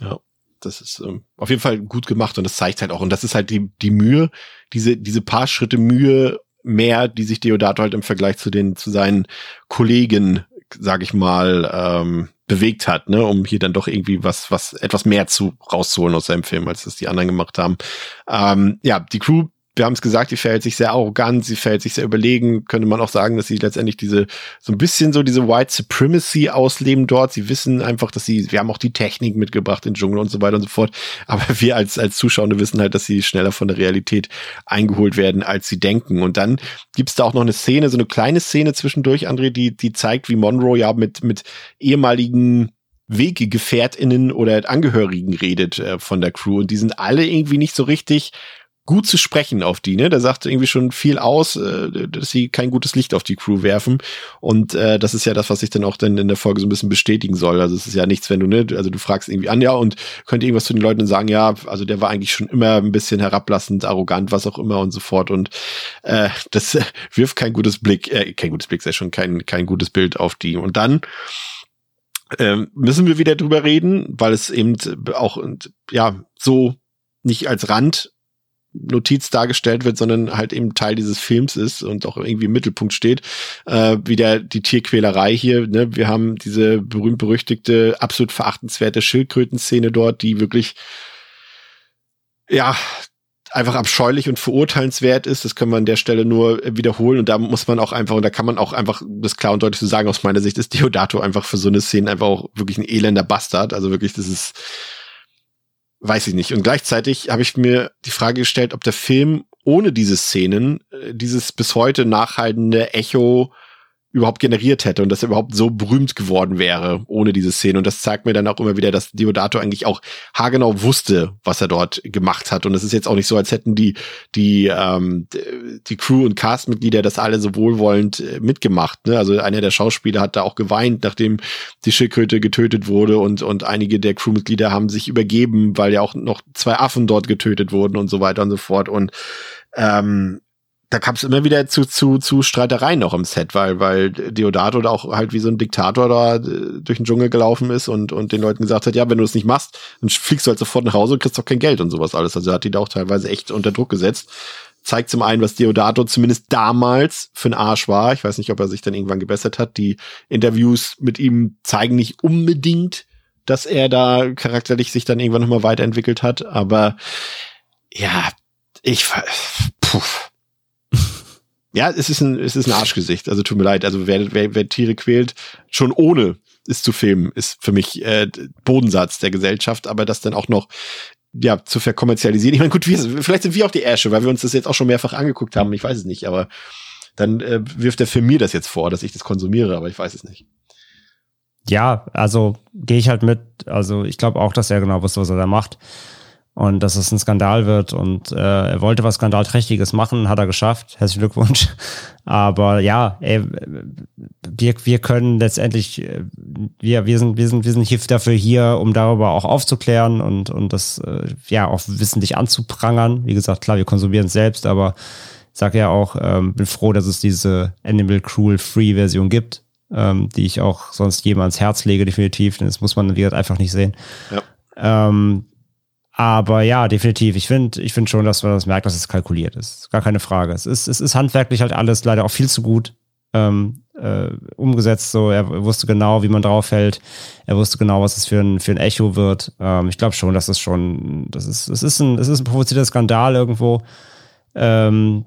Ja. Das ist ähm, auf jeden Fall gut gemacht und das zeigt halt auch, und das ist halt die, die Mühe, diese, diese paar Schritte Mühe mehr, die sich Deodato halt im Vergleich zu den, zu seinen Kollegen, sag ich mal, ähm, bewegt hat, ne, um hier dann doch irgendwie was, was etwas mehr zu rauszuholen aus seinem Film, als das die anderen gemacht haben. Ähm, ja, die Crew wir haben es gesagt, die verhält sich sehr arrogant, sie verhält sich sehr überlegen. Könnte man auch sagen, dass sie letztendlich diese, so ein bisschen so diese White Supremacy ausleben dort. Sie wissen einfach, dass sie, wir haben auch die Technik mitgebracht, den Dschungel und so weiter und so fort. Aber wir als, als Zuschauer wissen halt, dass sie schneller von der Realität eingeholt werden, als sie denken. Und dann gibt's da auch noch eine Szene, so eine kleine Szene zwischendurch, André, die, die zeigt, wie Monroe ja mit, mit ehemaligen Wegegefährtinnen oder Angehörigen redet äh, von der Crew und die sind alle irgendwie nicht so richtig gut zu sprechen auf die, ne? Der sagt irgendwie schon viel aus, äh, dass sie kein gutes Licht auf die Crew werfen. Und äh, das ist ja das, was sich dann auch dann in der Folge so ein bisschen bestätigen soll. Also es ist ja nichts, wenn du, ne, also du fragst irgendwie an, ja, und könnt irgendwas zu den Leuten sagen, ja, also der war eigentlich schon immer ein bisschen herablassend, arrogant, was auch immer und so fort. Und äh, das äh, wirft kein gutes Blick, äh, kein gutes Blick, sei schon kein, kein gutes Bild auf die. Und dann äh, müssen wir wieder drüber reden, weil es eben auch ja so nicht als Rand Notiz dargestellt wird, sondern halt eben Teil dieses Films ist und auch irgendwie im Mittelpunkt steht. Äh, wie der, die Tierquälerei hier, ne? Wir haben diese berühmt-berüchtigte, absolut verachtenswerte Schildkrötenszene dort, die wirklich ja, einfach abscheulich und verurteilenswert ist. Das können wir an der Stelle nur wiederholen. Und da muss man auch einfach, und da kann man auch einfach das klar und deutlich so sagen, aus meiner Sicht ist Deodato einfach für so eine Szene einfach auch wirklich ein elender Bastard. Also wirklich, das ist, weiß ich nicht. Und gleichzeitig habe ich mir die Frage gestellt, ob der Film ohne diese Szenen, äh, dieses bis heute nachhaltende Echo überhaupt generiert hätte und dass er überhaupt so berühmt geworden wäre ohne diese Szene. Und das zeigt mir dann auch immer wieder, dass Diodato eigentlich auch haargenau wusste, was er dort gemacht hat. Und es ist jetzt auch nicht so, als hätten die, die, ähm, die Crew und Castmitglieder das alle so wohlwollend äh, mitgemacht. Ne? Also einer der Schauspieler hat da auch geweint, nachdem die Schildkröte getötet wurde und, und einige der Crewmitglieder haben sich übergeben, weil ja auch noch zwei Affen dort getötet wurden und so weiter und so fort. Und ähm, da kam es immer wieder zu, zu, zu Streitereien noch im Set, weil, weil Deodato da auch halt wie so ein Diktator da äh, durch den Dschungel gelaufen ist und, und den Leuten gesagt hat, ja, wenn du es nicht machst, dann fliegst du halt sofort nach Hause und kriegst doch kein Geld und sowas alles. Also hat die da auch teilweise echt unter Druck gesetzt. Zeigt zum einen, was Deodato zumindest damals für ein Arsch war. Ich weiß nicht, ob er sich dann irgendwann gebessert hat. Die Interviews mit ihm zeigen nicht unbedingt, dass er da charakterlich sich dann irgendwann nochmal weiterentwickelt hat. Aber ja, ich, puh ja, es ist ein, es ist ein Arschgesicht. Also tut mir leid. Also wer, wer, wer Tiere quält, schon ohne es zu filmen, ist für mich äh, Bodensatz der Gesellschaft. Aber das dann auch noch ja zu verkommerzialisieren. Ich meine, gut, wir, vielleicht sind wir auch die Ärsche, weil wir uns das jetzt auch schon mehrfach angeguckt haben. Ich weiß es nicht. Aber dann äh, wirft er für mir das jetzt vor, dass ich das konsumiere. Aber ich weiß es nicht. Ja, also gehe ich halt mit. Also ich glaube auch, dass er genau wusste, was er da macht und dass es ein Skandal wird. Und äh, er wollte was Skandalträchtiges machen, hat er geschafft. Herzlichen Glückwunsch. Aber ja, ey, wir, wir können letztendlich, äh, wir, wir, sind, wir, sind, wir sind hier dafür hier, um darüber auch aufzuklären und, und das äh, ja auch wissentlich anzuprangern. Wie gesagt, klar, wir konsumieren es selbst, aber ich sage ja auch, ähm, bin froh, dass es diese Animal Cruel Free Version gibt, ähm, die ich auch sonst jedem ans Herz lege, definitiv. Denn das muss man, wie gesagt, einfach nicht sehen. Ja. Ähm, aber ja, definitiv. Ich finde ich finde schon, dass man das merkt, dass es kalkuliert ist. Gar keine Frage. Es ist, es ist handwerklich halt alles leider auch viel zu gut ähm, äh, umgesetzt. So, er wusste genau, wie man draufhält. Er wusste genau, was es für ein, für ein Echo wird. Ähm, ich glaube schon, dass es schon, das ist, es ist ein, es ist ein provozierter Skandal irgendwo ähm,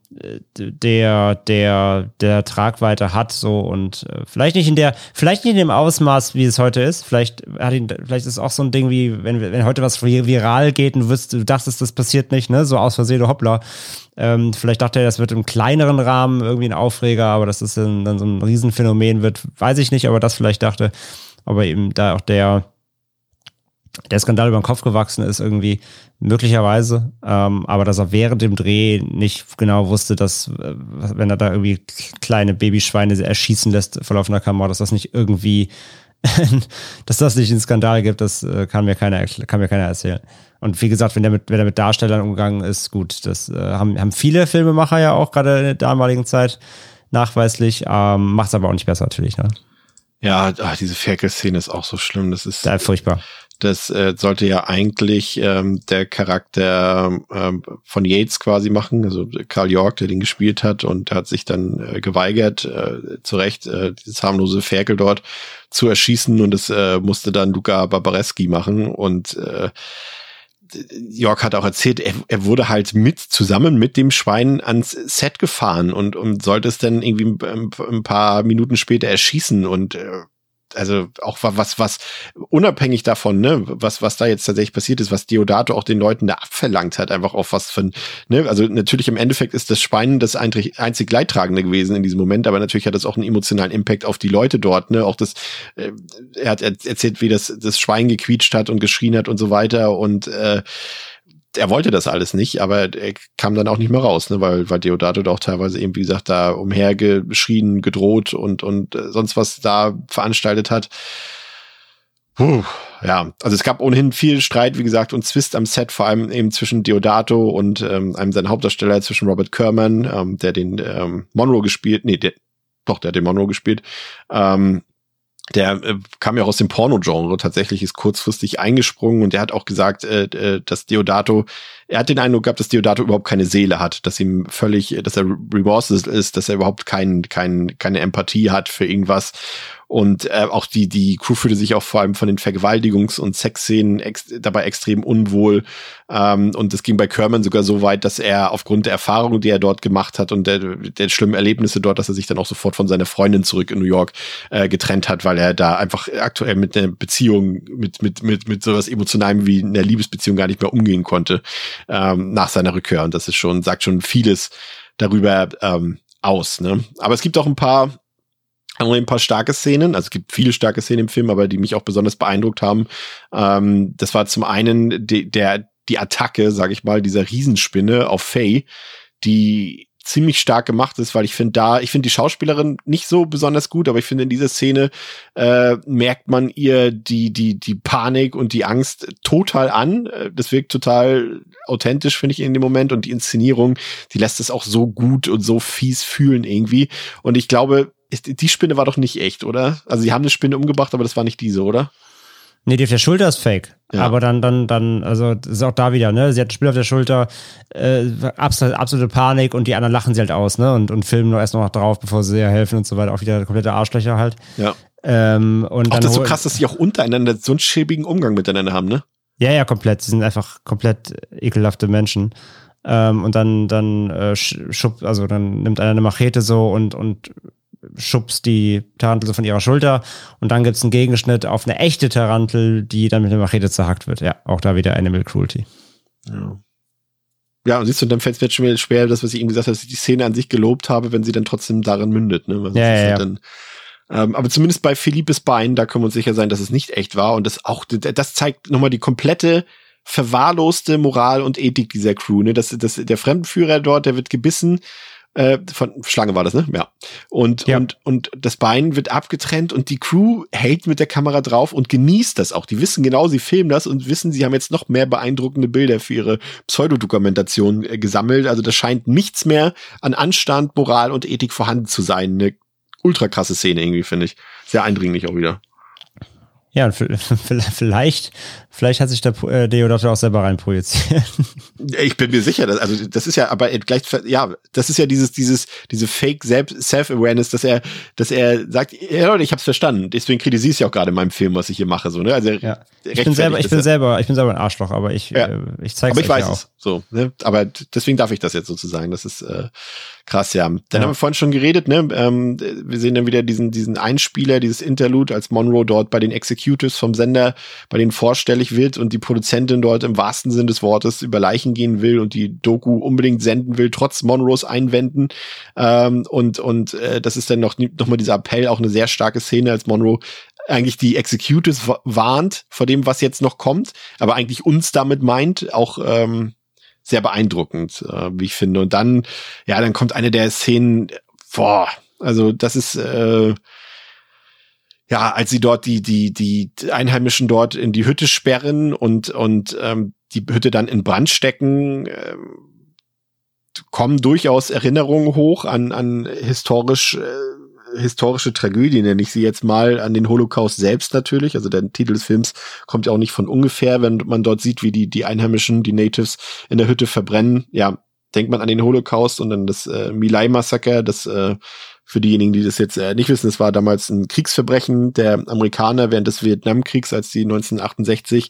der, der, der Tragweite hat, so und äh, vielleicht nicht in der, vielleicht nicht in dem Ausmaß, wie es heute ist. Vielleicht hat ihn, vielleicht ist es auch so ein Ding wie, wenn, wenn heute was viral geht und du, wirst, du dachtest, das passiert nicht, ne? So aus Versehen, hoppla. Ähm, vielleicht dachte er, das wird im kleineren Rahmen irgendwie ein Aufreger, aber dass das dann, dann so ein Riesenphänomen wird, weiß ich nicht, aber das vielleicht dachte. Aber eben da auch der, der Skandal über den Kopf gewachsen ist, irgendwie möglicherweise. Ähm, aber dass er während dem Dreh nicht genau wusste, dass, äh, wenn er da irgendwie kleine Babyschweine erschießen lässt vor laufender Kamera, dass das nicht irgendwie, dass das nicht einen Skandal gibt, das äh, kann mir keiner, kann mir keiner erzählen. Und wie gesagt, wenn der mit, wenn er mit Darstellern umgegangen ist, gut, das äh, haben, haben viele Filmemacher ja auch gerade in der damaligen Zeit nachweislich, ähm, macht es aber auch nicht besser natürlich, ne? Ja, ach, diese Ferkel-Szene ist auch so schlimm. Das ist ja, furchtbar. Das äh, sollte ja eigentlich ähm, der Charakter ähm, von Yates quasi machen, also Carl York, der den gespielt hat und hat sich dann äh, geweigert, äh, zu Recht äh, dieses harmlose Ferkel dort zu erschießen und das äh, musste dann Luca Barbareschi machen. Und äh, York hat auch erzählt, er, er wurde halt mit zusammen mit dem Schwein ans Set gefahren und, und sollte es dann irgendwie ein, ein paar Minuten später erschießen. Und äh, also auch was, was unabhängig davon, ne, was, was da jetzt tatsächlich passiert ist, was Deodato auch den Leuten da abverlangt hat, einfach auch was von, ne, also natürlich im Endeffekt ist das Schwein das einzig Leidtragende gewesen in diesem Moment, aber natürlich hat das auch einen emotionalen Impact auf die Leute dort, ne, auch das, äh, er hat erzählt, wie das, das Schwein gequietscht hat und geschrien hat und so weiter und, äh, er wollte das alles nicht, aber er kam dann auch nicht mehr raus, ne, weil, weil Deodato doch teilweise eben, wie gesagt, da umhergeschrien, gedroht und, und äh, sonst was da veranstaltet hat. Puh, ja, also es gab ohnehin viel Streit, wie gesagt, und Zwist am Set, vor allem eben zwischen Deodato und ähm, einem seiner Hauptdarsteller, zwischen Robert Kerman, ähm, der den ähm, Monroe gespielt, nee, der, doch, der hat den Monroe gespielt, ähm, der äh, kam ja auch aus dem Porno-Genre, tatsächlich ist kurzfristig eingesprungen und der hat auch gesagt, äh, äh, dass Deodato er hat den Eindruck gehabt, dass Deodato überhaupt keine Seele hat, dass ihm völlig, dass er remorseless ist, dass er überhaupt kein, kein, keine Empathie hat für irgendwas und äh, auch die, die Crew fühlte sich auch vor allem von den Vergewaltigungs- und Sexszenen ex dabei extrem unwohl. Ähm, und es ging bei Kerman sogar so weit, dass er aufgrund der Erfahrungen, die er dort gemacht hat und der, der schlimmen Erlebnisse dort, dass er sich dann auch sofort von seiner Freundin zurück in New York äh, getrennt hat, weil er da einfach aktuell mit einer Beziehung, mit, mit, mit, mit sowas Emotionalem wie einer Liebesbeziehung gar nicht mehr umgehen konnte ähm, nach seiner Rückkehr. Und das ist schon, sagt schon vieles darüber ähm, aus. Ne? Aber es gibt auch ein paar haben wir ein paar starke Szenen, also es gibt viele starke Szenen im Film, aber die mich auch besonders beeindruckt haben. Ähm, das war zum einen die, der, die Attacke, sage ich mal, dieser Riesenspinne auf Faye, die ziemlich stark gemacht ist, weil ich finde da, ich finde die Schauspielerin nicht so besonders gut, aber ich finde in dieser Szene äh, merkt man ihr die die die Panik und die Angst total an. Äh, das wirkt total authentisch, finde ich in dem Moment und die Inszenierung, die lässt es auch so gut und so fies fühlen irgendwie. Und ich glaube, die Spinne war doch nicht echt, oder? Also sie haben eine Spinne umgebracht, aber das war nicht diese, oder? Nee, die auf der Schulter ist fake. Ja. Aber dann, dann, dann, also das ist auch da wieder, ne? Sie hat ein Spiel auf der Schulter, äh, absolute, absolute Panik und die anderen lachen sie halt aus, ne? Und, und filmen nur erst noch drauf, bevor sie ihr helfen und so weiter. Auch wieder komplette Arschlöcher halt. Ja. Ähm, und auch das ist so krass, dass sie auch untereinander so einen schäbigen Umgang miteinander haben, ne? Ja, ja, komplett. Sie sind einfach komplett ekelhafte Menschen. Ähm, und dann, dann äh, schub, also dann nimmt einer eine Machete so und, und schubst die Tarantel so von ihrer Schulter und dann gibt es einen Gegenschnitt auf eine echte Tarantel, die dann mit einer Machete zerhackt wird. Ja, auch da wieder Animal Cruelty. Ja. Ja, und siehst du, dann fällt es mir schon schwer, das, was ich eben gesagt habe, dass ich die Szene an sich gelobt habe, wenn sie dann trotzdem darin mündet. Ne? ja, ja, ja. Dann, ähm, aber zumindest bei Philippes Bein, da können wir uns sicher sein, dass es nicht echt war. Und das auch, das zeigt nochmal die komplette verwahrloste Moral und Ethik dieser Crew. Ne? Das, das, der Fremdenführer dort, der wird gebissen äh, von Schlange war das, ne? Ja. Und, ja. und, und das Bein wird abgetrennt und die Crew hält mit der Kamera drauf und genießt das auch. Die wissen genau, sie filmen das und wissen, sie haben jetzt noch mehr beeindruckende Bilder für ihre Pseudodokumentation äh, gesammelt. Also das scheint nichts mehr an Anstand, Moral und Ethik vorhanden zu sein. Eine ultra krasse Szene irgendwie, finde ich. Sehr eindringlich auch wieder. Ja, vielleicht, vielleicht hat sich der äh, Deodato auch selber reinprojiziert. Ich bin mir sicher, dass, also das ist ja, aber gleich, ja, das ist ja dieses, dieses, diese Fake Self-Awareness, dass er, dass er sagt, ja Leute, ich hab's verstanden. Deswegen kritisiere ich ja auch gerade in meinem Film, was ich hier mache, so ne? Also ja. ich bin selber, ich bin selber, ich bin selber ein Arschloch, aber ich, ja. äh, ich zeig's Aber ich weiß ja es, so. Ne? Aber deswegen darf ich das jetzt sozusagen. Das ist äh, Krass, ja. Dann ja. haben wir vorhin schon geredet, ne? Ähm, wir sehen dann wieder diesen, diesen Einspieler, dieses Interlude, als Monroe dort bei den Executives vom Sender, bei denen vorstellig wird und die Produzentin dort im wahrsten Sinn des Wortes über Leichen gehen will und die Doku unbedingt senden will, trotz Monroes Einwänden. Ähm, und und äh, das ist dann noch, noch mal dieser Appell, auch eine sehr starke Szene, als Monroe eigentlich die Executives warnt vor dem, was jetzt noch kommt, aber eigentlich uns damit meint, auch ähm, sehr beeindruckend, äh, wie ich finde. Und dann, ja, dann kommt eine der Szenen, boah, also das ist äh, ja, als sie dort die die die Einheimischen dort in die Hütte sperren und und ähm, die Hütte dann in Brand stecken, äh, kommen durchaus Erinnerungen hoch an an historisch äh, historische Tragödie, nenne ich sie jetzt mal, an den Holocaust selbst natürlich. Also der Titel des Films kommt ja auch nicht von ungefähr, wenn man dort sieht, wie die, die Einheimischen, die Natives in der Hütte verbrennen. Ja, denkt man an den Holocaust und dann das äh, Milai-Massaker, das äh, für diejenigen, die das jetzt äh, nicht wissen, es war damals ein Kriegsverbrechen der Amerikaner während des Vietnamkriegs, als die 1968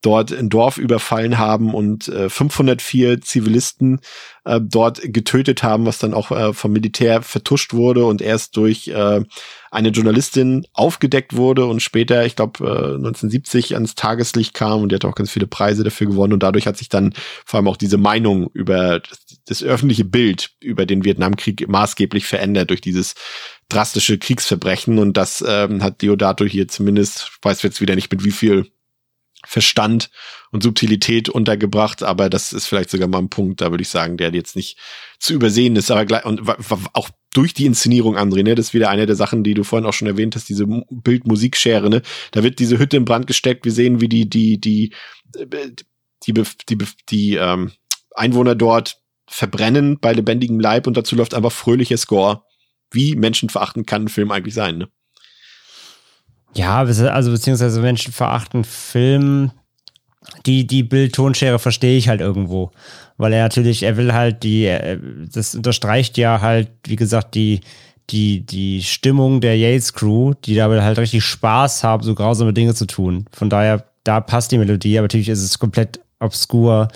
dort ein Dorf überfallen haben und äh, 504 Zivilisten äh, dort getötet haben, was dann auch äh, vom Militär vertuscht wurde und erst durch äh, eine Journalistin aufgedeckt wurde und später, ich glaube, äh, 1970 ans Tageslicht kam und die hat auch ganz viele Preise dafür gewonnen und dadurch hat sich dann vor allem auch diese Meinung über das, das öffentliche Bild über den Vietnamkrieg maßgeblich verändert durch dieses drastische Kriegsverbrechen und das ähm, hat Deodato hier zumindest, weiß jetzt wieder nicht mit wie viel Verstand und Subtilität untergebracht, aber das ist vielleicht sogar mal ein Punkt, da würde ich sagen, der jetzt nicht zu übersehen ist, aber gleich, und auch durch die Inszenierung, André, ne, das ist wieder eine der Sachen, die du vorhin auch schon erwähnt hast, diese Bildmusikschere, ne, da wird diese Hütte in Brand gesteckt, wir sehen, wie die, die, die, die, die, die, die ähm, Einwohner dort verbrennen bei lebendigem Leib und dazu läuft einfach fröhlicher Score. Wie menschenverachtend kann ein Film eigentlich sein, ne? Ja, also beziehungsweise Menschen verachten Film. die, die Bild-Tonschere verstehe ich halt irgendwo. Weil er natürlich, er will halt die, äh, das unterstreicht ja halt, wie gesagt, die, die, die Stimmung der Yates Crew, die da halt richtig Spaß haben, so grausame Dinge zu tun. Von daher, da passt die Melodie, aber natürlich ist es komplett obskur,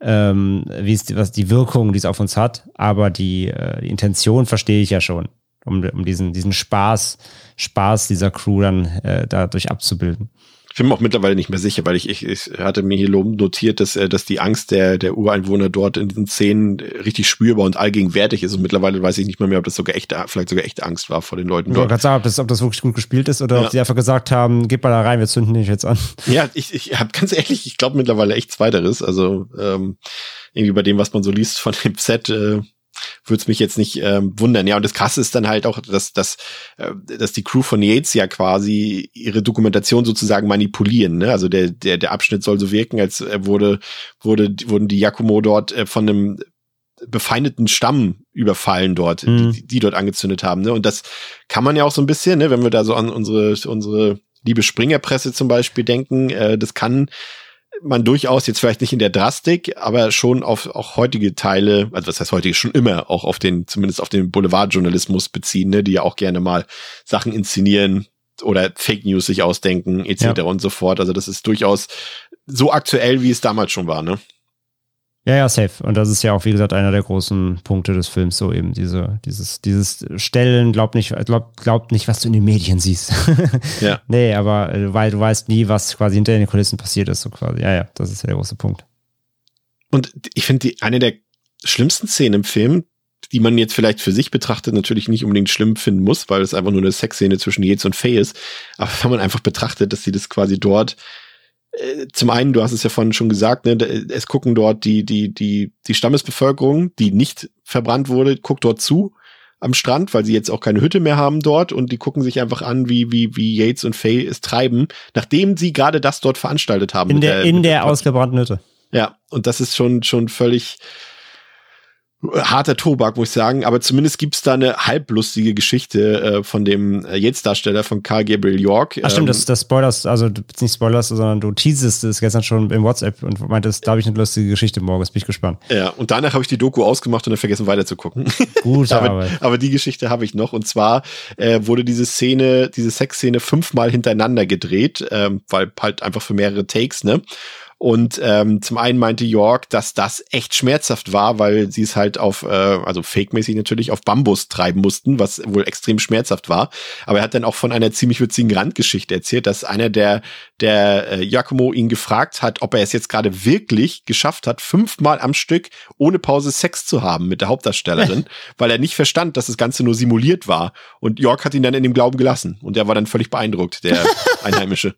ähm, wie es, was die Wirkung, die es auf uns hat. Aber die, äh, die Intention verstehe ich ja schon, um, um diesen, diesen Spaß, Spaß dieser Crew dann äh, dadurch abzubilden. Ich bin mir auch mittlerweile nicht mehr sicher, weil ich, ich, ich hatte mir hier loben notiert, dass, äh, dass die Angst der, der Ureinwohner dort in diesen Szenen richtig spürbar und allgegenwärtig ist. Und mittlerweile weiß ich nicht mehr, mehr ob das sogar echte, vielleicht sogar echte Angst war vor den Leuten dort. Ich kann sagen, ob das, ob das wirklich gut gespielt ist oder ja. ob sie einfach gesagt haben, geht mal da rein, wir zünden dich jetzt an. Ja, ich, ich habe ganz ehrlich, ich glaube mittlerweile echt Zweiteres. Also ähm, irgendwie bei dem, was man so liest von dem Set, äh, würde es mich jetzt nicht ähm, wundern. Ja, und das Krasse ist dann halt auch, dass, dass, äh, dass die Crew von Yates ja quasi ihre Dokumentation sozusagen manipulieren. Ne? Also der, der, der Abschnitt soll so wirken, als äh, wurde, wurde, wurden die Yakumo dort äh, von einem befeindeten Stamm überfallen dort, mhm. die, die dort angezündet haben. Ne? Und das kann man ja auch so ein bisschen, ne, wenn wir da so an unsere, unsere liebe Springerpresse zum Beispiel denken, äh, das kann man durchaus jetzt vielleicht nicht in der Drastik, aber schon auf auch heutige Teile, also was heißt heutige, schon immer auch auf den, zumindest auf den Boulevardjournalismus beziehen, ne, die ja auch gerne mal Sachen inszenieren oder Fake News sich ausdenken, etc. Ja. und so fort. Also das ist durchaus so aktuell, wie es damals schon war, ne? Ja, ja, safe. Und das ist ja auch, wie gesagt, einer der großen Punkte des Films, so eben diese, dieses, dieses Stellen, glaub nicht, glaub, glaub nicht, was du in den Medien siehst. ja. Nee, aber äh, weil du weißt nie, was quasi hinter den Kulissen passiert ist, so quasi. Ja, ja, das ist ja der große Punkt. Und ich finde, eine der schlimmsten Szenen im Film, die man jetzt vielleicht für sich betrachtet, natürlich nicht unbedingt schlimm finden muss, weil es einfach nur eine Sexszene zwischen Yates und Faye ist. Aber wenn man einfach betrachtet, dass sie das quasi dort zum einen, du hast es ja vorhin schon gesagt, ne, es gucken dort die, die, die, die Stammesbevölkerung, die nicht verbrannt wurde, guckt dort zu am Strand, weil sie jetzt auch keine Hütte mehr haben dort und die gucken sich einfach an, wie, wie, wie Yates und Faye es treiben, nachdem sie gerade das dort veranstaltet haben. In der, der in der, der ausgebrannten Hütte. Ja, und das ist schon, schon völlig, harter Tobak, muss ich sagen, aber zumindest gibt's da eine halblustige Geschichte äh, von dem äh, Jetzt-Darsteller von Carl Gabriel York. Ach stimmt, ähm, das, das Spoilers, also nicht Spoilers, sondern du teasest es gestern schon im WhatsApp und meintest, da habe ich eine lustige Geschichte morgens, bin ich gespannt. Ja, und danach habe ich die Doku ausgemacht und dann vergessen weiterzugucken. Gut, aber, aber die Geschichte habe ich noch und zwar äh, wurde diese Szene, diese Sexszene fünfmal hintereinander gedreht, ähm, weil halt einfach für mehrere Takes, ne? Und ähm, zum einen meinte York, dass das echt schmerzhaft war, weil sie es halt auf, äh, also fake-mäßig natürlich, auf Bambus treiben mussten, was wohl extrem schmerzhaft war. Aber er hat dann auch von einer ziemlich witzigen Randgeschichte erzählt, dass einer der, der äh, Giacomo ihn gefragt hat, ob er es jetzt gerade wirklich geschafft hat, fünfmal am Stück ohne Pause Sex zu haben mit der Hauptdarstellerin, weil er nicht verstand, dass das Ganze nur simuliert war. Und York hat ihn dann in dem Glauben gelassen. Und er war dann völlig beeindruckt, der Einheimische.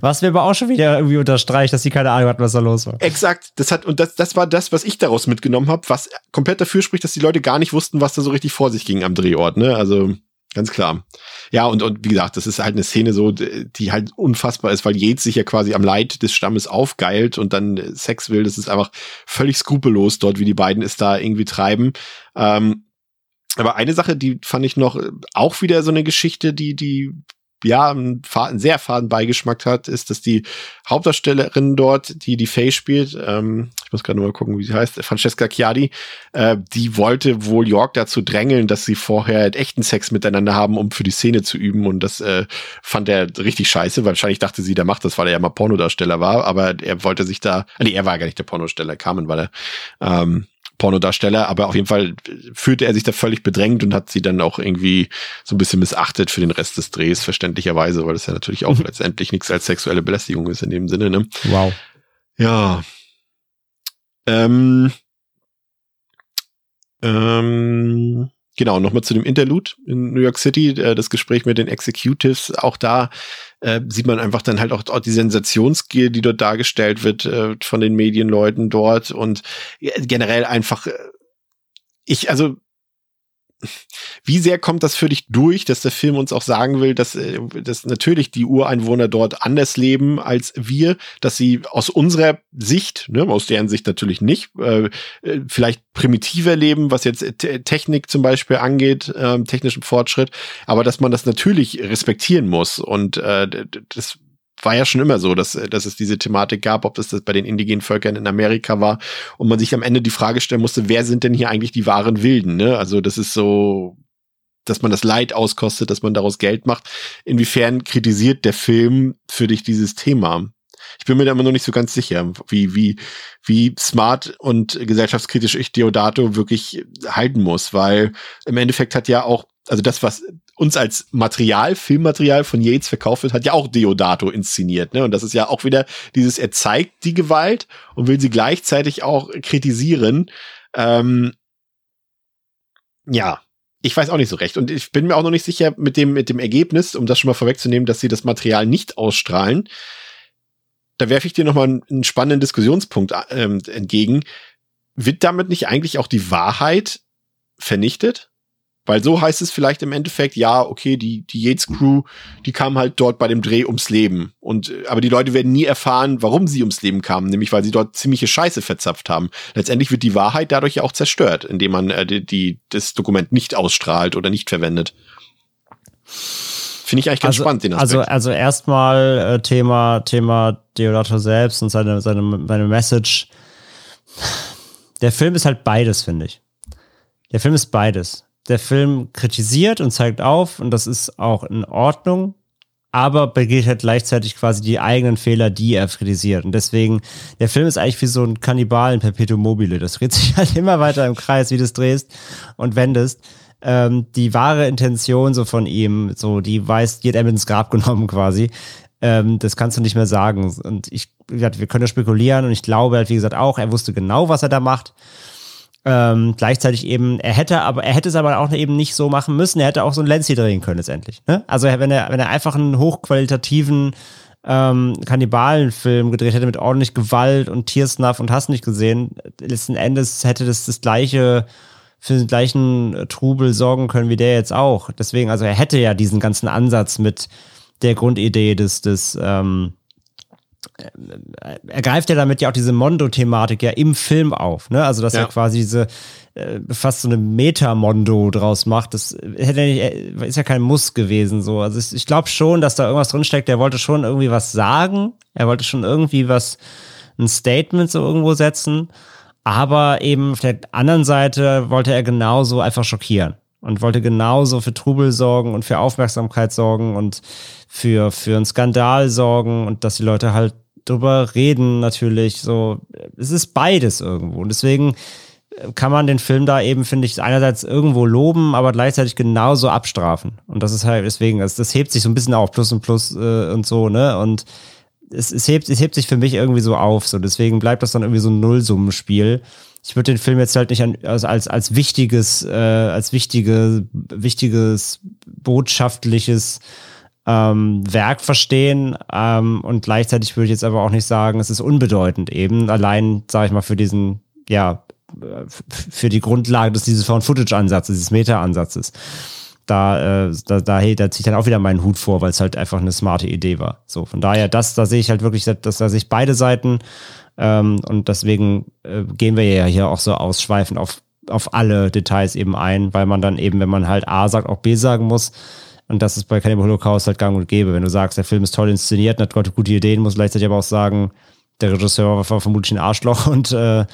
Was mir aber auch schon wieder irgendwie unterstreicht, dass sie keine Ahnung hatten, was da los war. Exakt. Das hat, und das, das war das, was ich daraus mitgenommen habe, was komplett dafür spricht, dass die Leute gar nicht wussten, was da so richtig vor sich ging am Drehort, ne? Also, ganz klar. Ja, und, und wie gesagt, das ist halt eine Szene so, die halt unfassbar ist, weil Yates sich ja quasi am Leid des Stammes aufgeilt und dann Sex will. Das ist einfach völlig skrupellos dort, wie die beiden es da irgendwie treiben. Ähm, aber eine Sache, die fand ich noch auch wieder so eine Geschichte, die, die ja, einen, einen sehr faden Beigeschmack hat, ist, dass die Hauptdarstellerin dort, die die Faye spielt, ähm, ich muss gerade mal gucken, wie sie heißt, Francesca Chiadi, äh, die wollte wohl York dazu drängeln, dass sie vorher halt echten Sex miteinander haben, um für die Szene zu üben. Und das äh, fand er richtig scheiße. Wahrscheinlich dachte sie, der macht das, weil er ja mal Pornodarsteller war, aber er wollte sich da, nee, er war gar nicht der Pornodarsteller, Carmen war er. Ähm, Pornodarsteller, aber auf jeden Fall fühlte er sich da völlig bedrängt und hat sie dann auch irgendwie so ein bisschen missachtet für den Rest des Drehs, verständlicherweise, weil das ja natürlich auch letztendlich nichts als sexuelle Belästigung ist in dem Sinne, ne? Wow. Ja. Ähm, ähm, Genau, nochmal zu dem Interlude in New York City, äh, das Gespräch mit den Executives. Auch da äh, sieht man einfach dann halt auch, auch die Sensationsgier, die dort dargestellt wird äh, von den Medienleuten dort und generell einfach, äh, ich, also wie sehr kommt das für dich durch, dass der Film uns auch sagen will, dass, äh, dass natürlich die Ureinwohner dort anders leben als wir, dass sie aus unserer Sicht, ne, aus deren Sicht natürlich nicht, äh, äh vielleicht primitiver leben, was jetzt Technik zum Beispiel angeht, äh, technischen Fortschritt, aber dass man das natürlich respektieren muss und äh, das war ja schon immer so, dass, dass es diese Thematik gab, ob das, das bei den indigenen Völkern in Amerika war und man sich am Ende die Frage stellen musste, wer sind denn hier eigentlich die wahren Wilden? Ne? Also das ist so, dass man das Leid auskostet, dass man daraus Geld macht. Inwiefern kritisiert der Film für dich dieses Thema? Ich bin mir da immer noch nicht so ganz sicher, wie, wie, wie smart und gesellschaftskritisch ich Deodato wirklich halten muss, weil im Endeffekt hat ja auch, also das, was uns als Material, Filmmaterial von Yates verkauft wird, hat ja auch Deodato inszeniert. Ne? Und das ist ja auch wieder dieses, er zeigt die Gewalt und will sie gleichzeitig auch kritisieren. Ähm, ja, ich weiß auch nicht so recht. Und ich bin mir auch noch nicht sicher mit dem, mit dem Ergebnis, um das schon mal vorwegzunehmen, dass sie das Material nicht ausstrahlen. Da werfe ich dir nochmal einen, einen spannenden Diskussionspunkt ähm, entgegen. Wird damit nicht eigentlich auch die Wahrheit vernichtet? Weil so heißt es vielleicht im Endeffekt, ja, okay, die, die Yates Crew, die kam halt dort bei dem Dreh ums Leben. Und, äh, aber die Leute werden nie erfahren, warum sie ums Leben kamen, nämlich weil sie dort ziemliche Scheiße verzapft haben. Letztendlich wird die Wahrheit dadurch ja auch zerstört, indem man äh, die, die, das Dokument nicht ausstrahlt oder nicht verwendet. Finde ich eigentlich ganz also, spannend, den Aspekt. Also, also erstmal äh, Thema, Thema Deodato selbst und seine, seine, seine Message. Der Film ist halt beides, finde ich. Der Film ist beides der Film kritisiert und zeigt auf, und das ist auch in Ordnung, aber begeht halt gleichzeitig quasi die eigenen Fehler, die er kritisiert. Und deswegen, der Film ist eigentlich wie so ein Kannibalen Perpetuum mobile. Das dreht sich halt immer weiter im Kreis, wie du es drehst und wendest. Ähm, die wahre Intention so von ihm, so, die weiß, die hat er mit ins Grab genommen quasi. Ähm, das kannst du nicht mehr sagen. Und ich, wir können ja spekulieren und ich glaube halt, wie gesagt, auch, er wusste genau, was er da macht. Ähm, gleichzeitig eben, er hätte aber, er hätte es aber auch eben nicht so machen müssen. Er hätte auch so ein Lenzi drehen können letztendlich. Ne? Also wenn er, wenn er einfach einen hochqualitativen ähm, Kannibalenfilm gedreht hätte mit ordentlich Gewalt und Tiersnuff und hast nicht gesehen, letzten Endes hätte das das gleiche für den gleichen Trubel sorgen können wie der jetzt auch. Deswegen, also er hätte ja diesen ganzen Ansatz mit der Grundidee des, des ähm, er greift ja damit ja auch diese Mondo-Thematik ja im Film auf, ne? Also, dass ja. er quasi diese äh, fast so eine Meta-Mondo draus macht. Das hätte nicht, äh, ist ja kein Muss gewesen, so. Also, ich, ich glaube schon, dass da irgendwas drinsteckt. Er wollte schon irgendwie was sagen. Er wollte schon irgendwie was, ein Statement so irgendwo setzen. Aber eben auf der anderen Seite wollte er genauso einfach schockieren und wollte genauso für Trubel sorgen und für Aufmerksamkeit sorgen und für, für einen Skandal sorgen und dass die Leute halt drüber reden natürlich. So, es ist beides irgendwo. Und deswegen äh, kann man den Film da eben, finde ich, einerseits irgendwo loben, aber gleichzeitig genauso abstrafen. Und das ist halt deswegen, das, das hebt sich so ein bisschen auf, Plus und Plus äh, und so, ne? Und es, es, hebt, es hebt sich für mich irgendwie so auf. So, deswegen bleibt das dann irgendwie so ein Nullsummenspiel. Ich würde den Film jetzt halt nicht an, also als, als wichtiges, äh, als wichtige, wichtiges botschaftliches ähm, Werk verstehen ähm, und gleichzeitig würde ich jetzt aber auch nicht sagen, es ist unbedeutend eben, allein, sage ich mal, für diesen, ja, für die Grundlage des dieses Found-Footage-Ansatzes, dieses Meta-Ansatzes. Da, äh, da, da, hey, da ziehe ich dann auch wieder meinen Hut vor, weil es halt einfach eine smarte Idee war. So, von daher, das, da sehe ich halt wirklich, dass da sehe ich beide Seiten ähm, und deswegen äh, gehen wir ja hier auch so ausschweifend auf, auf alle Details eben ein, weil man dann eben, wenn man halt A sagt, auch B sagen muss. Und das ist bei Cannibal Holocaust halt gang und gäbe. Wenn du sagst, der Film ist toll inszeniert und hat gute Ideen, muss gleichzeitig aber auch sagen, der Regisseur war vermutlich ein Arschloch und, äh,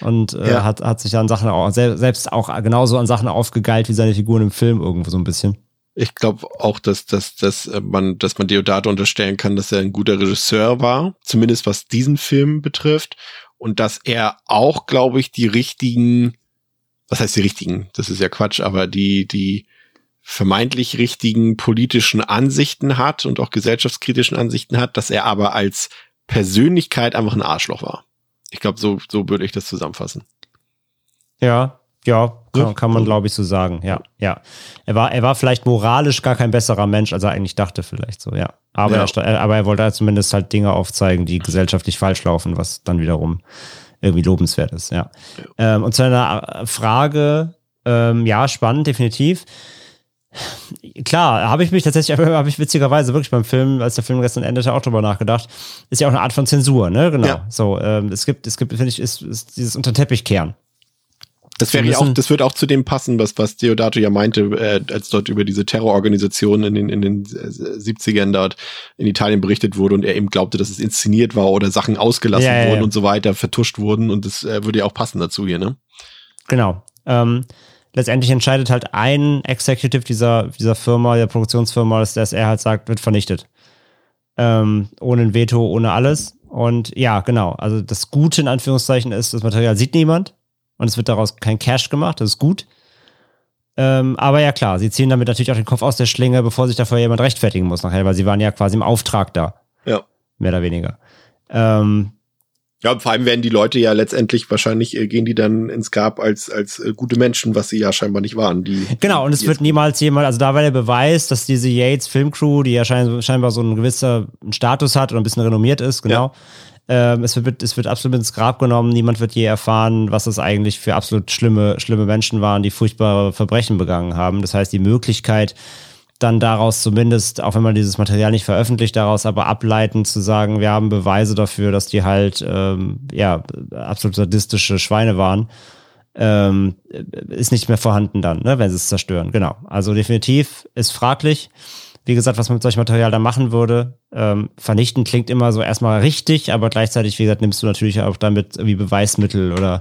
und äh, ja. hat, hat sich an Sachen auch, selbst auch genauso an Sachen aufgegeilt wie seine Figuren im Film irgendwo so ein bisschen. Ich glaube auch, dass, dass, dass man, dass man Deodato unterstellen kann, dass er ein guter Regisseur war, zumindest was diesen Film betrifft. Und dass er auch, glaube ich, die richtigen, was heißt die richtigen? Das ist ja Quatsch, aber die, die, vermeintlich richtigen politischen Ansichten hat und auch gesellschaftskritischen Ansichten hat, dass er aber als Persönlichkeit einfach ein Arschloch war. Ich glaube, so, so würde ich das zusammenfassen. Ja, ja, kann, kann man, glaube ich, so sagen. Ja, ja. Er war, er war vielleicht moralisch gar kein besserer Mensch, als er eigentlich dachte, vielleicht so, ja. Aber, ja. Er, aber er wollte halt zumindest halt Dinge aufzeigen, die gesellschaftlich falsch laufen, was dann wiederum irgendwie lobenswert ist, ja. ja. Ähm, und zu einer Frage, ähm, ja, spannend, definitiv. Klar, habe ich mich tatsächlich, habe ich witzigerweise wirklich beim Film, als der Film gestern endete, auch drüber nachgedacht. Ist ja auch eine Art von Zensur, ne? Genau. Ja. So, ähm, es gibt, es gibt, finde ich, ist, ist dieses Unterteppichkehren. Das wäre ja auch, das wird auch zu dem passen, was, was Deodato ja meinte, äh, als dort über diese Terrororganisation in den, in den 70ern dort in Italien berichtet wurde und er eben glaubte, dass es inszeniert war oder Sachen ausgelassen ja, wurden ja. und so weiter, vertuscht wurden und das äh, würde ja auch passen dazu hier, ne? Genau. Ähm, letztendlich entscheidet halt ein Executive dieser, dieser Firma, der Produktionsfirma, dass, dass er halt sagt, wird vernichtet. Ähm, ohne ein Veto, ohne alles. Und ja, genau. Also das Gute in Anführungszeichen ist, das Material sieht niemand und es wird daraus kein Cash gemacht. Das ist gut. Ähm, aber ja, klar, sie ziehen damit natürlich auch den Kopf aus der Schlinge, bevor sich dafür jemand rechtfertigen muss nachher, weil sie waren ja quasi im Auftrag da. Ja. Mehr oder weniger. Ähm, ja, vor allem werden die Leute ja letztendlich wahrscheinlich äh, gehen die dann ins Grab als als äh, gute Menschen, was sie ja scheinbar nicht waren. Die genau und es wird niemals jemand, also da war der Beweis, dass diese Yates Filmcrew, die ja scheinbar so einen gewisser Status hat oder ein bisschen renommiert ist, genau. Ja. Ähm, es wird es wird absolut ins Grab genommen. Niemand wird je erfahren, was das eigentlich für absolut schlimme schlimme Menschen waren, die furchtbare Verbrechen begangen haben. Das heißt, die Möglichkeit dann daraus zumindest, auch wenn man dieses Material nicht veröffentlicht, daraus aber ableiten zu sagen, wir haben Beweise dafür, dass die halt ähm, ja absolut sadistische Schweine waren, ähm, ist nicht mehr vorhanden dann, ne, wenn sie es zerstören. Genau. Also definitiv ist fraglich. Wie gesagt, was man mit solchem Material da machen würde, ähm, vernichten klingt immer so erstmal richtig, aber gleichzeitig, wie gesagt, nimmst du natürlich auch damit irgendwie Beweismittel oder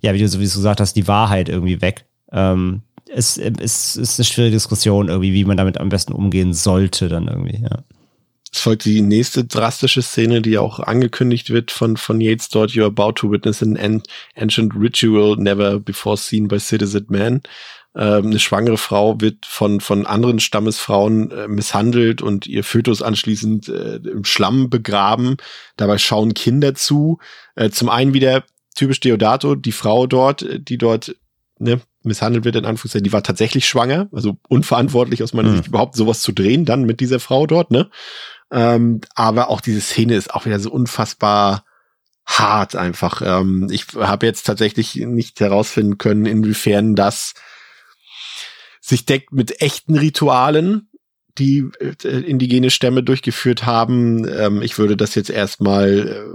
ja, wie du sowieso gesagt hast, die Wahrheit irgendwie weg. Ähm, es, es ist eine schwierige Diskussion irgendwie, wie man damit am besten umgehen sollte dann irgendwie, ja. Es folgt die nächste drastische Szene, die auch angekündigt wird von, von Yates dort, you're about to witness an ancient ritual never before seen by citizen man. Ähm, eine schwangere Frau wird von, von anderen Stammesfrauen äh, misshandelt und ihr Fötus anschließend äh, im Schlamm begraben. Dabei schauen Kinder zu. Äh, zum einen wieder typisch Deodato, die Frau dort, äh, die dort ne, misshandelt wird, in Anführungszeichen, die war tatsächlich schwanger, also unverantwortlich aus meiner mhm. Sicht überhaupt sowas zu drehen, dann mit dieser Frau dort, ne? Ähm, aber auch diese Szene ist auch wieder so unfassbar hart einfach. Ähm, ich habe jetzt tatsächlich nicht herausfinden können, inwiefern das sich deckt mit echten Ritualen, die äh, indigene Stämme durchgeführt haben. Ähm, ich würde das jetzt erstmal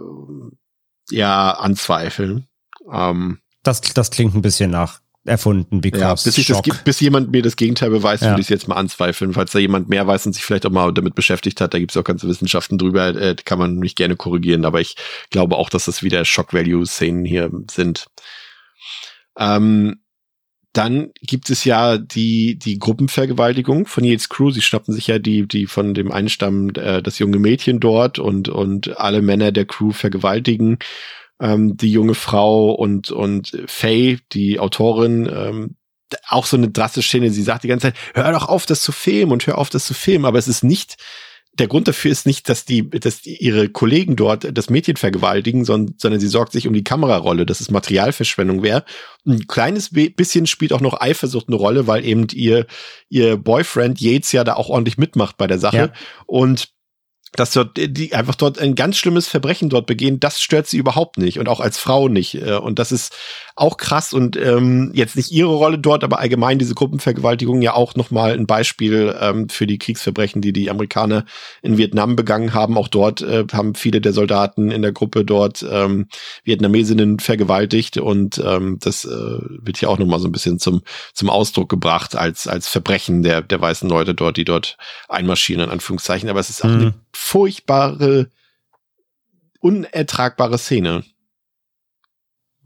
äh, ja anzweifeln. Ähm, das, das klingt ein bisschen nach erfunden, because ja, bis, ich das, bis jemand mir das Gegenteil beweist, ja. würde ich es jetzt mal anzweifeln. Falls da jemand mehr weiß und sich vielleicht auch mal damit beschäftigt hat, da gibt es auch ganze Wissenschaften drüber, äh, kann man mich gerne korrigieren, aber ich glaube auch, dass das wieder Shock-Value-Szenen hier sind. Ähm, dann gibt es ja die, die Gruppenvergewaltigung von Yates Crew. Sie schnappen sich ja die, die von dem Einstamm, äh, das junge Mädchen dort und, und alle Männer der Crew vergewaltigen ähm, die junge Frau und, und Faye, die Autorin, ähm, auch so eine drastische Szene. Sie sagt die ganze Zeit, hör doch auf, das zu filmen und hör auf, das zu filmen. Aber es ist nicht, der Grund dafür ist nicht, dass die, dass die ihre Kollegen dort das Mädchen vergewaltigen, sondern, sondern sie sorgt sich um die Kamerarolle, dass es Materialverschwendung wäre. Ein kleines bisschen spielt auch noch Eifersucht eine Rolle, weil eben ihr, ihr Boyfriend Yates ja da auch ordentlich mitmacht bei der Sache. Ja. Und dass dort die einfach dort ein ganz schlimmes Verbrechen dort begehen, das stört sie überhaupt nicht und auch als Frau nicht. Äh, und das ist auch krass und ähm, jetzt nicht ihre Rolle dort, aber allgemein diese Gruppenvergewaltigung ja auch nochmal ein Beispiel ähm, für die Kriegsverbrechen, die die Amerikaner in Vietnam begangen haben. Auch dort äh, haben viele der Soldaten in der Gruppe dort ähm, Vietnamesinnen vergewaltigt und ähm, das äh, wird hier auch nochmal so ein bisschen zum zum Ausdruck gebracht als als Verbrechen der der weißen Leute dort, die dort einmarschieren in Anführungszeichen. Aber es ist auch mhm. eine furchtbare unertragbare Szene.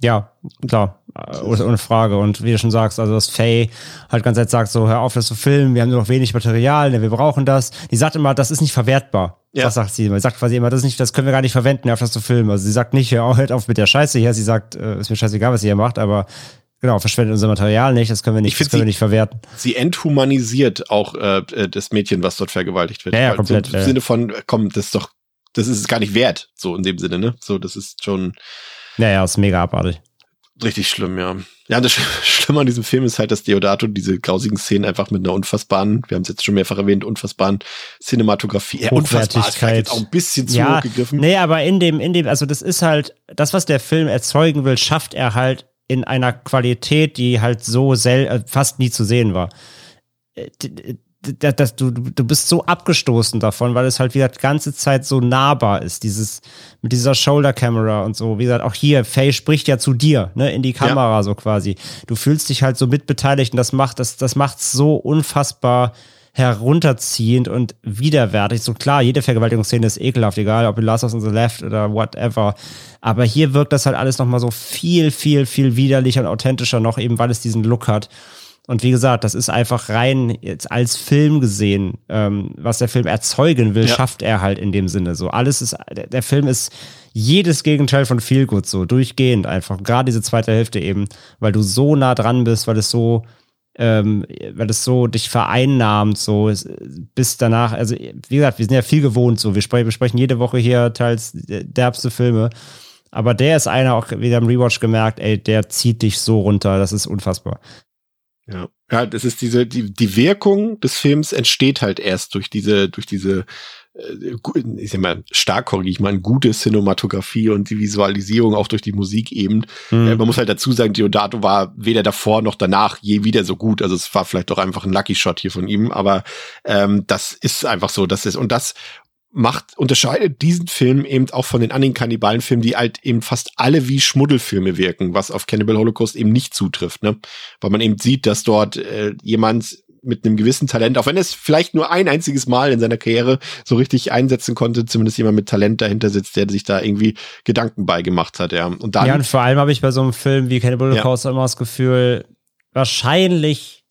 Ja, klar, ohne Frage. Und wie du schon sagst, also dass Faye halt ganz Zeit sagt, so hör auf, das zu filmen, wir haben nur noch wenig Material, ne, wir brauchen das. Die sagt immer, das ist nicht verwertbar. Ja. Was sagt sie immer? Sie sagt quasi immer, das ist nicht, das können wir gar nicht verwenden, auf das zu filmen. Also sie sagt nicht, hör auf, hört auf mit der Scheiße hier. Sie sagt, äh, ist mir scheißegal, was ihr hier macht, aber genau, verschwendet unser Material nicht, das können wir nicht, ich das können sie, wir nicht verwerten. Sie enthumanisiert auch äh, äh, das Mädchen, was dort vergewaltigt wird. Ja, ja komplett. So, Im Sinne von, komm, das ist doch, das ist es gar nicht wert, so in dem Sinne, ne? So, das ist schon ja, ja, ist mega abartig. Richtig schlimm, ja. Ja, das Schlimme an diesem Film ist halt, dass Deodato diese grausigen Szenen einfach mit einer unfassbaren, wir haben es jetzt schon mehrfach erwähnt, unfassbaren Cinematografie, ja, unfassbar ist jetzt auch ein bisschen zu ja, hoch gegriffen. Nee, aber in dem, in dem, also das ist halt, das, was der Film erzeugen will, schafft er halt in einer Qualität, die halt so sel äh, fast nie zu sehen war. Äh, das, das, du, du bist so abgestoßen davon, weil es halt wieder die ganze Zeit so nahbar ist, dieses, mit dieser Shoulder Camera und so. Wie gesagt, auch hier, Faye spricht ja zu dir, ne, in die Kamera ja. so quasi. Du fühlst dich halt so mitbeteiligt und das macht, das, das macht's so unfassbar herunterziehend und widerwärtig. So klar, jede Vergewaltigungsszene ist ekelhaft, egal ob in Last of the Left oder whatever. Aber hier wirkt das halt alles nochmal so viel, viel, viel widerlicher und authentischer noch, eben weil es diesen Look hat. Und wie gesagt, das ist einfach rein jetzt als Film gesehen, ähm, was der Film erzeugen will, ja. schafft er halt in dem Sinne. So alles ist, der Film ist jedes Gegenteil von Feelgood so durchgehend einfach. Gerade diese zweite Hälfte eben, weil du so nah dran bist, weil es so ähm, weil es so dich vereinnahmt, so bis danach, also wie gesagt, wir sind ja viel gewohnt, so. Wir sprechen, besprechen jede Woche hier teils derbste Filme, aber der ist einer auch wieder im Rewatch gemerkt, ey, der zieht dich so runter, das ist unfassbar. Ja, ja, das ist diese, die, die Wirkung des Films entsteht halt erst durch diese, durch diese ich sag mal, stark korrigiere ich mal, gute Cinematografie und die Visualisierung auch durch die Musik eben. Mhm. Äh, man muss halt dazu sagen, Diodato war weder davor noch danach je wieder so gut. Also es war vielleicht doch einfach ein Lucky Shot hier von ihm, aber ähm, das ist einfach so, das ist und das macht, unterscheidet diesen Film eben auch von den anderen Kannibalenfilmen, die halt eben fast alle wie Schmuddelfilme wirken, was auf Cannibal Holocaust eben nicht zutrifft, ne? Weil man eben sieht, dass dort äh, jemand mit einem gewissen Talent, auch wenn es vielleicht nur ein einziges Mal in seiner Karriere so richtig einsetzen konnte, zumindest jemand mit Talent dahinter sitzt, der sich da irgendwie Gedanken beigemacht hat, ja. Und dann, ja, und vor allem habe ich bei so einem Film wie Cannibal Holocaust ja. immer das Gefühl, wahrscheinlich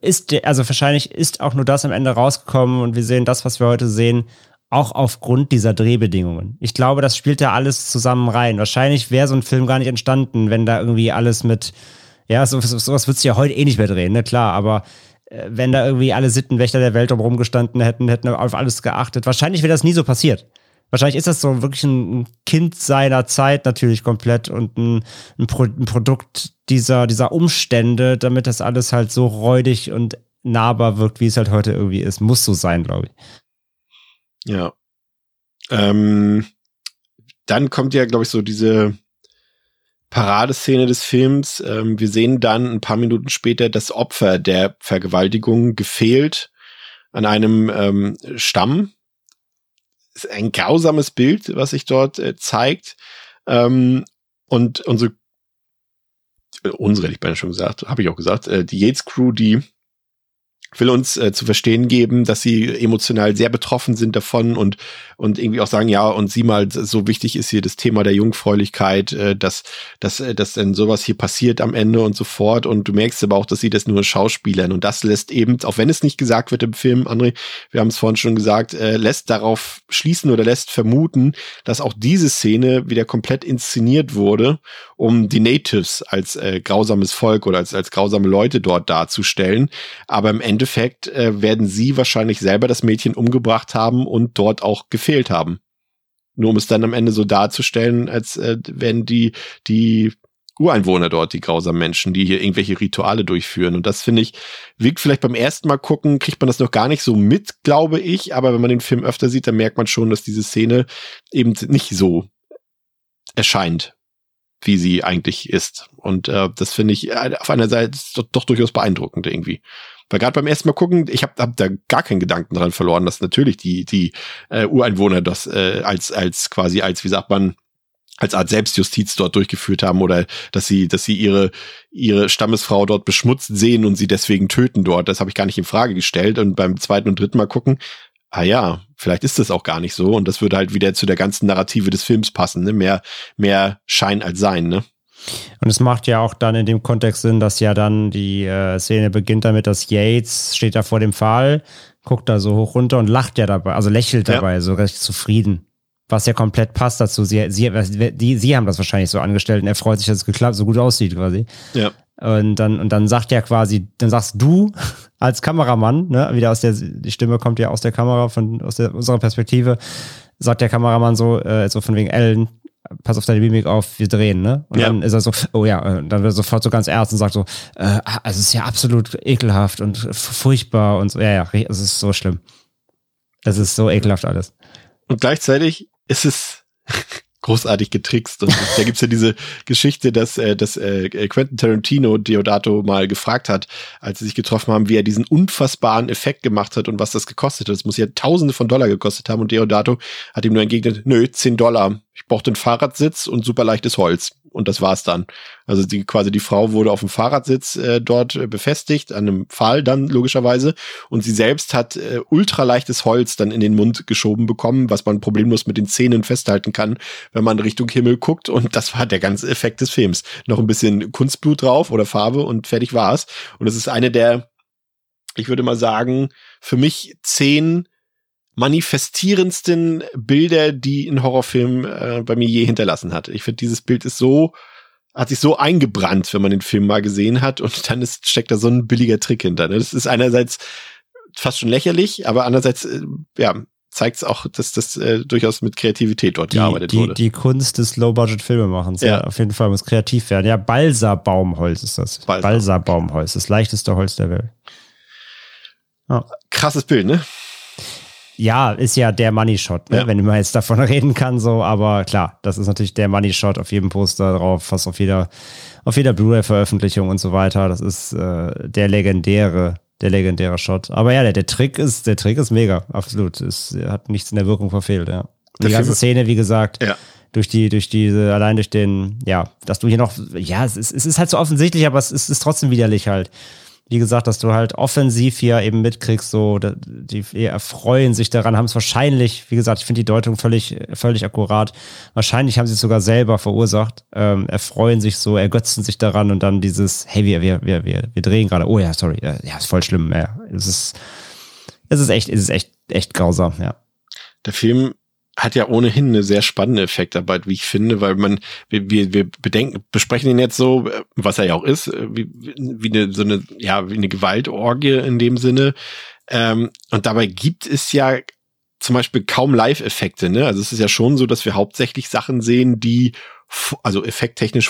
ist, also wahrscheinlich ist auch nur das am Ende rausgekommen und wir sehen das, was wir heute sehen, auch aufgrund dieser Drehbedingungen. Ich glaube, das spielt ja alles zusammen rein. Wahrscheinlich wäre so ein Film gar nicht entstanden, wenn da irgendwie alles mit ja, so, sowas würdest du ja heute eh nicht mehr drehen, ne, klar, aber äh, wenn da irgendwie alle Sittenwächter der Welt rumgestanden hätten, hätten auf alles geachtet. Wahrscheinlich wäre das nie so passiert. Wahrscheinlich ist das so wirklich ein Kind seiner Zeit natürlich komplett und ein, ein, Pro, ein Produkt dieser, dieser Umstände, damit das alles halt so räudig und nahbar wirkt, wie es halt heute irgendwie ist. Muss so sein, glaube ich. Ja. Ähm, dann kommt ja, glaube ich, so diese Paradeszene des Films. Ähm, wir sehen dann ein paar Minuten später das Opfer der Vergewaltigung gefehlt an einem ähm, Stamm. Ist ein grausames Bild, was sich dort äh, zeigt. Ähm, und unsere, äh, unsere, ich bin ja schon gesagt, habe ich auch gesagt, äh, die Yates Crew, die will uns äh, zu verstehen geben, dass sie emotional sehr betroffen sind davon und und irgendwie auch sagen, ja, und sieh mal, so wichtig ist hier das Thema der Jungfräulichkeit, äh, dass dass äh, dass denn sowas hier passiert am Ende und so fort. Und du merkst aber auch, dass sie das nur Schauspielern. Und das lässt eben, auch wenn es nicht gesagt wird im Film, André, wir haben es vorhin schon gesagt, äh, lässt darauf schließen oder lässt vermuten, dass auch diese Szene wieder komplett inszeniert wurde, um die Natives als äh, grausames Volk oder als als grausame Leute dort darzustellen, aber im Ende Endeffekt äh, werden sie wahrscheinlich selber das Mädchen umgebracht haben und dort auch gefehlt haben. Nur um es dann am Ende so darzustellen, als äh, wären die, die Ureinwohner dort, die grausamen Menschen, die hier irgendwelche Rituale durchführen. Und das finde ich, wirkt vielleicht beim ersten Mal gucken, kriegt man das noch gar nicht so mit, glaube ich. Aber wenn man den Film öfter sieht, dann merkt man schon, dass diese Szene eben nicht so erscheint, wie sie eigentlich ist. Und äh, das finde ich äh, auf einer Seite doch, doch durchaus beeindruckend irgendwie. Weil gerade beim ersten Mal gucken, ich habe hab da gar keinen Gedanken daran verloren, dass natürlich die, die äh, Ureinwohner das äh, als, als quasi als, wie sagt man, als Art Selbstjustiz dort durchgeführt haben oder dass sie, dass sie ihre, ihre Stammesfrau dort beschmutzt sehen und sie deswegen töten dort. Das habe ich gar nicht in Frage gestellt. Und beim zweiten und dritten Mal gucken, ah ja, vielleicht ist das auch gar nicht so. Und das würde halt wieder zu der ganzen Narrative des Films passen, ne? Mehr, mehr Schein als Sein, ne? Und es macht ja auch dann in dem Kontext Sinn, dass ja dann die äh, Szene beginnt damit, dass Yates steht da vor dem Pfahl, guckt da so hoch runter und lacht ja dabei, also lächelt dabei, ja. so recht zufrieden. Was ja komplett passt dazu. Sie, sie, die, sie haben das wahrscheinlich so angestellt und er freut sich, dass es geklappt, so gut aussieht quasi. Ja. Und dann, und dann sagt er quasi, dann sagst du als Kameramann, ne, wieder aus der, die Stimme kommt ja aus der Kamera, von, aus der, unserer Perspektive, sagt der Kameramann so, äh, so von wegen Ellen, pass auf deine Mimik auf, wir drehen, ne? Und ja. dann ist er so, oh ja, dann wird er sofort so ganz ernst und sagt so, äh, also es ist ja absolut ekelhaft und furchtbar und so, ja, ja, es ist so schlimm. Es ist so ekelhaft alles. Und gleichzeitig ist es großartig getrickst. Und da gibt's ja diese Geschichte, dass, äh, dass äh, Quentin Tarantino Deodato mal gefragt hat, als sie sich getroffen haben, wie er diesen unfassbaren Effekt gemacht hat und was das gekostet hat. Das muss ja Tausende von Dollar gekostet haben. Und Deodato hat ihm nur entgegnet, nö, 10 Dollar. Ich brauchte einen Fahrradsitz und super leichtes Holz und das war's dann. Also die quasi die Frau wurde auf dem Fahrradsitz äh, dort äh, befestigt, an einem Pfahl dann logischerweise und sie selbst hat äh, ultraleichtes Holz dann in den Mund geschoben bekommen, was man problemlos mit den Zähnen festhalten kann, wenn man Richtung Himmel guckt und das war der ganze Effekt des Films. Noch ein bisschen Kunstblut drauf oder Farbe und fertig war's und es ist eine der ich würde mal sagen, für mich zehn manifestierendsten Bilder, die ein Horrorfilm äh, bei mir je hinterlassen hat. Ich finde, dieses Bild ist so, hat sich so eingebrannt, wenn man den Film mal gesehen hat und dann ist, steckt da so ein billiger Trick hinter. Ne? Das ist einerseits fast schon lächerlich, aber andererseits, äh, ja, zeigt es auch, dass das äh, durchaus mit Kreativität dort die, gearbeitet die, wurde. Die Kunst des Low-Budget-Filmemachens, ja. ja. Auf jeden Fall muss kreativ werden. Ja, Balsa-Baumholz ist das. Balsa. Balsa-Baumholz, das leichteste Holz der Welt. Ja. Krasses Bild, ne? Ja, ist ja der Money Shot, ne? Ja. wenn man jetzt davon reden kann, so, aber klar, das ist natürlich der Money Shot auf jedem Poster drauf, fast auf jeder, auf jeder Blu-ray-Veröffentlichung und so weiter. Das ist äh, der legendäre, der legendäre Shot. Aber ja, der, der Trick ist, der Trick ist mega, absolut. Es hat nichts in der Wirkung verfehlt, ja. Die ganze Szene, wie gesagt, Ja. durch die, durch diese, allein durch den, ja, dass du hier noch, ja, es ist, es ist halt so offensichtlich, aber es ist, ist trotzdem widerlich halt. Wie gesagt, dass du halt offensiv hier eben mitkriegst, so, die erfreuen sich daran, haben es wahrscheinlich, wie gesagt, ich finde die Deutung völlig, völlig akkurat. Wahrscheinlich haben sie es sogar selber verursacht, ähm, erfreuen sich so, ergötzen sich daran und dann dieses, hey, wir, wir, wir, wir, wir drehen gerade, oh ja, sorry, ja, ist voll schlimm, ja. Es ist, es ist echt, es ist echt, echt grausam, ja. der Film hat ja ohnehin eine sehr spannende Effektarbeit, wie ich finde, weil man, wir, wir, wir bedenken, besprechen ihn jetzt so, äh, was er ja auch ist, äh, wie, wie eine, so eine, ja, wie eine Gewaltorgie in dem Sinne. Ähm, und dabei gibt es ja zum Beispiel kaum Live-Effekte, ne? Also es ist ja schon so, dass wir hauptsächlich Sachen sehen, die, also effekttechnisch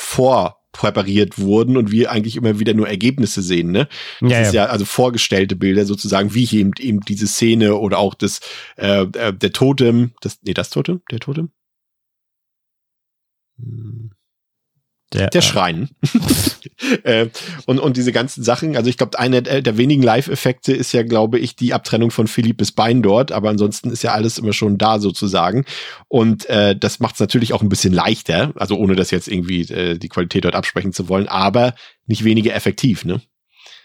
vorpräpariert wurden und wir eigentlich immer wieder nur Ergebnisse sehen, ne? Das Ja, ist ja. ja also vorgestellte Bilder sozusagen, wie hier eben, eben diese Szene oder auch das, äh, äh, der Totem, das, nee, das Totem, der Totem? Hm, Der Schrein. äh, und, und diese ganzen Sachen, also ich glaube, eine der der wenigen Live-Effekte ist ja, glaube ich, die Abtrennung von Philippes Bein dort, aber ansonsten ist ja alles immer schon da sozusagen. Und äh, das macht es natürlich auch ein bisschen leichter, also ohne das jetzt irgendwie äh, die Qualität dort absprechen zu wollen, aber nicht weniger effektiv, ne?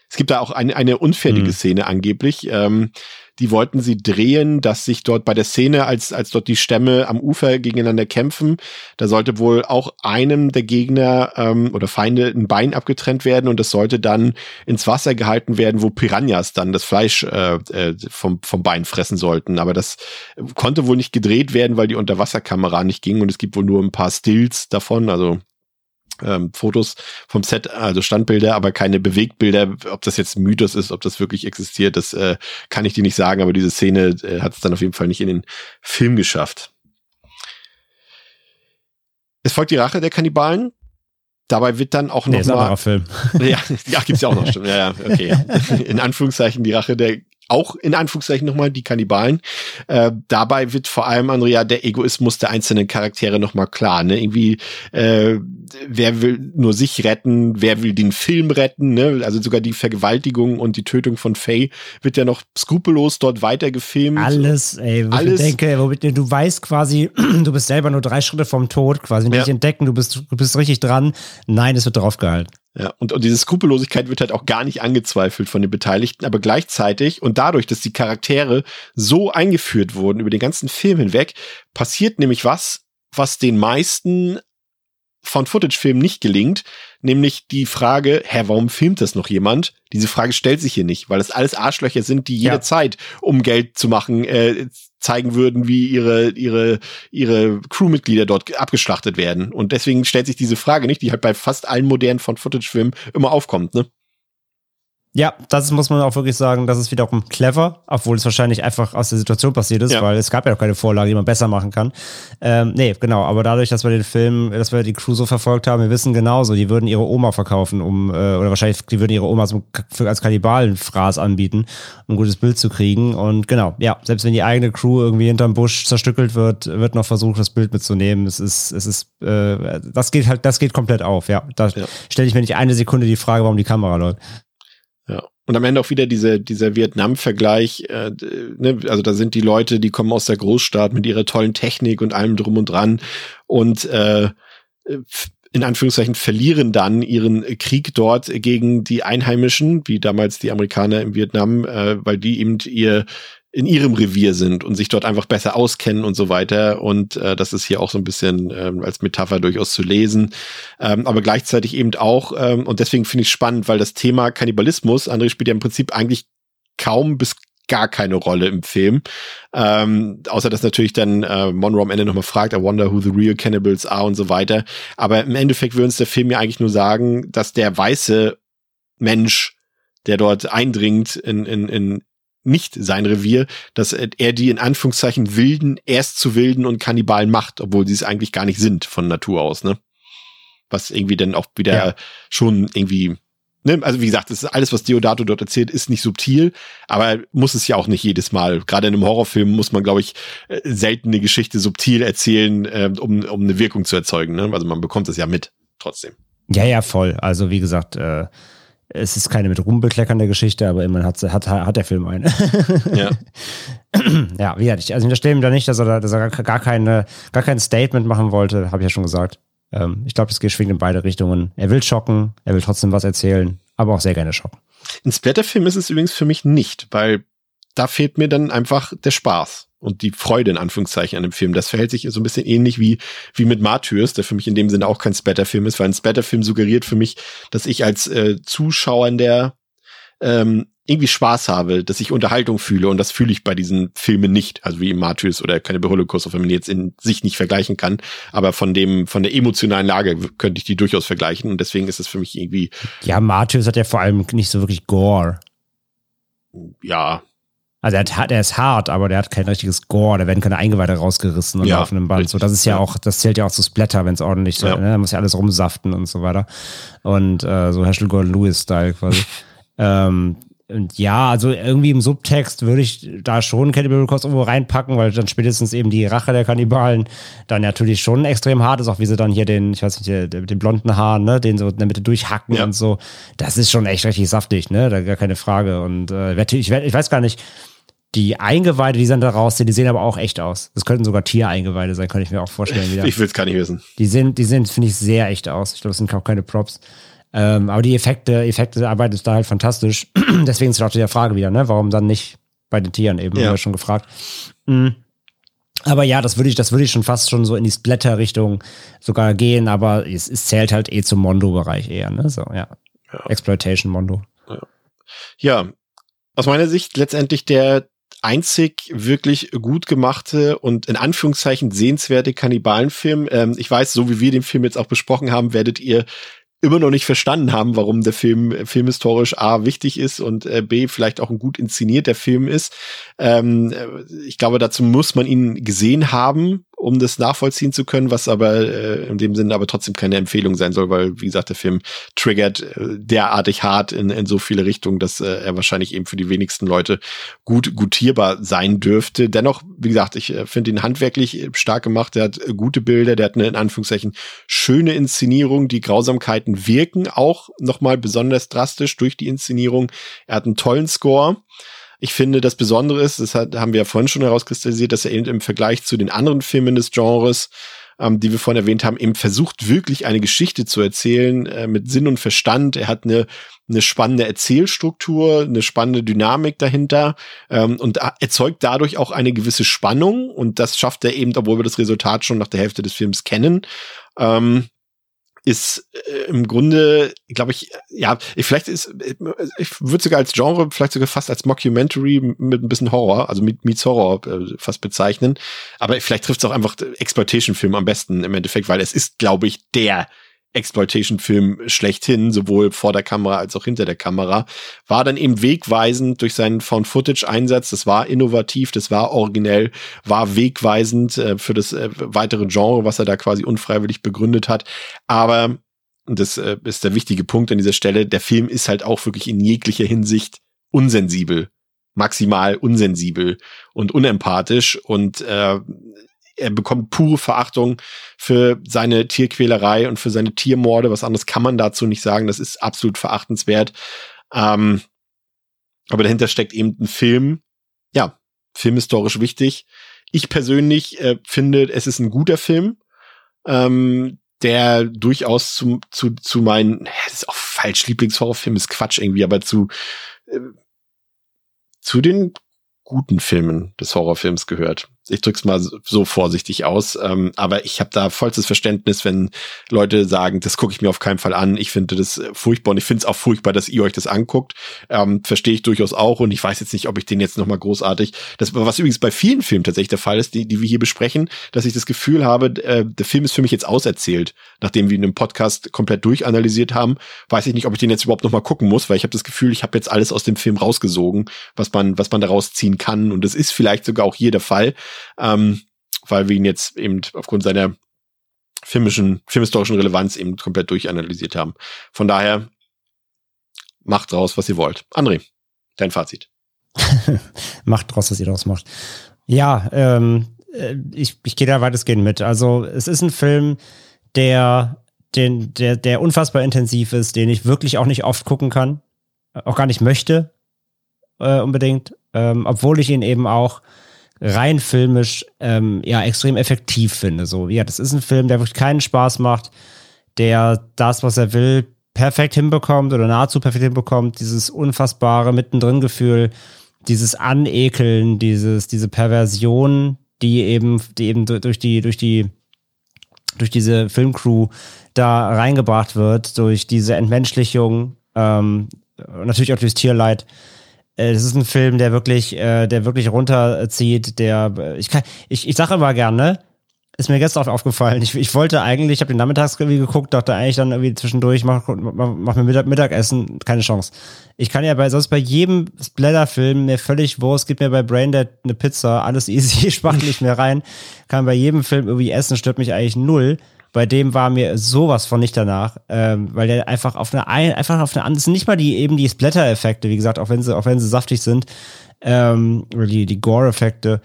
Es gibt da auch eine, eine unfertige Mhm. Szene angeblich. Ähm, die wollten sie drehen, dass sich dort bei der Szene, als, als dort die Stämme am Ufer gegeneinander kämpfen, da sollte wohl auch einem der Gegner ähm, oder Feinde ein Bein abgetrennt werden und das sollte dann ins Wasser gehalten werden, wo Piranhas dann das Fleisch äh, äh, vom, vom Bein fressen sollten. Aber das konnte wohl nicht gedreht werden, weil die Unterwasserkamera nicht ging und es gibt wohl nur ein paar Stills davon, also ähm, Fotos vom Set, also Standbilder, aber keine Bewegtbilder. Ob das jetzt ein Mythos ist, ob das wirklich existiert, das äh, kann ich dir nicht sagen, aber diese Szene äh, hat es dann auf jeden Fall nicht in den Film geschafft. Es folgt die Rache der Kannibalen. Dabei wird dann auch Nee, noch ein mal Film. ja, ja, gibt's ja auch noch, stimmt. Ja, ja, okay. In Anführungszeichen die Rache der, auch in Anführungszeichen nochmal die Kannibalen. Äh, dabei wird vor allem, Andrea, der Egoismus der einzelnen Charaktere nochmal klar. Ne? Irgendwie, äh, wer will nur sich retten, wer will den Film retten, ne? Also sogar die Vergewaltigung und die Tötung von Faye wird ja noch skrupellos dort weiter gefilmt. Alles, ey, wo Alles. ich denke, womit du weißt quasi, du bist selber nur drei Schritte vom Tod, quasi nicht Ja. entdecken, du bist, du bist richtig dran. Nein, es wird draufgehalten. Ja, und, und diese Skrupellosigkeit wird halt auch gar nicht angezweifelt von den Beteiligten, aber gleichzeitig und dadurch, dass die Charaktere so eingeführt wurden über den ganzen Film hinweg, passiert nämlich was, was den meisten von Footage-Filmen nicht gelingt, nämlich die Frage, hä, warum filmt das noch jemand? Diese Frage stellt sich hier nicht, weil das alles Arschlöcher sind, die Ja. jederzeit, um Geld zu machen, äh, zeigen würden, wie ihre, ihre, ihre Crewmitglieder dort abgeschlachtet werden. Und deswegen stellt sich diese Frage nicht, die halt bei fast allen modernen von Footage-Filmen immer aufkommt, ne? Ja, das muss man auch wirklich sagen, das ist wiederum clever, obwohl es wahrscheinlich einfach aus der Situation passiert ist, ja. weil es gab ja noch keine Vorlage, die man besser machen kann. Ähm, nee, genau, aber dadurch, dass wir den Film, dass wir die Crew so verfolgt haben, wir wissen genauso, die würden ihre Oma verkaufen, um, äh, oder wahrscheinlich, die würden ihre Oma als, als Kannibalenfraß anbieten, um ein gutes Bild zu kriegen. Und genau, ja, selbst wenn die eigene Crew irgendwie hinterm Busch zerstückelt wird, wird noch versucht, das Bild mitzunehmen. Es ist, es ist, äh, das geht halt, das geht komplett auf, ja. Da ja. stelle ich mir nicht eine Sekunde die Frage, warum die Kamera läuft. Und am Ende auch wieder diese, dieser Vietnam-Vergleich, äh, ne? also da sind die Leute, die kommen aus der Großstadt mit ihrer tollen Technik und allem drum und dran und äh, in Anführungszeichen verlieren dann ihren Krieg dort gegen die Einheimischen, wie damals die Amerikaner im Vietnam, äh, weil die eben ihr in ihrem Revier sind und sich dort einfach besser auskennen und so weiter. Und äh, das ist hier auch so ein bisschen ähm, als Metapher durchaus zu lesen. Ähm, aber gleichzeitig eben auch, ähm, und deswegen finde ich spannend, weil das Thema Kannibalismus, André spielt ja im Prinzip eigentlich kaum bis gar keine Rolle im Film. Ähm, außer dass natürlich dann äh, Monroe am Ende nochmal fragt, I wonder who the real cannibals are und so weiter. Aber im Endeffekt will uns der Film ja eigentlich nur sagen, dass der weiße Mensch, der dort eindringt in, in, in, nicht sein Revier, dass er die in Anführungszeichen Wilden erst zu Wilden und Kannibalen macht, obwohl sie es eigentlich gar nicht sind von Natur aus, ne? Was irgendwie dann auch wieder ja. schon irgendwie, ne? Also wie gesagt, das ist alles, was Deodato dort erzählt, ist nicht subtil, aber muss es ja auch nicht jedes Mal. Gerade in einem Horrorfilm muss man, glaube ich, äh, selten eine Geschichte subtil erzählen, äh, um, um eine Wirkung zu erzeugen, ne? Also man bekommt es ja mit, trotzdem. Ja, ja, voll. Also wie gesagt, äh, es ist keine mit rumbekleckernde Geschichte, aber immerhin hat, hat, hat der Film eine. ja. ja, wie ich, also ihm da nicht, dass er, da, dass er gar, keine, gar kein Statement machen wollte, habe ich ja schon gesagt. Ähm, ich glaube, es geht schwingt in beide Richtungen. Er will schocken, er will trotzdem was erzählen, aber auch sehr gerne schocken. Ein Splatterfilm ist es übrigens für mich nicht, weil da fehlt mir dann einfach der Spaß und die Freude in Anführungszeichen an dem Film. Das verhält sich so ein bisschen ähnlich wie, wie mit Martyrs, der für mich in dem Sinne auch kein Splatterfilm ist, weil ein Splatterfilm suggeriert für mich, dass ich als äh, Zuschauer der ähm, irgendwie Spaß habe, dass ich Unterhaltung fühle und das fühle ich bei diesen Filmen nicht, also wie im Martyrs oder keine Holocaust, wenn man jetzt in sich nicht vergleichen kann, aber von dem von der emotionalen Lage könnte ich die durchaus vergleichen und deswegen ist es für mich irgendwie Ja, Martyrs hat ja vor allem nicht so wirklich Gore. Ja, also er, hat, er ist hart, aber der hat kein richtiges Gore, da werden keine Eingeweide rausgerissen und ja, auf einem Band. So, das ist ja, auch, das zählt ja auch zu Splatter, wenn es ordentlich so, ja. ne? Da muss ja alles rumsaften und so weiter. Und äh, so Herschel Gordon Lewis-Style quasi. ähm, und ja, also irgendwie im Subtext würde ich da schon Cannibal Holocaust irgendwo reinpacken, weil dann spätestens eben die Rache der Kannibalen dann natürlich schon extrem hart ist, auch wie sie dann hier den, ich weiß nicht, mit den blonden Haaren, ne, den so in der Mitte durchhacken ja. und so. Das ist schon echt richtig saftig, ne, da gar keine Frage. Und äh, ich, ich weiß gar nicht, die Eingeweide, die sind da raus, die sehen aber auch echt aus. Das könnten sogar Tiereingeweide sein, könnte ich mir auch vorstellen. Wieder. Ich will es gar nicht wissen. Die sehen, die sehen, finde ich, sehr echt aus. Ich glaube, das sind auch keine Props. Ähm, aber die Effekte, Effekte Arbeit ist da halt fantastisch. Deswegen ist auch die Frage wieder, ne? Warum dann nicht bei den Tieren eben, ja. haben wir schon gefragt. Mhm. Aber ja, das würde ich, das würde ich schon fast schon so in die Splatter-Richtung sogar gehen, aber es, es zählt halt eh zum Mondo-Bereich eher, ne? So, ja. ja. Exploitation Mondo. Ja. ja, aus meiner Sicht letztendlich der einzig wirklich gut gemachte und in Anführungszeichen sehenswerte Kannibalenfilm. Ähm, ich weiß, so wie wir den Film jetzt auch besprochen haben, werdet ihr immer noch nicht verstanden haben, warum der Film äh, filmhistorisch A wichtig ist und äh, B vielleicht auch ein gut inszenierter Film ist. Ähm, äh, ich glaube, dazu muss man ihn gesehen haben, um das nachvollziehen zu können, was aber äh, in dem Sinne aber trotzdem keine Empfehlung sein soll, weil, wie gesagt, der Film triggert äh, derartig hart in, in so viele Richtungen, dass äh, er wahrscheinlich eben für die wenigsten Leute gut gutierbar sein dürfte. Dennoch, wie gesagt, ich äh, finde ihn handwerklich stark gemacht. Er hat äh, gute Bilder, der hat eine in Anführungszeichen schöne Inszenierung. Die Grausamkeiten wirken auch nochmal besonders drastisch durch die Inszenierung. Er hat einen tollen Score. Ich finde, das Besondere ist, das hat, haben wir ja vorhin schon herauskristallisiert, dass er eben im Vergleich zu den anderen Filmen des Genres, ähm, die wir vorhin erwähnt haben, eben versucht, wirklich eine Geschichte zu erzählen äh, mit Sinn und Verstand. Er hat eine, eine spannende Erzählstruktur, eine spannende Dynamik dahinter ähm, und erzeugt dadurch auch eine gewisse Spannung und das schafft er eben, obwohl wir das Resultat schon nach der Hälfte des Films kennen. Ähm, ist äh, im Grunde, glaube ich, ja, ich, vielleicht ist, ich würde sogar als Genre, vielleicht sogar fast als Mockumentary mit ein bisschen Horror, also mit Meets Horror äh, fast bezeichnen. Aber vielleicht trifft es auch einfach Exploitation-Film am besten im Endeffekt, weil es ist, glaube ich, der Exploitation-Film schlechthin, sowohl vor der Kamera als auch hinter der Kamera, war dann eben wegweisend durch seinen Found-Footage-Einsatz. Das war innovativ, das war originell, war wegweisend äh, für das äh, weitere Genre, was er da quasi unfreiwillig begründet hat. Aber, und das äh, ist der wichtige Punkt an dieser Stelle, der Film ist halt auch wirklich in jeglicher Hinsicht unsensibel maximal unsensibel und unempathisch und äh, er bekommt pure Verachtung für seine Tierquälerei und für seine Tiermorde. Was anderes kann man dazu nicht sagen. Das ist absolut verachtenswert. Ähm, aber dahinter steckt eben ein Film. Ja, filmhistorisch wichtig. Ich persönlich äh, finde, es ist ein guter Film, ähm, der durchaus zu, zu, zu meinen, das ist auch falsch, Lieblingshorrorfilm ist Quatsch irgendwie, aber zu, äh, zu den guten Filmen des Horrorfilms gehört ich drück's mal so vorsichtig aus, ähm, aber ich habe da vollstes Verständnis, wenn Leute sagen, das gucke ich mir auf keinen Fall an. Ich finde das furchtbar und ich finde es auch furchtbar, dass ihr euch das anguckt. Ähm, Verstehe ich durchaus auch und ich weiß jetzt nicht, ob ich den jetzt noch mal großartig. Das was übrigens bei vielen Filmen tatsächlich der Fall ist, die, die wir hier besprechen, dass ich das Gefühl habe, äh, der Film ist für mich jetzt auserzählt, nachdem wir ihn im Podcast komplett durchanalysiert haben. Weiß ich nicht, ob ich den jetzt überhaupt noch mal gucken muss, weil ich habe das Gefühl, ich habe jetzt alles aus dem Film rausgesogen, was man was man daraus ziehen kann und das ist vielleicht sogar auch hier der Fall ähm, weil wir ihn jetzt eben aufgrund seiner filmischen, filmhistorischen Relevanz eben komplett durchanalysiert haben. Von daher macht draus, was ihr wollt. André, dein Fazit. macht draus, was ihr draus macht. Ja, ähm, äh, ich, ich gehe da weitestgehend mit. Also es ist ein Film, der, den, der, der unfassbar intensiv ist, den ich wirklich auch nicht oft gucken kann, auch gar nicht möchte äh, unbedingt, ähm, obwohl ich ihn eben auch rein filmisch ähm, ja extrem effektiv finde. So, ja, das ist ein Film, der wirklich keinen Spaß macht, der das, was er will, perfekt hinbekommt oder nahezu perfekt hinbekommt, dieses unfassbare Mittendrin-Gefühl, dieses Anekeln, dieses, diese Perversion, die eben, die eben durch die, durch die, durch diese Filmcrew da reingebracht wird, durch diese Entmenschlichung, ähm, natürlich auch durchs Tierleid, äh, das ist ein Film, der wirklich, äh, der wirklich runterzieht, der, äh, ich kann, ich, ich sage immer gerne, ist mir gestern auch aufgefallen. Ich, ich wollte eigentlich, ich habe den Nachmittags irgendwie geguckt, dachte eigentlich dann irgendwie zwischendurch, mach, mach, mach mir Mittag, Mittagessen, keine Chance. Ich kann ja bei, sonst bei jedem Splatter-Film mir völlig Wurst, gibt mir bei Braindead eine Pizza, alles easy, spachtel ich mir rein, kann bei jedem Film irgendwie essen, stört mich eigentlich null bei dem war mir sowas von nicht danach, ähm, weil der einfach auf eine einfach auf eine andere, sind nicht mal die eben die Splatter-Effekte, wie gesagt, auch wenn sie auch wenn sie saftig sind, ähm, oder die die Gore-Effekte,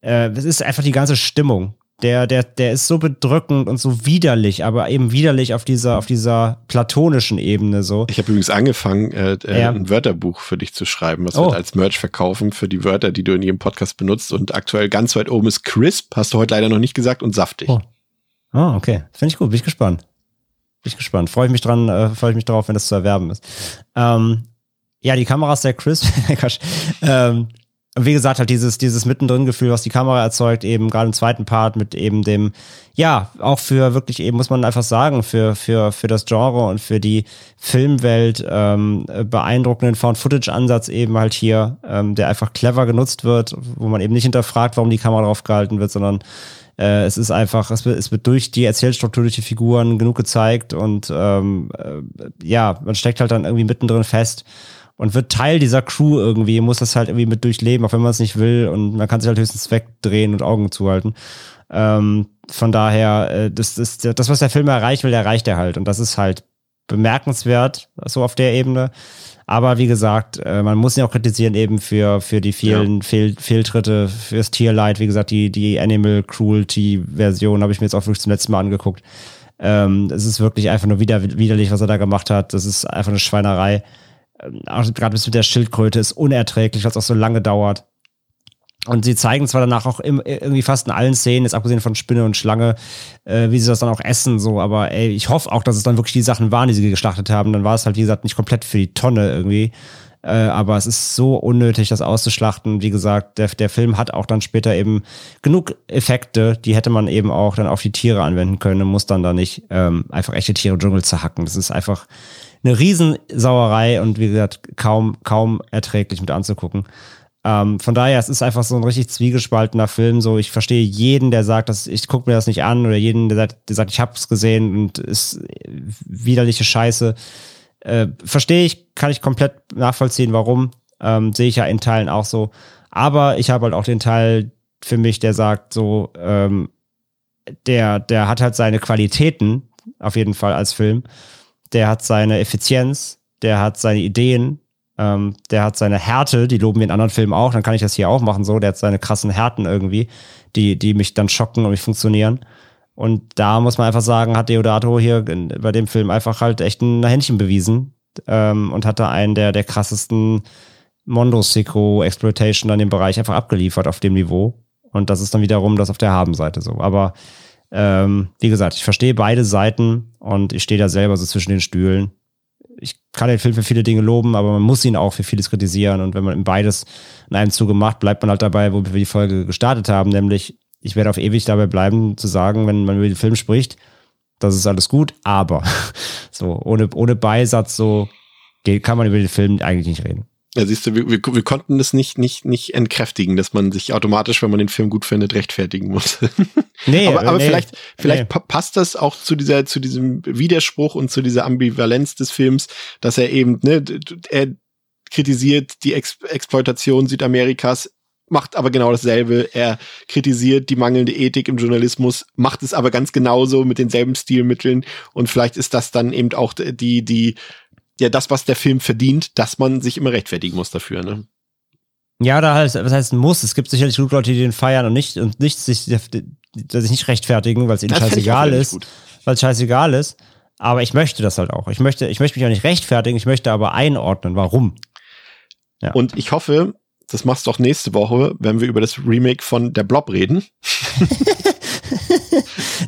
äh, das ist einfach die ganze Stimmung. Der, der, der ist so bedrückend und so widerlich, aber eben widerlich auf dieser, auf dieser platonischen Ebene so. Ich habe übrigens angefangen, äh, äh, ein Wörterbuch für dich zu schreiben, was oh. wir als Merch verkaufen für die Wörter, die du in jedem Podcast benutzt. Und aktuell ganz weit oben ist crisp, hast du heute leider noch nicht gesagt, und saftig. Oh. Ah, okay. Finde ich gut. Bin ich gespannt. Bin ich gespannt. Freue ich mich dran, äh, freue ich mich darauf, wenn das zu erwerben ist. Ähm, ja, die Kamera ist sehr crisp. ähm, wie gesagt, halt dieses, dieses Mittendrin-Gefühl, was die Kamera erzeugt, eben gerade im zweiten Part mit eben dem, ja, auch für wirklich eben, muss man einfach sagen, für, für, für das Genre und für die Filmwelt ähm, beeindruckenden Found-Footage-Ansatz eben halt hier, ähm, der einfach clever genutzt wird, wo man eben nicht hinterfragt, warum die Kamera drauf gehalten wird, sondern äh, es ist einfach, es wird, es wird durch die Erzählstruktur, durch die Figuren genug gezeigt und ähm, äh, ja, man steckt halt dann irgendwie mittendrin fest und wird Teil dieser Crew irgendwie, muss das halt irgendwie mit durchleben, auch wenn man es nicht will und man kann sich halt höchstens wegdrehen und Augen zuhalten. Ähm, von daher, äh, das ist das, was der Film erreichen will, erreicht er halt und das ist halt bemerkenswert, so auf der Ebene. Aber wie gesagt, äh, man muss ihn auch kritisieren eben für, für die vielen ja. Fehl, Fehltritte, fürs Tierleid. Wie gesagt, die, die Animal Cruelty Version habe ich mir jetzt auch wirklich zum letzten Mal angeguckt. Ähm, es ist wirklich einfach nur wider, widerlich, was er da gemacht hat. Das ist einfach eine Schweinerei. Ähm, Gerade bis mit der Schildkröte ist unerträglich, weil es auch so lange dauert. Und sie zeigen zwar danach auch im, irgendwie fast in allen Szenen, jetzt abgesehen von Spinne und Schlange, äh, wie sie das dann auch essen, so, aber ey, ich hoffe auch, dass es dann wirklich die Sachen waren, die sie geschlachtet haben. Dann war es halt, wie gesagt, nicht komplett für die Tonne irgendwie. Äh, aber es ist so unnötig, das auszuschlachten. Wie gesagt, der, der Film hat auch dann später eben genug Effekte, die hätte man eben auch dann auf die Tiere anwenden können und muss dann da nicht ähm, einfach echte Tiere im Dschungel zerhacken. Das ist einfach eine Riesensauerei und wie gesagt, kaum, kaum erträglich mit anzugucken. Ähm, von daher, es ist einfach so ein richtig zwiegespaltener Film. So, ich verstehe jeden, der sagt, dass ich gucke mir das nicht an, oder jeden, der sagt, der sagt ich habe es gesehen und ist widerliche Scheiße. Äh, verstehe ich, kann ich komplett nachvollziehen, warum. Ähm, Sehe ich ja in Teilen auch so. Aber ich habe halt auch den Teil für mich, der sagt so, ähm, der, der hat halt seine Qualitäten, auf jeden Fall als Film. Der hat seine Effizienz, der hat seine Ideen, ähm, der hat seine Härte, die loben wir in anderen Filmen auch, dann kann ich das hier auch machen so. Der hat seine krassen Härten irgendwie, die, die mich dann schocken und mich funktionieren. Und da muss man einfach sagen, hat Deodato hier bei dem Film einfach halt echt ein Händchen bewiesen ähm, und hat da einen der, der krassesten Mondo-Seco-Exploitation an dem Bereich einfach abgeliefert auf dem Niveau. Und das ist dann wiederum das auf der Habenseite so. Aber ähm, wie gesagt, ich verstehe beide Seiten und ich stehe da selber so zwischen den Stühlen. Ich kann den Film für viele Dinge loben, aber man muss ihn auch für vieles kritisieren. Und wenn man beides in einem Zuge macht, bleibt man halt dabei, wo wir die Folge gestartet haben, nämlich ich werde auf ewig dabei bleiben, zu sagen, wenn man über den Film spricht, das ist alles gut, aber so, ohne, ohne Beisatz, so kann man über den Film eigentlich nicht reden. Ja, siehst du, wir, wir, wir konnten das nicht, nicht, nicht entkräftigen, dass man sich automatisch, wenn man den Film gut findet, rechtfertigen muss. Nee, aber, aber nee, vielleicht, vielleicht nee. passt das auch zu dieser, zu diesem Widerspruch und zu dieser Ambivalenz des Films, dass er eben, ne, er kritisiert die Ex Exploitation Südamerikas, macht aber genau dasselbe. Er kritisiert die mangelnde Ethik im Journalismus, macht es aber ganz genauso mit denselben Stilmitteln. Und vielleicht ist das dann eben auch die, die, ja das, was der Film verdient, dass man sich immer rechtfertigen muss dafür, ne? Ja, da heißt, was heißt muss? Es gibt sicherlich genug Leute, die den feiern und nicht und nicht sich, sich nicht rechtfertigen, weil es ihnen scheißegal ist, weil es scheißegal ist. Aber ich möchte das halt auch. Ich möchte, ich möchte mich auch nicht rechtfertigen, ich möchte aber einordnen, warum. Ja. Und ich hoffe, das machst du auch nächste Woche, wenn wir über das Remake von Der Blob reden.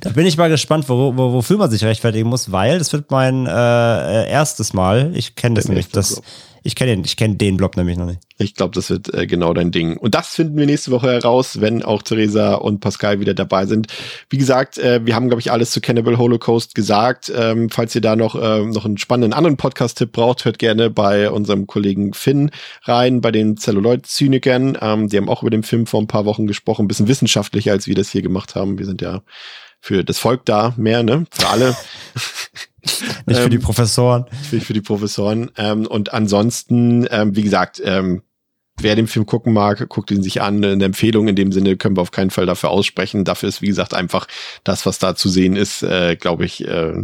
da bin ich mal gespannt, wo, wo, wofür man sich rechtfertigen muss, weil das wird mein äh, erstes Mal. Ich kenne das nämlich. Das, ich kenne den, ich kenne den Blob nämlich noch nicht. Ich glaube, das wird äh, genau dein Ding. Und das finden wir nächste Woche heraus, wenn auch Theresa und Pascal wieder dabei sind. Wie gesagt, äh, wir haben, glaube ich, alles zu Cannibal Holocaust gesagt. Ähm, falls ihr da noch, äh, noch einen spannenden anderen Podcast-Tipp braucht, hört gerne bei unserem Kollegen Finn rein, bei den Celluloid-Zynikern. Ähm, die haben auch über den Film vor ein paar Wochen gesprochen, ein bisschen wissenschaftlicher, als wir das hier gemacht haben. Wir sind ja für das Volk da mehr, ne? Für alle. Nicht für die ähm, Professoren. Für, für die Professoren. Ähm, und ansonsten, ähm, wie gesagt, ähm, wer den Film gucken mag, guckt ihn sich an. Eine Empfehlung in dem Sinne können wir auf keinen Fall dafür aussprechen. Dafür ist, wie gesagt, einfach das, was da zu sehen ist, äh, glaube ich, äh,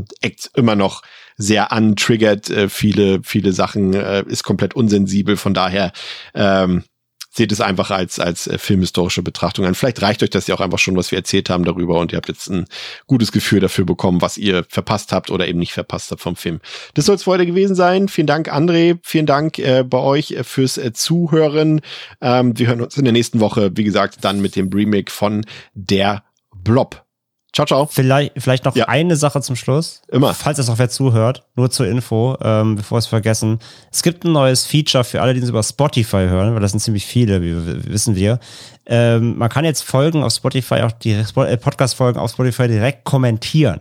immer noch sehr antriggert. Äh, viele, viele Sachen äh, ist komplett unsensibel. Von daher, ähm, seht es einfach als, als äh, filmhistorische Betrachtung an. Vielleicht reicht euch das ja auch einfach schon, was wir erzählt haben darüber und ihr habt jetzt ein gutes Gefühl dafür bekommen, was ihr verpasst habt oder eben nicht verpasst habt vom Film. Das soll es heute gewesen sein. Vielen Dank, André. Vielen Dank äh, bei euch äh, fürs äh, Zuhören. Ähm, wir hören uns in der nächsten Woche, wie gesagt, dann mit dem Remake von Der Blob. Ciao, ciao. Vielleicht, vielleicht noch ja. eine Sache zum Schluss. Immer. Falls es auch wer zuhört, nur zur Info, ähm, bevor wir es vergessen. Es gibt ein neues Feature für alle, die uns über Spotify hören, weil das sind ziemlich viele, wie wissen wir. Ähm, man kann jetzt Folgen auf Spotify, auch die äh, Podcast-Folgen auf Spotify direkt kommentieren.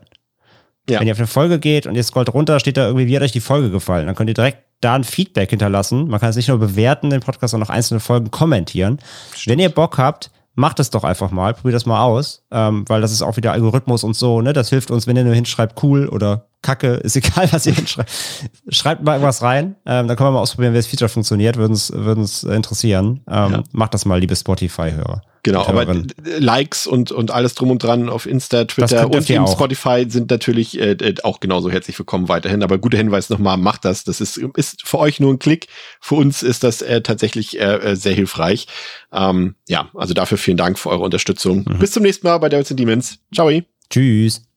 Ja. Wenn ihr auf eine Folge geht und ihr scrollt runter, steht da irgendwie, wie hat euch die Folge gefallen? Dann könnt ihr direkt da ein Feedback hinterlassen. Man kann es nicht nur bewerten, den Podcast, sondern auch einzelne Folgen kommentieren. Stimmt. Wenn ihr Bock habt, macht es doch einfach mal, probiert das mal aus, ähm, weil das ist auch wieder Algorithmus und so, ne? Das hilft uns, wenn ihr nur hinschreibt, cool oder Kacke, ist egal, was ihr hinschreibt. Schreibt mal irgendwas rein, ähm, dann können wir mal ausprobieren, wie das Feature funktioniert, würde uns, würde uns interessieren. Ähm, ja. Macht das mal, liebe Spotify-Hörer. Genau, aber Likes und, und alles drum und dran auf Insta, Twitter und eben Spotify sind natürlich äh, äh, auch genauso herzlich willkommen weiterhin. Aber guter Hinweis nochmal, macht das. Das ist, ist für euch nur ein Klick. Für uns ist das äh, tatsächlich äh, äh sehr hilfreich. Ähm, ja, also dafür vielen Dank für eure Unterstützung. Mhm. Bis zum nächsten Mal bei Devils and Demons. Ciao. Tschüss.